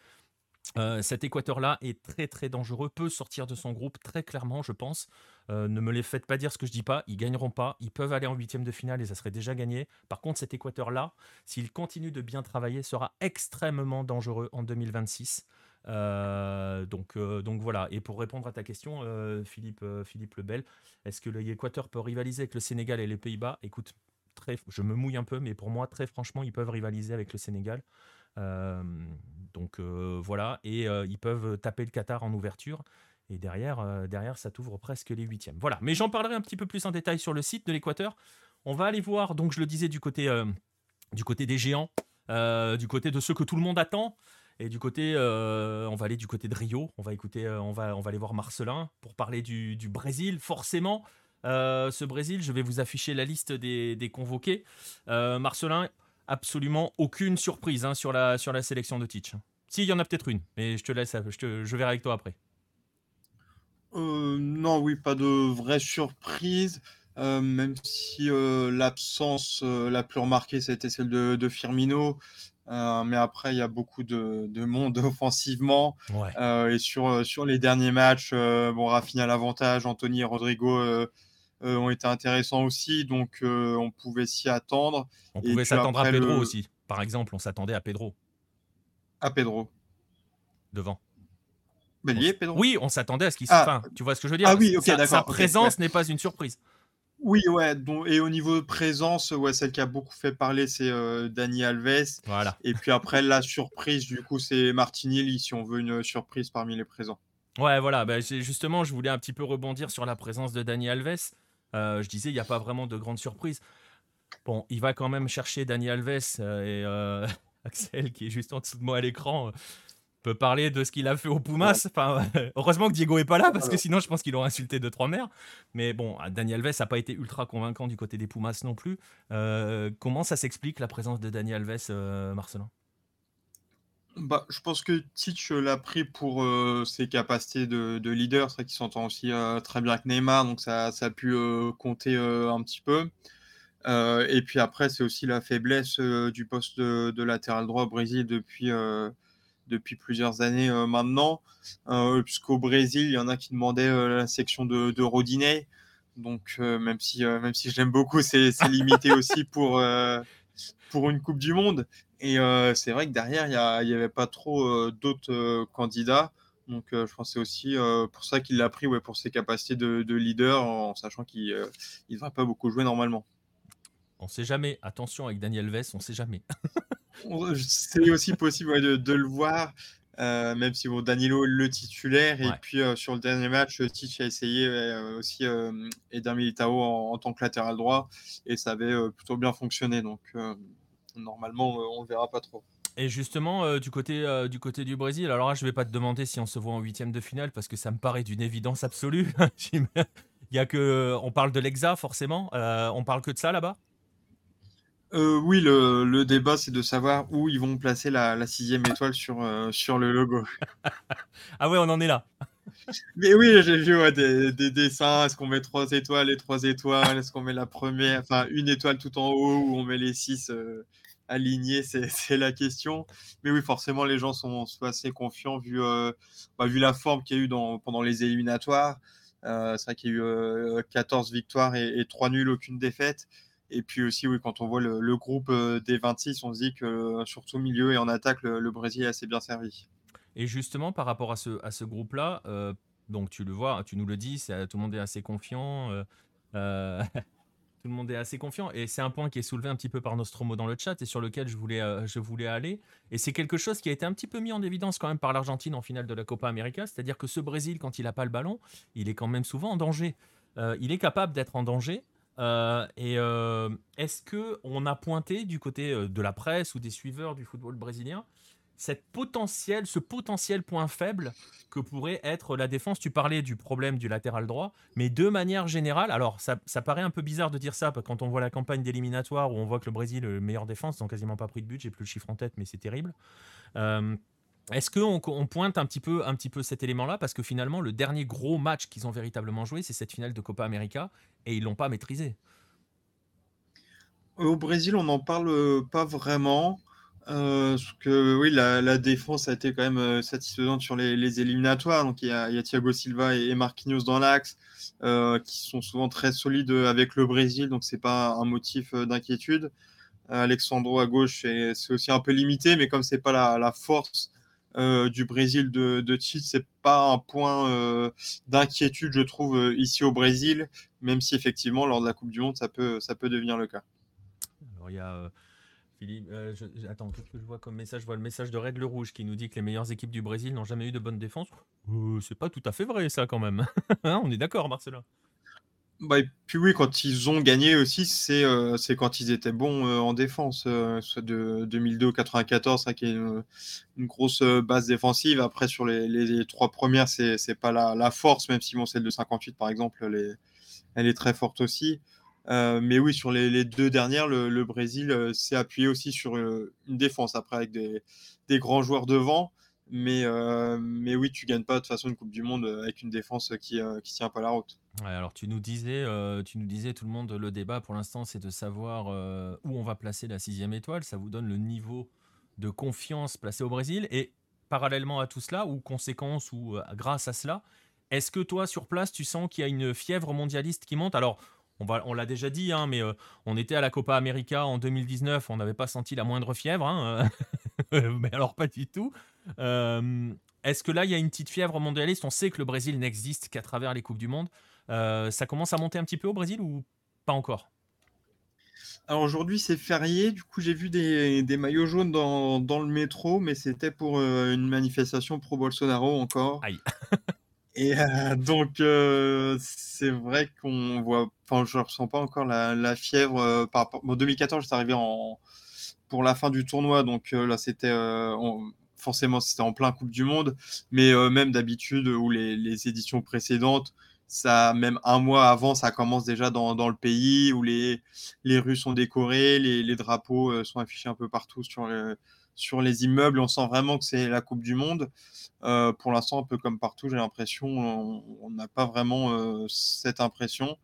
Euh, cet équateur-là est très très dangereux, peut sortir de son groupe très clairement, je pense. Euh, ne me les faites pas dire ce que je dis pas, ils gagneront pas, ils peuvent aller en huitième de finale et ça serait déjà gagné. Par contre, cet équateur-là, s'il continue de bien travailler, sera extrêmement dangereux en 2026. Euh, donc, voilà. Et pour répondre à ta question, Philippe, Lebel, est-ce que l'Équateur peut rivaliser avec le Sénégal et les Pays-Bas? Écoute, je me mouille un peu, mais pour moi, très franchement, ils peuvent rivaliser avec le Sénégal. Euh, donc euh, voilà, et euh, ils peuvent taper le Qatar en ouverture. Et derrière, derrière ça t'ouvre presque les huitièmes. Voilà, mais j'en parlerai un petit peu plus en détail sur le site de l'Équateur. On va aller voir, donc je le disais, du côté, du côté des géants, du côté de ceux que tout le monde attend. Et du côté, on va aller du côté de Rio. On va écouter, on va, on va aller voir Marcelin pour parler du, du Brésil. Forcément, ce Brésil, je vais vous afficher la liste des, des convoqués. Marcelin, absolument aucune surprise hein, sur, la, sur la sélection de Teach. Si, il y en a peut-être une, mais je te laisse, je, te, je verrai avec toi après. Euh, non, oui, pas de vraie surprise. Euh, même si euh, l'absence la plus remarquée, c'était celle de, Firmino. mais après, il y a beaucoup de, de monde offensivement. et sur, sur les derniers matchs, bon, Rafinha l'avantage, Anthony et Rodrigo ont été intéressants aussi, donc euh, on pouvait s'y attendre. On pouvait s'attendre à Pedro aussi. Par exemple, on s'attendait à Pedro. À Pedro. Devant. Bélier, Pedro Oui, on s'attendait à ce qu'il se. Ah. tu vois ce que je veux dire? Ah oui, ok, d'accord. Sa présence n'est pas une surprise. Oui, ouais. et au niveau de présence, ouais, celle qui a beaucoup fait parler, c'est euh, Dani Alves. Voilà. Et puis après, la surprise, du coup, c'est Martinelli, si on veut une surprise parmi les présents. Ouais, voilà. Bah, justement, je voulais un petit peu rebondir sur la présence de Dani Alves. Euh, je disais, il n'y a pas vraiment de grande surprise. Bon, il va quand même chercher Dani Alves euh, et euh, Axel, qui est juste en dessous de moi à l'écran, peut parler de ce qu'il a fait au Pumas. Enfin, heureusement que Diego est pas là, parce que sinon, je pense qu'il aurait insulté deux, trois mères. Mais bon, Dani Alves n'a pas été ultra convaincant du côté des Pumas non plus. comment ça s'explique la présence de Dani Alves, Marcelin? Bah, je pense que Titch l'a pris pour euh, ses capacités de, de leader, c'est vrai qu'il s'entend aussi euh, très bien avec Neymar, donc ça, ça a pu euh, compter un petit peu. et puis après, c'est aussi la faiblesse du poste de, latéral droit au Brésil depuis, depuis plusieurs années maintenant, puisqu'au Brésil, il y en a qui demandaient la section de, de Rodinet. Donc, même, si, même si je l'aime beaucoup, c'est limité aussi pour, pour une Coupe du Monde. Et euh, c'est vrai que derrière, il n'y avait pas trop euh, d'autres euh, candidats. Donc, je pense que c'est aussi pour ça qu'il l'a pris, ouais, pour ses capacités de, leader, en sachant qu'il ne devrait pas beaucoup jouer normalement. On ne sait jamais. Attention avec Daniel Vess, on ne sait jamais. c'est aussi possible de, le voir, même si bon, Danilo le titulaire. Et puis sur le dernier match, Tich a essayé aussi Eder Militao en, en, tant que latéral droit et ça avait plutôt bien fonctionné. Donc normalement, euh, on ne verra pas trop. Et justement, du, côté, du côté du Brésil, alors là, je vais pas te demander si on se voit en huitième de finale parce que ça me paraît d'une évidence absolue. Il y a que, on parle de l'Exa forcément. on parle que de ça là-bas? Oui, le, débat, c'est de savoir où ils vont placer la, sixième étoile sur, sur le logo. ah ouais, on en est là. Mais oui, j'ai vu des, dessins. Est-ce qu'on met trois étoiles et trois étoiles? Est-ce qu'on met la première, enfin une étoile tout en haut ou on met les six euh, alignés? C'est la question. Mais oui, forcément, les gens sont, assez confiants vu, euh, bah, vu la forme qu'il y a eu dans, pendant les éliminatoires. Euh, c'est vrai qu'il y a eu 14 victoires et, 3 nuls, aucune défaite. Et puis aussi, oui, quand on voit le, groupe des 26, on se dit que surtout au milieu et en attaque, le Brésil est assez bien servi. Et justement, par rapport à ce, groupe-là, euh, donc tu le vois, tu nous le dis, tout le monde est assez confiant. Euh, euh, tout le monde est assez confiant. Et c'est un point qui est soulevé un petit peu par Nostromo dans le chat et sur lequel je voulais aller. Et c'est quelque chose qui a été un petit peu mis en évidence quand même par l'Argentine en finale de la Copa América. C'est-à-dire que ce Brésil, quand il n'a pas le ballon, il est quand même souvent en danger. il est capable d'être en danger. Et est-ce que on a pointé du côté de la presse ou des suiveurs du football brésilien cette ce potentiel point faible que pourrait être la défense? Tu parlais du problème du latéral droit, mais de manière générale, alors ça, paraît un peu bizarre de dire ça quand on voit la campagne d'éliminatoire où on voit que le Brésil le meilleur défense, n'ont quasiment pas pris de but, j'ai plus le chiffre en tête, mais c'est terrible. Euh, est-ce qu'on on pointe un petit, peu, un petit peu cet élément-là? Parce que finalement, le dernier gros match qu'ils ont véritablement joué, c'est cette finale de Copa América, et ils l'ont pas maîtrisé. Au Brésil, on n'en parle pas vraiment. Euh, que oui, la, défense a été quand même euh, satisfaisante sur les, éliminatoires. Donc il y, a, Thiago Silva et, Marquinhos dans l'axe, euh, qui sont souvent très solides avec le Brésil, donc c'est pas un motif d'inquiétude. Alexandro à gauche, c'est aussi un peu limité, mais comme c'est pas la, force du Brésil de, de Tite, c'est pas un point d'inquiétude, je trouve, ici au Brésil, même si effectivement lors de la Coupe du Monde, ça peut, ça peut devenir le cas. Alors il y a euh, attends, qu'est-ce que je vois comme message? Je vois le message de Red Le Rouge qui nous dit que les meilleures équipes du Brésil n'ont jamais eu de bonne défense. Euh, c'est pas tout à fait vrai, ça, quand même. Hein, on est d'accord, Marcelin bah, et puis oui, quand ils ont gagné aussi, c'est euh, quand ils étaient bons en défense. soit de 2002 94, ça qui est une, grosse base défensive. Après, sur les, trois premières, c'est pas la, force, même si bon, celle de 58, par exemple, elle est très forte aussi. Euh, mais oui, sur les, deux dernières, le, Brésil euh, s'est appuyé aussi sur euh, une défense, après avec des, grands joueurs devant. Mais, mais oui, tu gagnes pas de toute façon une Coupe du Monde avec une défense qui ne tient pas la route. alors tu nous disais, tu nous disais tout le monde, le débat pour l'instant, c'est de savoir où on va placer la sixième étoile. Ça vous donne le niveau de confiance placé au Brésil. Et parallèlement à tout cela, ou conséquence, ou grâce à cela, est-ce que toi, sur place, tu sens qu'il y a une fièvre mondialiste qui monte? Alors, on, l'a déjà dit, hein, mais euh, on était à la Copa América en 2019, on n'avait pas senti la moindre fièvre, hein, euh, mais alors pas du tout. Euh, est-ce que là, il y a une petite fièvre mondialiste? On sait que le Brésil n'existe qu'à travers les Coupes du Monde. ça commence à monter un petit peu au Brésil ou pas encore? Alors aujourd'hui c'est férié, du coup j'ai vu des, maillots jaunes dans, le métro, mais c'était pour une manifestation pro Bolsonaro encore. Aïe. Et euh, donc, euh, c'est vrai qu'on voit, enfin, je ressens pas encore la, fièvre. Euh, par rapport, bon, 2014, j'étais arrivé en, pour la fin du tournoi, donc là, c'était forcément, c'était en plein Coupe du Monde, mais même d'habitude, ou les, éditions précédentes, ça, même un mois avant, ça commence déjà dans, le pays, où les, les rues sont décorées, les, les drapeaux sont affichés un peu partout sur sur les immeubles. On sent vraiment que c'est la Coupe du Monde. Euh, pour l'instant, un peu comme partout, j'ai l'impression, on n'a pas vraiment euh, cette impression.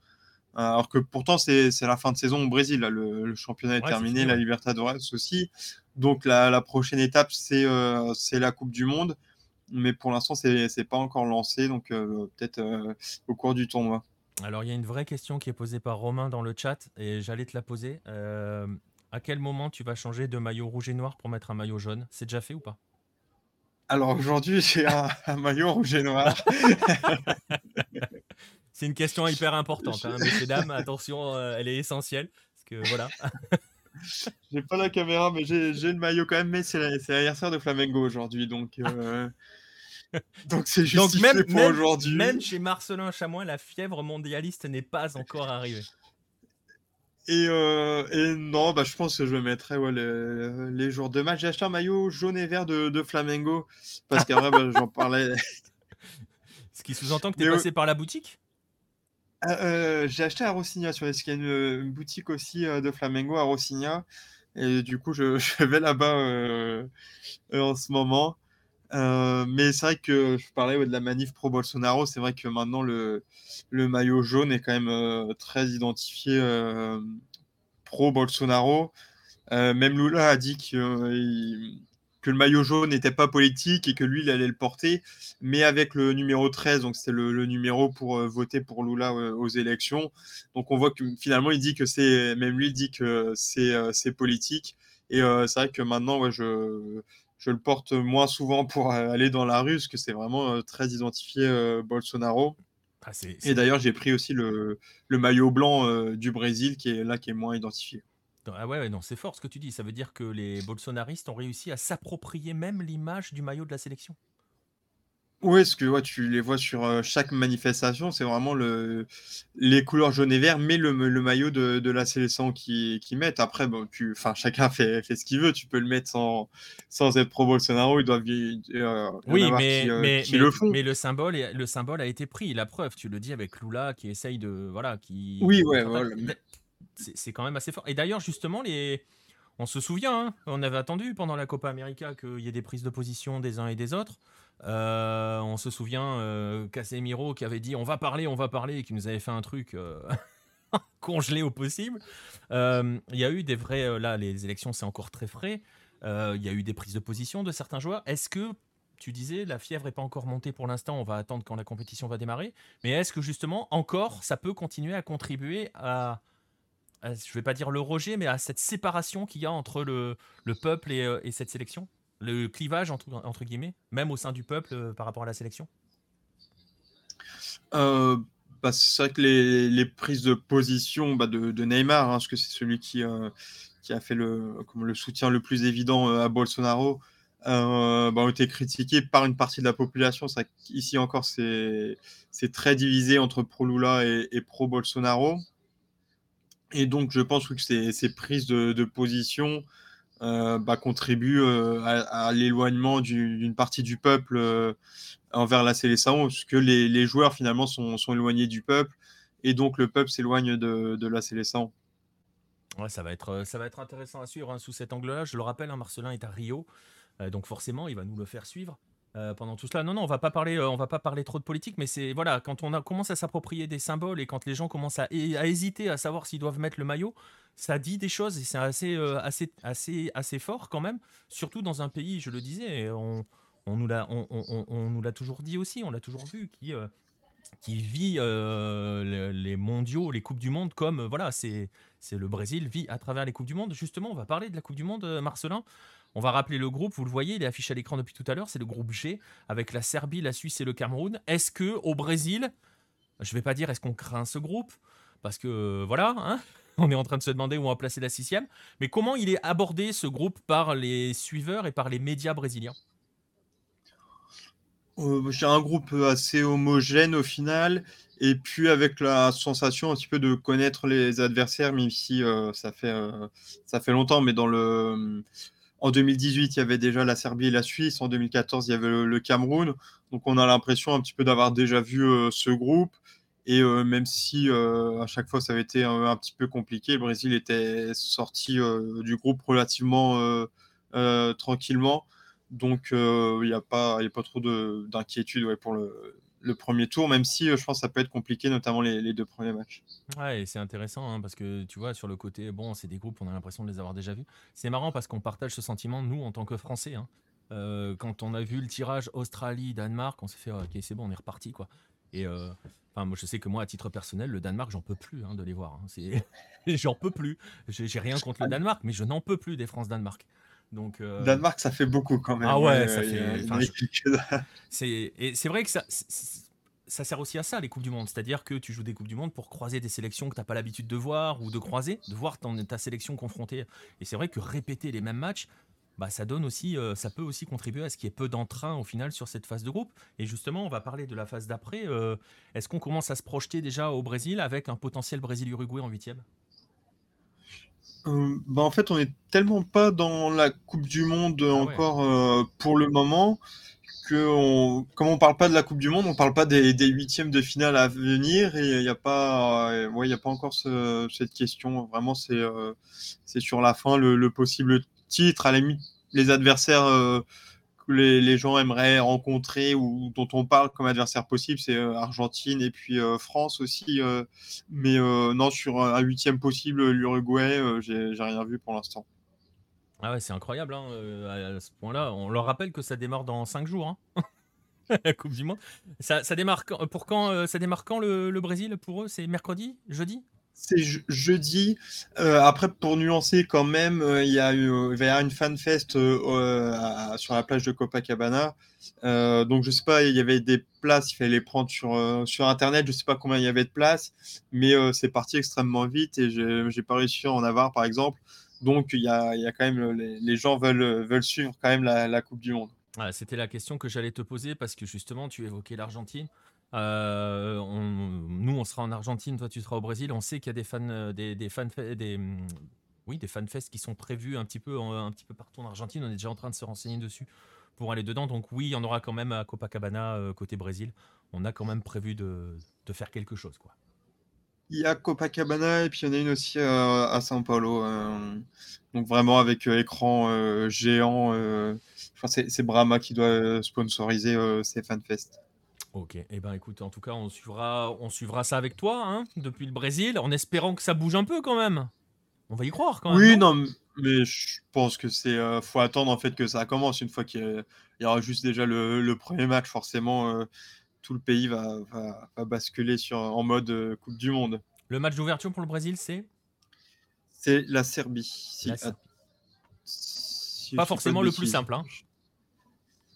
Euh, alors que pourtant, c'est la fin de saison au Brésil. Le, championnat est terminé, la Libertadores aussi. Donc la, prochaine étape, c'est la Coupe du Monde. Mais pour l'instant, c'est n'est pas encore lancé. Donc peut-être au cours du tournoi. Alors, il y a une vraie question qui est posée par Romain dans le chat et j'allais te la poser à quel moment tu vas changer de maillot rouge et noir pour mettre un maillot jaune? C'est déjà fait ou pas? Alors aujourd'hui, j'ai un, maillot rouge et noir. c'est une question hyper importante, hein, messieurs dames. Attention, euh, elle est essentielle. Parce que voilà. j'ai pas la caméra, mais j'ai le maillot quand même. Mais c'est l'anniversaire de Flamengo aujourd'hui, donc. Euh, donc c'est juste même, pour aujourd'hui. Même chez Marcelin Chamois, la fièvre mondialiste n'est pas encore arrivée. Et, euh, et, non, bah, je pense que je mettrais ouais, les, les, jours de match. J'ai acheté un maillot jaune et vert de, de Flamengo parce qu'après, bah, j'en parlais. Ce qui sous-entend que tu es passé par la boutique? Euh, euh, J'ai acheté à Rossigna, sur qu'il y a une, une, boutique aussi de Flamengo à Rossigna. Et du coup, je, vais là-bas en ce moment. Euh, mais c'est vrai que je parlais de la manif pro-Bolsonaro. C'est vrai que maintenant, le, le, maillot jaune est quand même euh, très identifié euh, pro-Bolsonaro. même Lula a dit que, que le maillot jaune n'était pas politique et que lui, il allait le porter, mais avec le numéro 13, donc c'était le, le, numéro pour voter pour Lula aux élections. Donc on voit que finalement, il dit que c'est, même lui, il dit que c'est politique. Et c'est vrai que maintenant, ouais, je je le porte moins souvent pour euh, aller dans la rue, parce que c'est vraiment euh, très identifié euh, Bolsonaro. Ah, Et d'ailleurs, j'ai pris aussi le, le maillot blanc du Brésil, qui est là, qui est moins identifié. Ah ouais, non, c'est fort ce que tu dis. Ça veut dire que les bolsonaristes ont réussi à s'approprier même l'image du maillot de la sélection. Oui, parce que ouais, tu les vois sur euh, chaque manifestation, c'est vraiment le, les couleurs jaune et vert, mais le, le maillot de, de la sélection qui, qui mettent. Après, bon, tu, chacun fait, fait ce qu'il veut. Tu peux le mettre sans, sans être pro Bolsonaro. Ils doivent euh, oui, mais, qui, euh, mais, mais, le font. Mais le symbole, le symbole a été pris. La preuve, tu le dis avec Lula qui essaye de voilà, qui. Oui, ouais, voilà. C'est quand même assez fort. Et d'ailleurs, justement, les. On se souvient, hein, on avait attendu pendant la Copa América qu'il y ait des prises de position des uns et des autres. Euh, on se souvient euh, Casemiro qui avait dit on va parler, on va parler, et qui nous avait fait un truc euh, congelé au possible. Il y a eu des vrais. là, les élections, c'est encore très frais. Il y a eu des prises de position de certains joueurs. Est-ce que tu disais, la fièvre n'est pas encore montée pour l'instant, on va attendre quand la compétition va démarrer. Mais est-ce que justement, encore, ça peut continuer à contribuer à, je ne vais pas dire le rejet, mais à cette séparation qu'il y a entre le, peuple et cette sélection? Le clivage entre, guillemets, même au sein du peuple euh, par rapport à la sélection? Euh, bah, C'est vrai que les, prises de position bah, de, Neymar, hein, parce que c'est celui qui, euh, a fait le, soutien le plus évident à Bolsonaro, bah, ont été critiquées par une partie de la population. Ici encore, c'est très divisé entre pro-Lula et pro-Bolsonaro. Et donc, je pense que ces, prises de, position euh, bah, contribue euh, à, l'éloignement d'une partie du peuple euh, envers la sélection, parce que les, les joueurs finalement sont, éloignés du peuple, et donc le peuple s'éloigne de, de, la sélection. Ouais, ça va être, ça va être intéressant à suivre hein, sous cet angle-là. Je le rappelle, hein, Marcelin est à Rio, donc forcément, il va nous le faire suivre. Euh, pendant tout cela. Non, non, on va pas parler, euh, on va pas parler trop de politique, mais c'est voilà, quand on commence à s'approprier des symboles et quand les gens commencent à, à hésiter à savoir s'ils doivent mettre le maillot, ça dit des choses et c'est assez, euh, assez, assez, assez fort quand même. Surtout dans un pays, je le disais, on, on nous l'a, on, on, on, nous l'a toujours dit aussi, on l'a toujours vu, qui qui vit les mondiaux, les coupes du monde comme voilà, c'est c'est le Brésil vit à travers les coupes du monde. Justement, on va parler de la coupe du monde, Marcelin. On va rappeler le groupe, vous le voyez, il est affiché à l'écran depuis tout à l'heure, c'est le groupe G avec la Serbie, la Suisse et le Cameroun. Est-ce que au Brésil, je vais pas dire est-ce qu'on craint ce groupe? Parce que euh, voilà, hein, on est en train de se demander où on va placer la sixième, mais comment il est abordé ce groupe par les suiveurs et par les médias brésiliens? Euh, J'ai un groupe assez homogène au final, et puis avec la sensation un petit peu de connaître les adversaires, même si euh, ça, fait, ça fait longtemps, mais dans le en 2018, il y avait déjà la Serbie et la Suisse. En 2014, il y avait le, Cameroun. Donc, on a l'impression un petit peu d'avoir déjà vu euh, ce groupe. Et euh, même si euh, à chaque fois ça avait été un, petit peu compliqué, le Brésil était sorti du groupe relativement tranquillement. Donc, il n'y a, pas, trop d'inquiétude pour le, le premier tour, même si euh, je pense que ça peut être compliqué, notamment les, deux premiers matchs. Ouais, c'est intéressant hein, parce que tu vois, sur le côté, bon, c'est des groupes, on a l'impression de les avoir déjà vus. C'est marrant parce qu'on partage ce sentiment, nous, en tant que Français. Hein. Euh, quand on a vu le tirage Australie-Danemark, on s'est fait, ok, c'est bon, on est reparti, quoi. Et euh, enfin, moi, je sais que moi, à titre personnel, le Danemark, j'en peux plus hein, de les voir. J'en peux plus. J'ai rien contre le Danemark, mais je n'en peux plus des France-Danemark. Donc, euh, Danemark, ça fait beaucoup quand même. Ah ouais, ça fait. c'est et c'est vrai que ça, ça sert aussi à ça les coupes du monde, c'est-à-dire que tu joues des coupes du monde pour croiser des sélections que tu n'as pas l'habitude de voir ou de croiser, de voir ton, ta sélection confrontée. Et c'est vrai que répéter les mêmes matchs, bah, ça donne aussi, euh, ça peut aussi contribuer à ce qu'il y ait peu d'entrain au final sur cette phase de groupe. Et justement, on va parler de la phase d'après. Euh, est-ce qu'on commence à se projeter déjà au Brésil avec un potentiel Brésil-Uruguay en huitième? Bah, en fait, on est tellement pas dans la coupe du monde Ah ouais. encore, pour le moment que comme on parle pas de la coupe du monde, on parle pas des des huitièmes de finale à venir et il y a pas, ouais, il y a pas encore ce cette question. Vraiment, c'est, c'est sur la fin le le possible titre. À la limite, les adversaires, les gens aimeraient rencontrer ou dont on parle comme adversaire possible, c'est, Argentine et puis, France aussi, mais non, sur un huitième possible, l'Uruguay, j'ai rien vu pour l'instant. Ah ouais, c'est incroyable hein, euh, à ce point-là. On leur rappelle que ça démarre dans 5 jours, hein. la Coupe du Monde. Ça, ça démarre quand- pour quand euh, Ça démarre quand le Brésil pour eux C'est mercredi Jeudi? C'est je- jeudi. Euh, après, pour nuancer quand même, euh, il y a eu, il va y avoir une fanfest euh, euh, sur la plage de Copacabana. Euh, donc, je sais pas, il y avait des places, il fallait les prendre sur, euh, sur Internet. Je sais pas combien il y avait de places, mais euh, c'est parti extrêmement vite et j'ai pas réussi à en avoir, par exemple. Donc, il y a, y a quand même, les, les gens veulent, veulent suivre quand même la, la Coupe du Monde. C'était la question que j'allais te poser parce que justement, tu évoquais l'Argentine. Euh, on- nous, on sera en Argentine, toi, tu seras au Brésil. On sait qu'il y a des fans, euh, des, des fan, des, hum, oui, des fanfests qui sont prévus un petit peu, un petit peu partout en Argentine. On est déjà en train de se renseigner dessus pour aller dedans. Donc oui, il y en aura quand même à Copacabana euh, côté Brésil. On a quand même prévu de, faire quelque chose, quoi. Il y a Copacabana et puis il y en a une aussi à São Paulo. donc vraiment avec écran géant. c'est Brahma qui doit sponsoriser ces fanfests. Ok, et ben écoute, en tout cas, on suivra, on suivra ça avec toi, hein, depuis le Brésil, en espérant que ça bouge un peu quand même. On va y croire quand même. Oui, non? non, m- mais je pense que c'est euh, faut attendre en fait que ça commence. Une fois qu'il y, y aura juste déjà le, le premier match, forcément, euh, tout le pays va, va- va basculer sur, en mode euh, Coupe du Monde. Le match d'ouverture pour le Brésil, c'est? C'est la Serbie. Si- La si Pas forcément le plus simple, hein.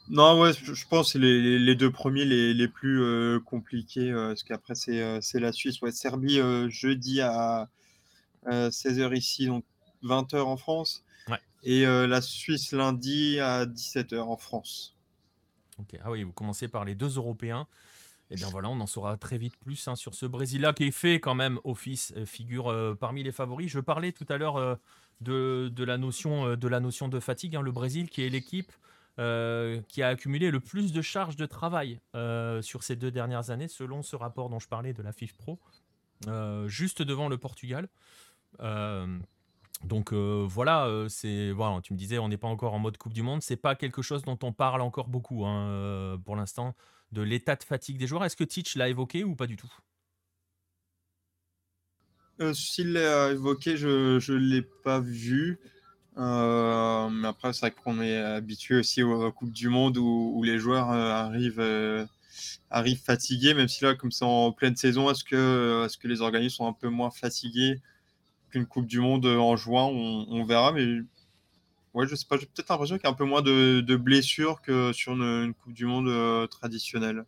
Non, ouais, je pense que les, deux premiers les, les plus euh, compliqués, euh, parce qu'après c'est euh, c'est la Suisse. Ouais, Serbie jeudi à 16h ici, donc 20h en France. Ouais. Et la Suisse lundi à 17h en France. Ok, Ah oui, vous commencez par les deux Européens. Et bien voilà, on en saura très vite plus hein, sur ce Brésil-là qui est fait quand même office, figure parmi les favoris. Je parlais tout à l'heure de, de la notion, de la notion de fatigue. hein. Le Brésil qui est l'équipe euh, qui a accumulé le plus de charges de travail euh, sur ces deux dernières années, selon ce rapport dont je parlais de la FIFPro, euh, juste devant le Portugal. Donc voilà, c'est voilà, tu me disais on n'est pas encore en mode Coupe du Monde, c'est pas quelque chose dont on parle encore beaucoup hein, pour l'instant de l'état de fatigue des joueurs. Est-ce que Teach l'a évoqué ou pas du tout? S'il l'a évoqué, je ne l'ai pas vu. Euh, mais après, c'est vrai qu'on est habitué aussi aux Coupes du Monde où, les joueurs euh, arrivent, euh, arrivent fatigués, même si là, comme c'est en pleine saison, est-ce que, est que les organismes sont un peu moins fatigués qu'une Coupe du Monde en juin? On, verra, mais ouais, je sais pas, j'ai peut-être l'impression qu'il y a un peu moins de, blessures que sur une, Coupe du Monde euh, traditionnelle.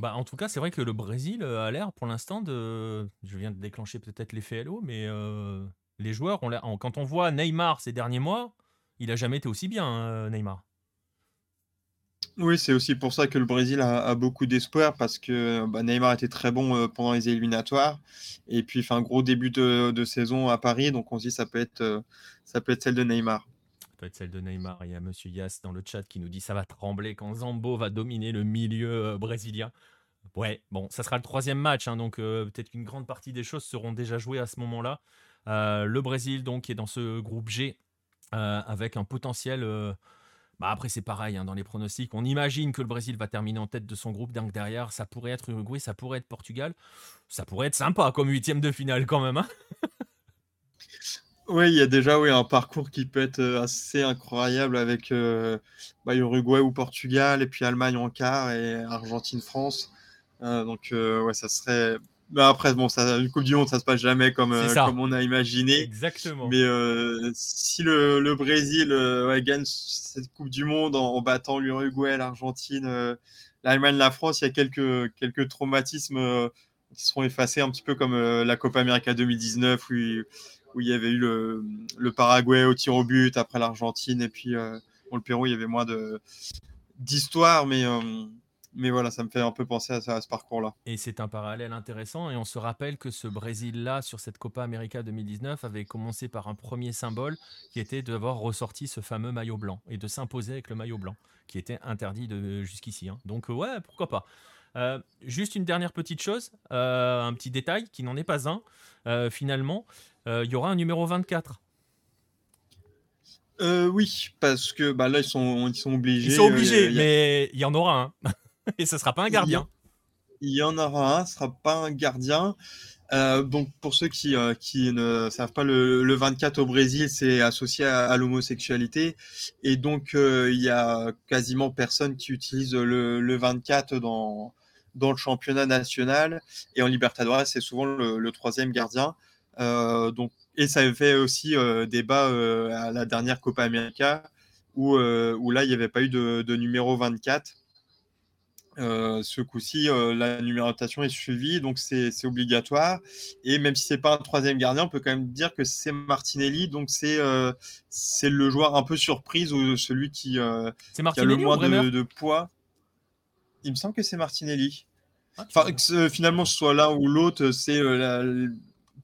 Bah, en tout cas, c'est vrai que le Brésil euh, a l'air pour l'instant de. Je viens de déclencher peut-être l'effet Hello, mais euh, les joueurs Quand on voit Neymar ces derniers mois, il a jamais été aussi bien, euh, Neymar. Oui, c'est aussi pour ça que le Brésil a, a beaucoup d'espoir parce que bah, Neymar était très bon euh, pendant les éliminatoires et puis il fait un gros début de, de saison à Paris, donc on se dit ça peut être, euh, ça peut être celle de Neymar. Peut-être celle de Neymar. Il y a Monsieur Yass dans le chat qui nous dit ça va trembler quand Zambo va dominer le milieu euh, brésilien. Ouais, bon, ça sera le troisième match, hein, donc peut-être qu'une grande partie des choses seront déjà jouées à ce moment-là. Euh, le Brésil, donc, est dans ce groupe G, euh, avec un potentiel. euh, bah après, c'est pareil, hein, dans les pronostics. On imagine que le Brésil va terminer en tête de son groupe, donc derrière, ça pourrait être Uruguay, ça pourrait être Portugal. Ça pourrait être sympa comme huitième de finale quand même. hein. Oui, il y a déjà oui, un parcours qui peut être assez incroyable avec bah, Uruguay ou Portugal et puis Allemagne en quart et Argentine-France. Donc ouais, ça serait. Bah, après, bon, ça, une Coupe du Monde, ça se passe jamais comme, euh, comme on a imaginé. Exactement. Mais euh, si le, le Brésil euh, ouais, gagne cette Coupe du Monde en, en battant l'Uruguay, l'Argentine, euh, l'Allemagne, la France, il y a quelques, quelques traumatismes qui seront effacés, un petit peu comme la Copa América 2019 où, il- où il y avait eu le, le Paraguay au tir au but après l'Argentine et puis bon, le Pérou, il y avait moins d'histoire, mais, mais voilà, ça me fait un peu penser à, ce parcours-là. Et c'est un parallèle intéressant. Et on se rappelle que ce Brésil-là, sur cette Copa América 2019, avait commencé par un premier symbole qui était d'avoir ressorti ce fameux maillot blanc et de s'imposer avec le maillot blanc, qui était interdit jusqu'ici. Hein. Donc ouais, pourquoi pas. Euh, juste une dernière petite chose, euh, un petit détail qui n'en est pas un. Euh, finalement, il y aura un numéro 24. oui, parce que bah, là, ils sont, ils sont obligés. Ils sont obligés, mais il y en aura un. Et ce ne sera pas un gardien. Il y en aura un, ce ne sera pas un gardien. Euh, donc pour ceux qui, euh, qui ne savent pas, le, le 24 au Brésil, c'est associé à, l'homosexualité. Et donc euh, il y a quasiment personne qui utilise le, le, 24 dans, dans le championnat national. Et en Libertadores, c'est souvent le, troisième gardien. donc, et ça fait aussi débat à la dernière Copa América où, où là, il n'y avait pas eu de, de numéro 24. Euh, ce coup-ci, euh, la numérotation est suivie, donc c'est obligatoire. Et même si c'est pas un troisième gardien, on peut quand même dire que c'est Martinelli, donc c'est euh, c'est le joueur un peu surprise ou celui qui, a le moins de, poids. Il me semble que c'est Martinelli. Ah, enfin, que, finalement, ce soit l'un ou l'autre, c'est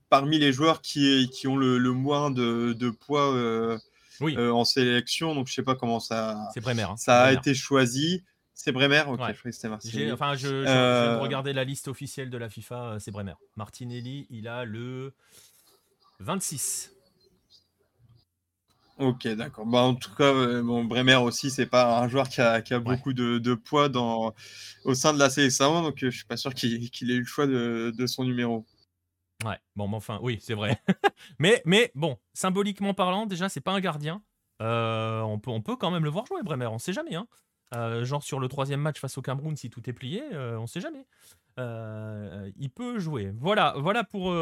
parmi les joueurs qui, qui ont le, moins de, de poids en sélection. Donc, je sais pas comment ça, hein. ça a été choisi. C'est Bremer Ok, je croyais que c'était Martinelli. Enfin, je, je, euh... regarder la liste officielle de la FIFA, euh, c'est Bremer. Martinelli, il a le 26. Ok, d'accord. Bah, en tout cas, euh, bon, Bremer aussi, c'est pas un joueur qui a, qui a beaucoup de, de, poids dans, au sein de la sélection, donc je suis pas sûr qu'il ait eu le choix de, de, son numéro. Ouais, bon, mais enfin, oui, c'est vrai. mais, mais bon, symboliquement parlant, déjà, c'est pas un gardien. on, peut, on peut quand même le voir jouer, Bremer, on sait jamais. Hein. Euh, genre sur le troisième match face au Cameroun, si tout est plié, euh, on ne sait jamais. Euh, il peut jouer. Voilà, voilà pour,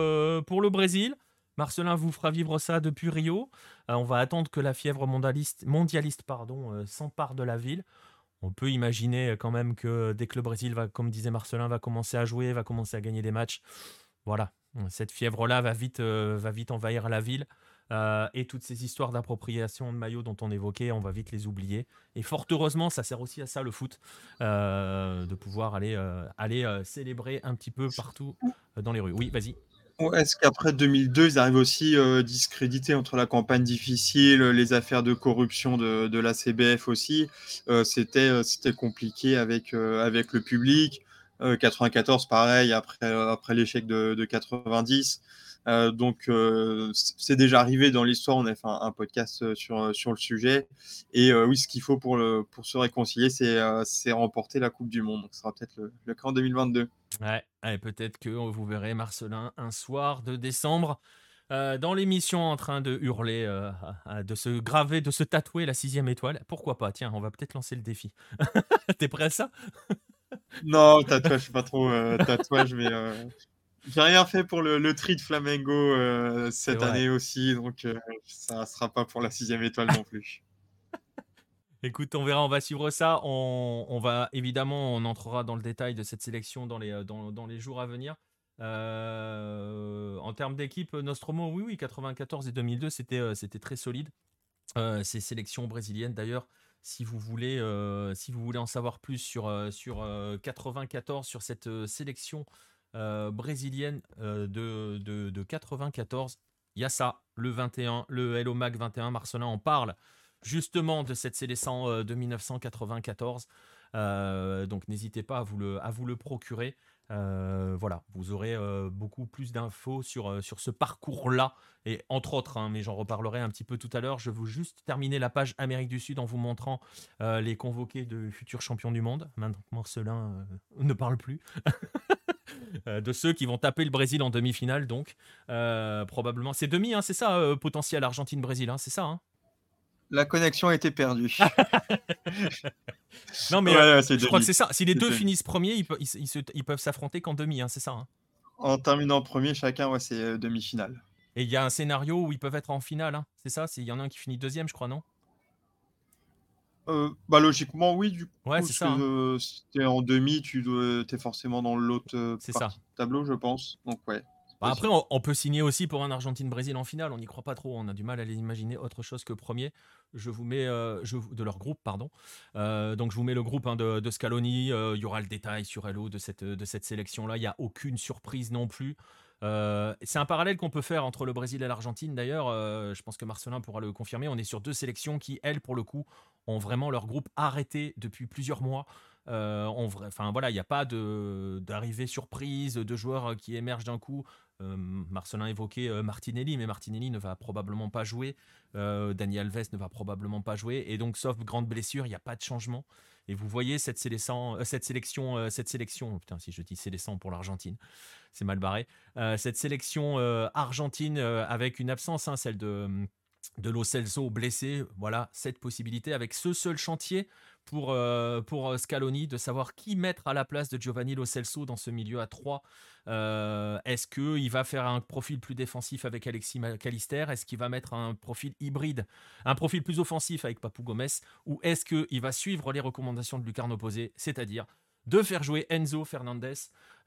pour le Brésil. Marcelin vous fera vivre ça depuis Rio. on va attendre que la fièvre mondialiste, mondialiste pardon, s'empare de la ville. On peut imaginer quand même que dès que le Brésil va, comme disait Marcelin, va commencer à jouer, va commencer à gagner des matchs, voilà, cette fièvre-là va vite, va vite envahir la ville. Euh, et toutes ces histoires d'appropriation de maillots dont on évoquait, on va vite les oublier. Et fort heureusement, ça sert aussi à ça le foot, euh, de pouvoir aller, euh, aller célébrer un petit peu partout dans les rues. Oui, vas-y. Est-ce qu'après 2002, ils arrivent aussi discrédités entre la campagne difficile, les affaires de corruption de, la CBF aussi C'était c'était compliqué avec, avec le public. 94, pareil, après, après l'échec de, de 90. Euh, donc, euh, c'est déjà arrivé dans l'histoire. On a fait un, podcast euh, sur, sur le sujet. Et oui, ce qu'il faut pour, le, pour se réconcilier, c'est remporter la Coupe du Monde. Donc, ce sera peut-être le, cas en 2022. Ouais, peut-être que vous verrez Marcelin un soir de décembre. dans l'émission en train de hurler, de se graver, de se tatouer la sixième étoile. Pourquoi pas? Tiens, on va peut-être lancer le défi. T'es prêt à ça? Non, tatouage, je suis pas trop tatouage, mais j'ai rien fait pour le, le tri de Flamengo euh, cette année aussi, donc euh, ça sera pas pour la sixième étoile non plus. Écoute, on verra, on va suivre ça. On, va évidemment, on entrera dans le détail de cette sélection dans les, dans, dans les jours à venir. Euh, en termes d'équipe, Nostromo, oui, oui, 94 et 2002, c'était, c'était très solide. ces sélections brésiliennes, d'ailleurs, si vous voulez, si vous voulez en savoir plus sur, sur 94, sur cette sélection euh, brésilienne euh, de, de, de, 94. Il y a ça, le 21, le Hello Mag 21. Marcelin en parle justement de cette sélection euh, de 1994. donc n'hésitez pas à vous le, procurer. voilà, vous aurez beaucoup plus d'infos sur, sur ce parcours-là, et entre autres, hein, mais j'en reparlerai un petit peu tout à l'heure. Je veux juste terminer la page Amérique du Sud en vous montrant les convoqués de futurs champions du monde. Maintenant Marcelin ne parle plus. Euh, de ceux qui vont taper le Brésil en demi-finale, donc euh, probablement. C'est demi, hein, c'est ça, euh, potentiel Argentine-Brésil, hein, c'est ça. Hein? La connexion a été perdue. non, mais je crois que c'est ça. Si les deux finissent premiers, ils, peuvent s'affronter qu'en demi, c'est ça. En terminant premier, chacun, ouais, c'est demi-finale. Et il y a un scénario où ils peuvent être en finale, c'est ça? Il y en a un qui finit deuxième, je crois, non? Euh, bah logiquement oui du coup ouais, c'est ça, hein. si t'es en demi tu es forcément dans l'autre euh, ça. tableau je pense donc ouais Bah, après, on, peut signer aussi pour un Argentine-Brésil en finale. On n'y croit pas trop. On a du mal à les imaginer autre chose que premier. Je vous mets euh, je, de leur groupe, pardon. Euh, donc je vous mets le groupe hein, de, Scaloni. Euh, il y aura le détail sur Hello de cette, de cette sélection-là. Il n'y a aucune surprise non plus. c'est un parallèle qu'on peut faire entre le Brésil et l'Argentine. D'ailleurs, je pense que Marcelin pourra le confirmer. On est sur deux sélections qui, elles, pour le coup, ont vraiment leur groupe arrêté depuis plusieurs mois. Euh, enfin voilà, il n'y a pas d'arrivée surprise de joueurs qui émergent d'un coup. Euh, Marcelin évoquait euh, Martinelli, mais Martinelli ne va probablement pas jouer. Daniel Alves ne va probablement pas jouer. Et donc, sauf grande blessure, il n'y a pas de changement. Et vous voyez cette sélection, cette sélection, cette sélection. Putain, si je dis sélection pour l'Argentine, c'est mal barré. cette sélection argentine avec une absence, hein, celle de de Lo Celso blessé, voilà, cette possibilité avec ce seul chantier pour, euh, euh, Scaloni de savoir qui mettre à la place de Giovanni Lo Celso dans ce milieu à 3. Euh, est-ce qu'il va faire un profil plus défensif avec Alexis McAllister Est-ce qu'il va mettre un profil hybride, un profil plus offensif avec Papou Gomez Ou est-ce qu'il va suivre les recommandations de Lucarno Posé, c'est-à-dire de faire jouer Enzo Fernandez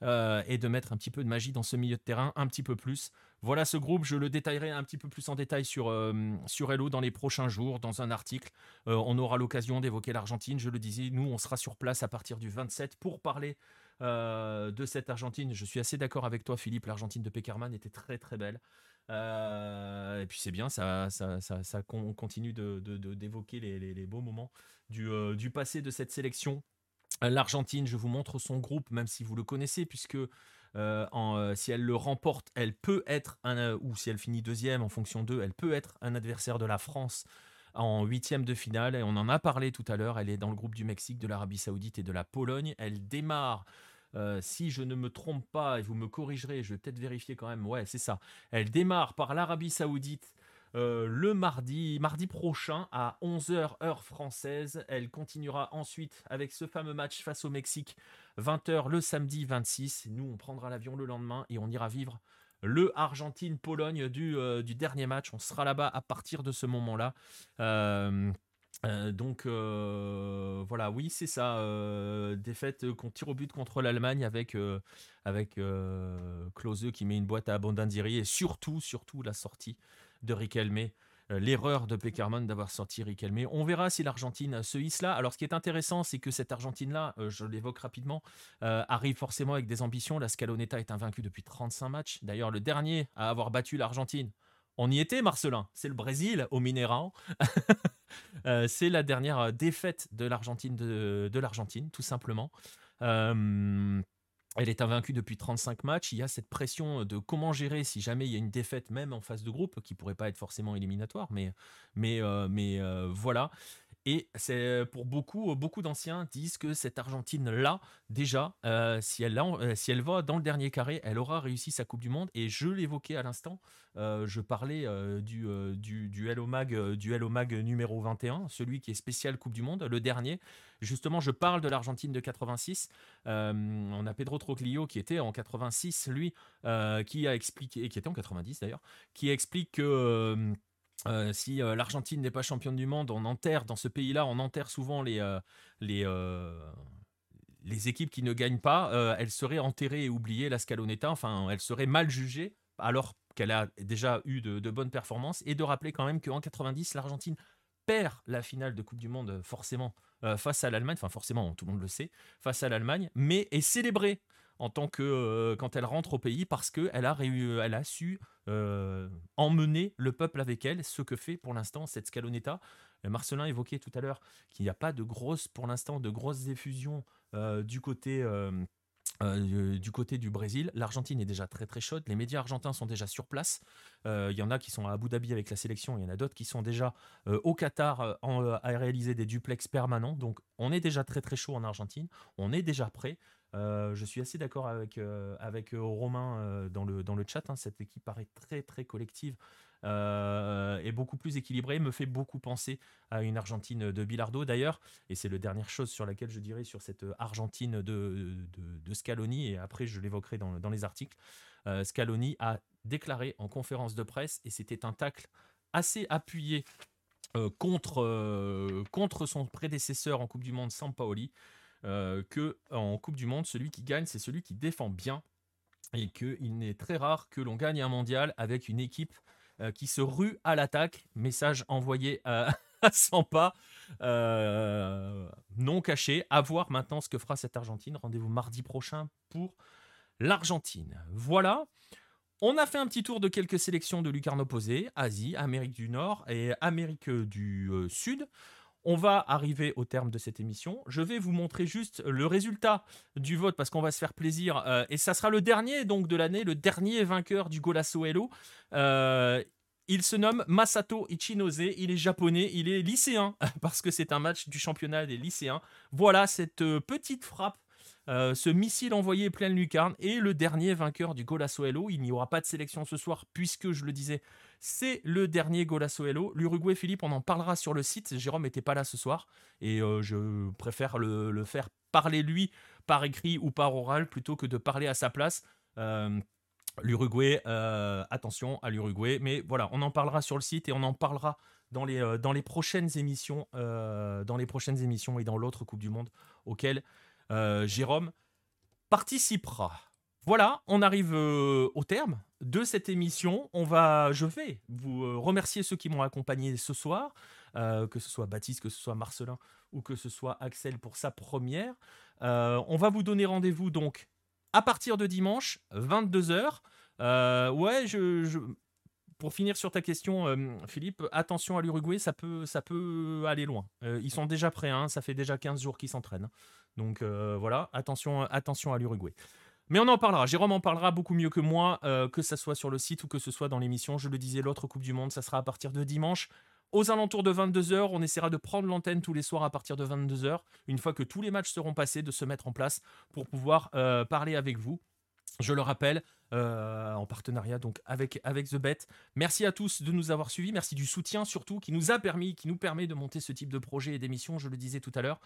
et de mettre un petit peu de magie dans ce milieu de terrain, un petit peu plus. Voilà ce groupe, je le détaillerai un petit peu plus en détail sur, euh, sur Hello dans les prochains jours, dans un article. Euh, on aura l'occasion d'évoquer l'Argentine, je le disais, nous on sera sur place à partir du 27 pour parler de cette Argentine. Je suis assez d'accord avec toi Philippe, l'Argentine de Peckerman était très très belle. et puis c'est bien, ça, ça, ça, continue d'évoquer de, les, les, beaux moments du, du passé de cette sélection L'Argentine, je vous montre son groupe, même si vous le connaissez, puisque euh, euh, si elle le remporte, elle peut être un, euh, ou si elle finit deuxième en fonction d'eux, elle peut être un adversaire de la France en huitième de finale. Et on en a parlé tout à l'heure. Elle est dans le groupe du Mexique, de l'Arabie Saoudite et de la Pologne. Elle démarre. si je ne me trompe pas, et vous me corrigerez, je vais peut-être vérifier quand même, ouais, c'est ça. Elle démarre par l'Arabie Saoudite euh, le mardi, mardi prochain à 11h heure française. Elle continuera ensuite avec ce fameux match face au Mexique, 20h le samedi 26. Nous, on prendra l'avion le lendemain et on ira vivre le Argentine-Pologne du, euh, dernier match. On sera là-bas à partir de ce moment-là. Euh, donc voilà, oui, c'est ça. défaite qu'on tire au but contre l'Allemagne avec, avec Klose qui met une boîte à Abondandiri et surtout, surtout la sortie de Riquelme. Euh, l'erreur de Peckerman d'avoir sorti Riquelme. On verra si l'Argentine se hisse là. Alors, ce qui est intéressant, c'est que cette Argentine-là, euh, je l'évoque rapidement, euh, arrive forcément avec des ambitions. La Scaloneta est invaincue depuis 35 matchs. D'ailleurs, le dernier à avoir battu l'Argentine, on y était, Marcelin. C'est le Brésil au Mineirão. c'est la dernière défaite de l'Argentine, de l'Argentine, tout simplement. Elle est invaincue depuis 35 matchs. Il y a cette pression de comment gérer si jamais il y a une défaite, même en phase de groupe, qui pourrait pas être forcément éliminatoire, mais, euh, euh, voilà. Et c'est pour beaucoup, beaucoup d'anciens disent que cette Argentine-là, déjà, euh, si, elle si elle va dans le dernier carré, elle aura réussi sa Coupe du Monde. Et je l'évoquais à l'instant, je parlais du, du, du, Hello Mag, du Hello Mag numéro 21, celui qui est spécial Coupe du Monde, le dernier. Justement, je parle de l'Argentine de 86. Euh, on a Pedro Troclio qui était en 86, lui, euh, qui a expliqué, qui était en 90 d'ailleurs, qui explique que euh, si l'Argentine n'est pas championne du monde, on enterre dans ce pays-là, on enterre souvent les, les équipes qui ne gagnent pas. elles seraient enterrées et oubliées, la Scaloneta, enfin, elles seraient mal jugées, alors qu'elle a déjà eu de, bonnes performances. Et de rappeler quand même qu'en 90, l'Argentine perd la finale de Coupe du Monde, forcément, euh, face à l'Allemagne, enfin forcément tout le monde le sait, face à l'Allemagne, mais est célébrée en tant que euh, quand elle rentre au pays parce qu'elle a, elle a su euh, emmener le peuple avec elle, ce que fait pour l'instant cette Scaloneta. Marcelin évoquait tout à l'heure qu'il n'y a pas de grosses, pour l'instant, de grosses effusions du côté euh, du côté du Brésil, l'Argentine est déjà très très chaude. Les médias argentins sont déjà sur place. Euh, il y en a qui sont à Abu Dhabi avec la sélection. Il y en a d'autres qui sont déjà euh, au Qatar à réaliser des duplex permanents. Donc on est déjà très très chaud en Argentine. On est déjà prêt. Je suis assez d'accord avec, avec Romain dans, le, chat. Hein. Cette équipe paraît très très collective euh, est beaucoup plus équilibré, me fait beaucoup penser à une Argentine de Bilardo d'ailleurs, et c'est la dernière chose sur laquelle je dirais sur cette Argentine de, Scaloni, et après je l'évoquerai dans, les articles. Euh, Scaloni a déclaré en conférence de presse, et c'était un tacle assez appuyé euh, contre, contre son prédécesseur en Coupe du Monde, Sampaoli, que en Coupe du Monde, celui qui gagne, c'est celui qui défend bien et qu'il n'est très rare que l'on gagne un mondial avec une équipe euh, qui se rue à l'attaque. Message envoyé à, 100 pas, euh, non caché. À voir maintenant ce que fera cette Argentine. Rendez-vous mardi prochain pour l'Argentine. Voilà. On a fait un petit tour de quelques sélections de lucarnes opposées, Asie, Amérique du Nord et Amérique du euh, Sud. On va arriver au terme de cette émission. Je vais vous montrer juste le résultat du vote parce qu'on va se faire plaisir. Euh, et ça sera le dernier donc de l'année, le dernier vainqueur du Golasso Hello. Euh, il se nomme Masato Ichinose, il est japonais, il est lycéen parce que c'est un match du championnat des lycéens. Voilà cette petite frappe euh, ce missile envoyé pleine lucarne est le dernier vainqueur du Golasso Hello. Il n'y aura pas de sélection ce soir puisque, je le disais, c'est le dernier Golasso Hello. L'Uruguay, Philippe, on en parlera sur le site. Jérôme n'était pas là ce soir et euh, je préfère le, faire parler lui par écrit ou par oral plutôt que de parler à sa place. Euh, L'Uruguay, attention à l'Uruguay, mais voilà, on en parlera sur le site et on en parlera dans les, dans les prochaines émissions, dans les prochaines émissions et dans l'autre Coupe du Monde auquel Jérôme participera. Voilà, on arrive euh, au terme de cette émission. On va, je vais vous euh, remercier ceux qui m'ont accompagné ce soir, que ce soit Baptiste, que ce soit Marcelin ou que ce soit Axel pour sa première. on va vous donner rendez-vous donc à partir de dimanche, 22h. ouais, pour finir sur ta question, euh, Philippe, attention à l'Uruguay, ça peut, ça peut aller loin. Euh, ils sont déjà prêts, hein, ça fait déjà 15 jours qu'ils s'entraînent. Donc euh, voilà, attention, attention à l'Uruguay. Mais on en parlera. Jérôme en parlera beaucoup mieux que moi, que ce soit sur le site ou que ce soit dans l'émission. Je le disais, l'autre Coupe du Monde, ça sera à partir de dimanche. Aux alentours de 22h, on essaiera de prendre l'antenne tous les soirs à partir de 22h, une fois que tous les matchs seront passés, de se mettre en place pour pouvoir parler avec vous. Je le rappelle, euh, en partenariat donc avec, avec The Bet. Merci à tous de nous avoir suivis. Merci du soutien surtout qui nous a permis, qui nous permet de monter ce type de projet et d'émission. Je le disais tout à l'heure.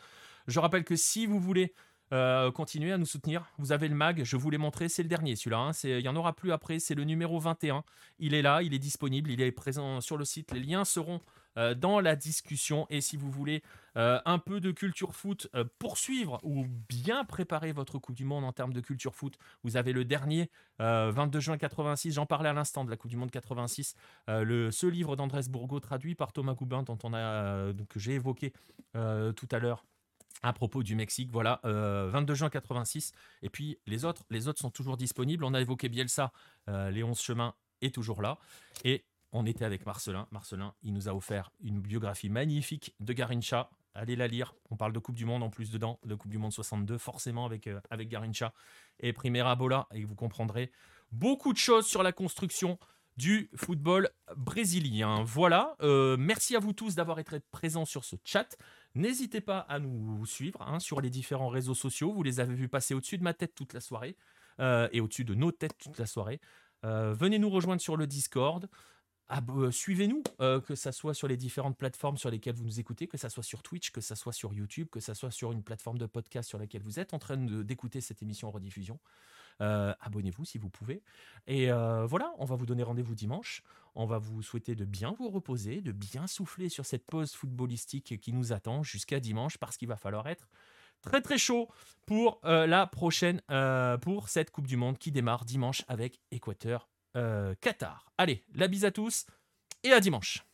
Je rappelle que si vous voulez euh, continuer à nous soutenir. Vous avez le mag, je vous l'ai montré, c'est le dernier celui-là. Hein. Il n'y en aura plus après, c'est le numéro 21. Il est là, il est disponible, il est présent sur le site. Les liens seront dans la discussion. Et si vous voulez euh, un peu de culture foot, poursuivre ou bien préparer votre Coupe du Monde en termes de culture foot, vous avez le dernier, 22 juin 86, j'en parlais à l'instant de la Coupe du Monde 86, le, ce livre d'Andrés Bourgo traduit par Thomas Goubin dont on a, que j'ai évoqué tout à l'heure à propos du Mexique. Voilà, 22 euh, juin 86. Et puis les autres, les autres sont toujours disponibles. On a évoqué Bielsa, euh, les 11 chemins est toujours là. Et on était avec Marcelin. Marcelin, il nous a offert une biographie magnifique de Garincha. Allez la lire. On parle de Coupe du Monde en plus dedans, de Coupe du Monde 62, forcément avec, euh, avec Garincha et Primera Bola. Et vous comprendrez beaucoup de choses sur la construction du football brésilien. Voilà, merci à vous tous d'avoir été présents sur ce chat. N'hésitez pas à nous suivre hein, sur les différents réseaux sociaux. Vous les avez vus passer au-dessus de ma tête toute la soirée euh, et au-dessus de nos têtes toute la soirée. Euh, venez nous rejoindre sur le Discord. Euh, suivez-nous, que ce soit sur les différentes plateformes sur lesquelles vous nous écoutez, que ce soit sur Twitch, que ce soit sur YouTube, que ce soit sur une plateforme de podcast sur laquelle vous êtes en train d'écouter cette émission en rediffusion. Euh, abonnez-vous si vous pouvez. Et euh, voilà, on va vous donner rendez-vous dimanche. On va vous souhaiter de bien vous reposer, de bien souffler sur cette pause footballistique qui nous attend jusqu'à dimanche parce qu'il va falloir être très très chaud pour euh, la prochaine, pour cette Coupe du Monde qui démarre dimanche avec Équateur Qatar. Allez, la bise à tous et à dimanche.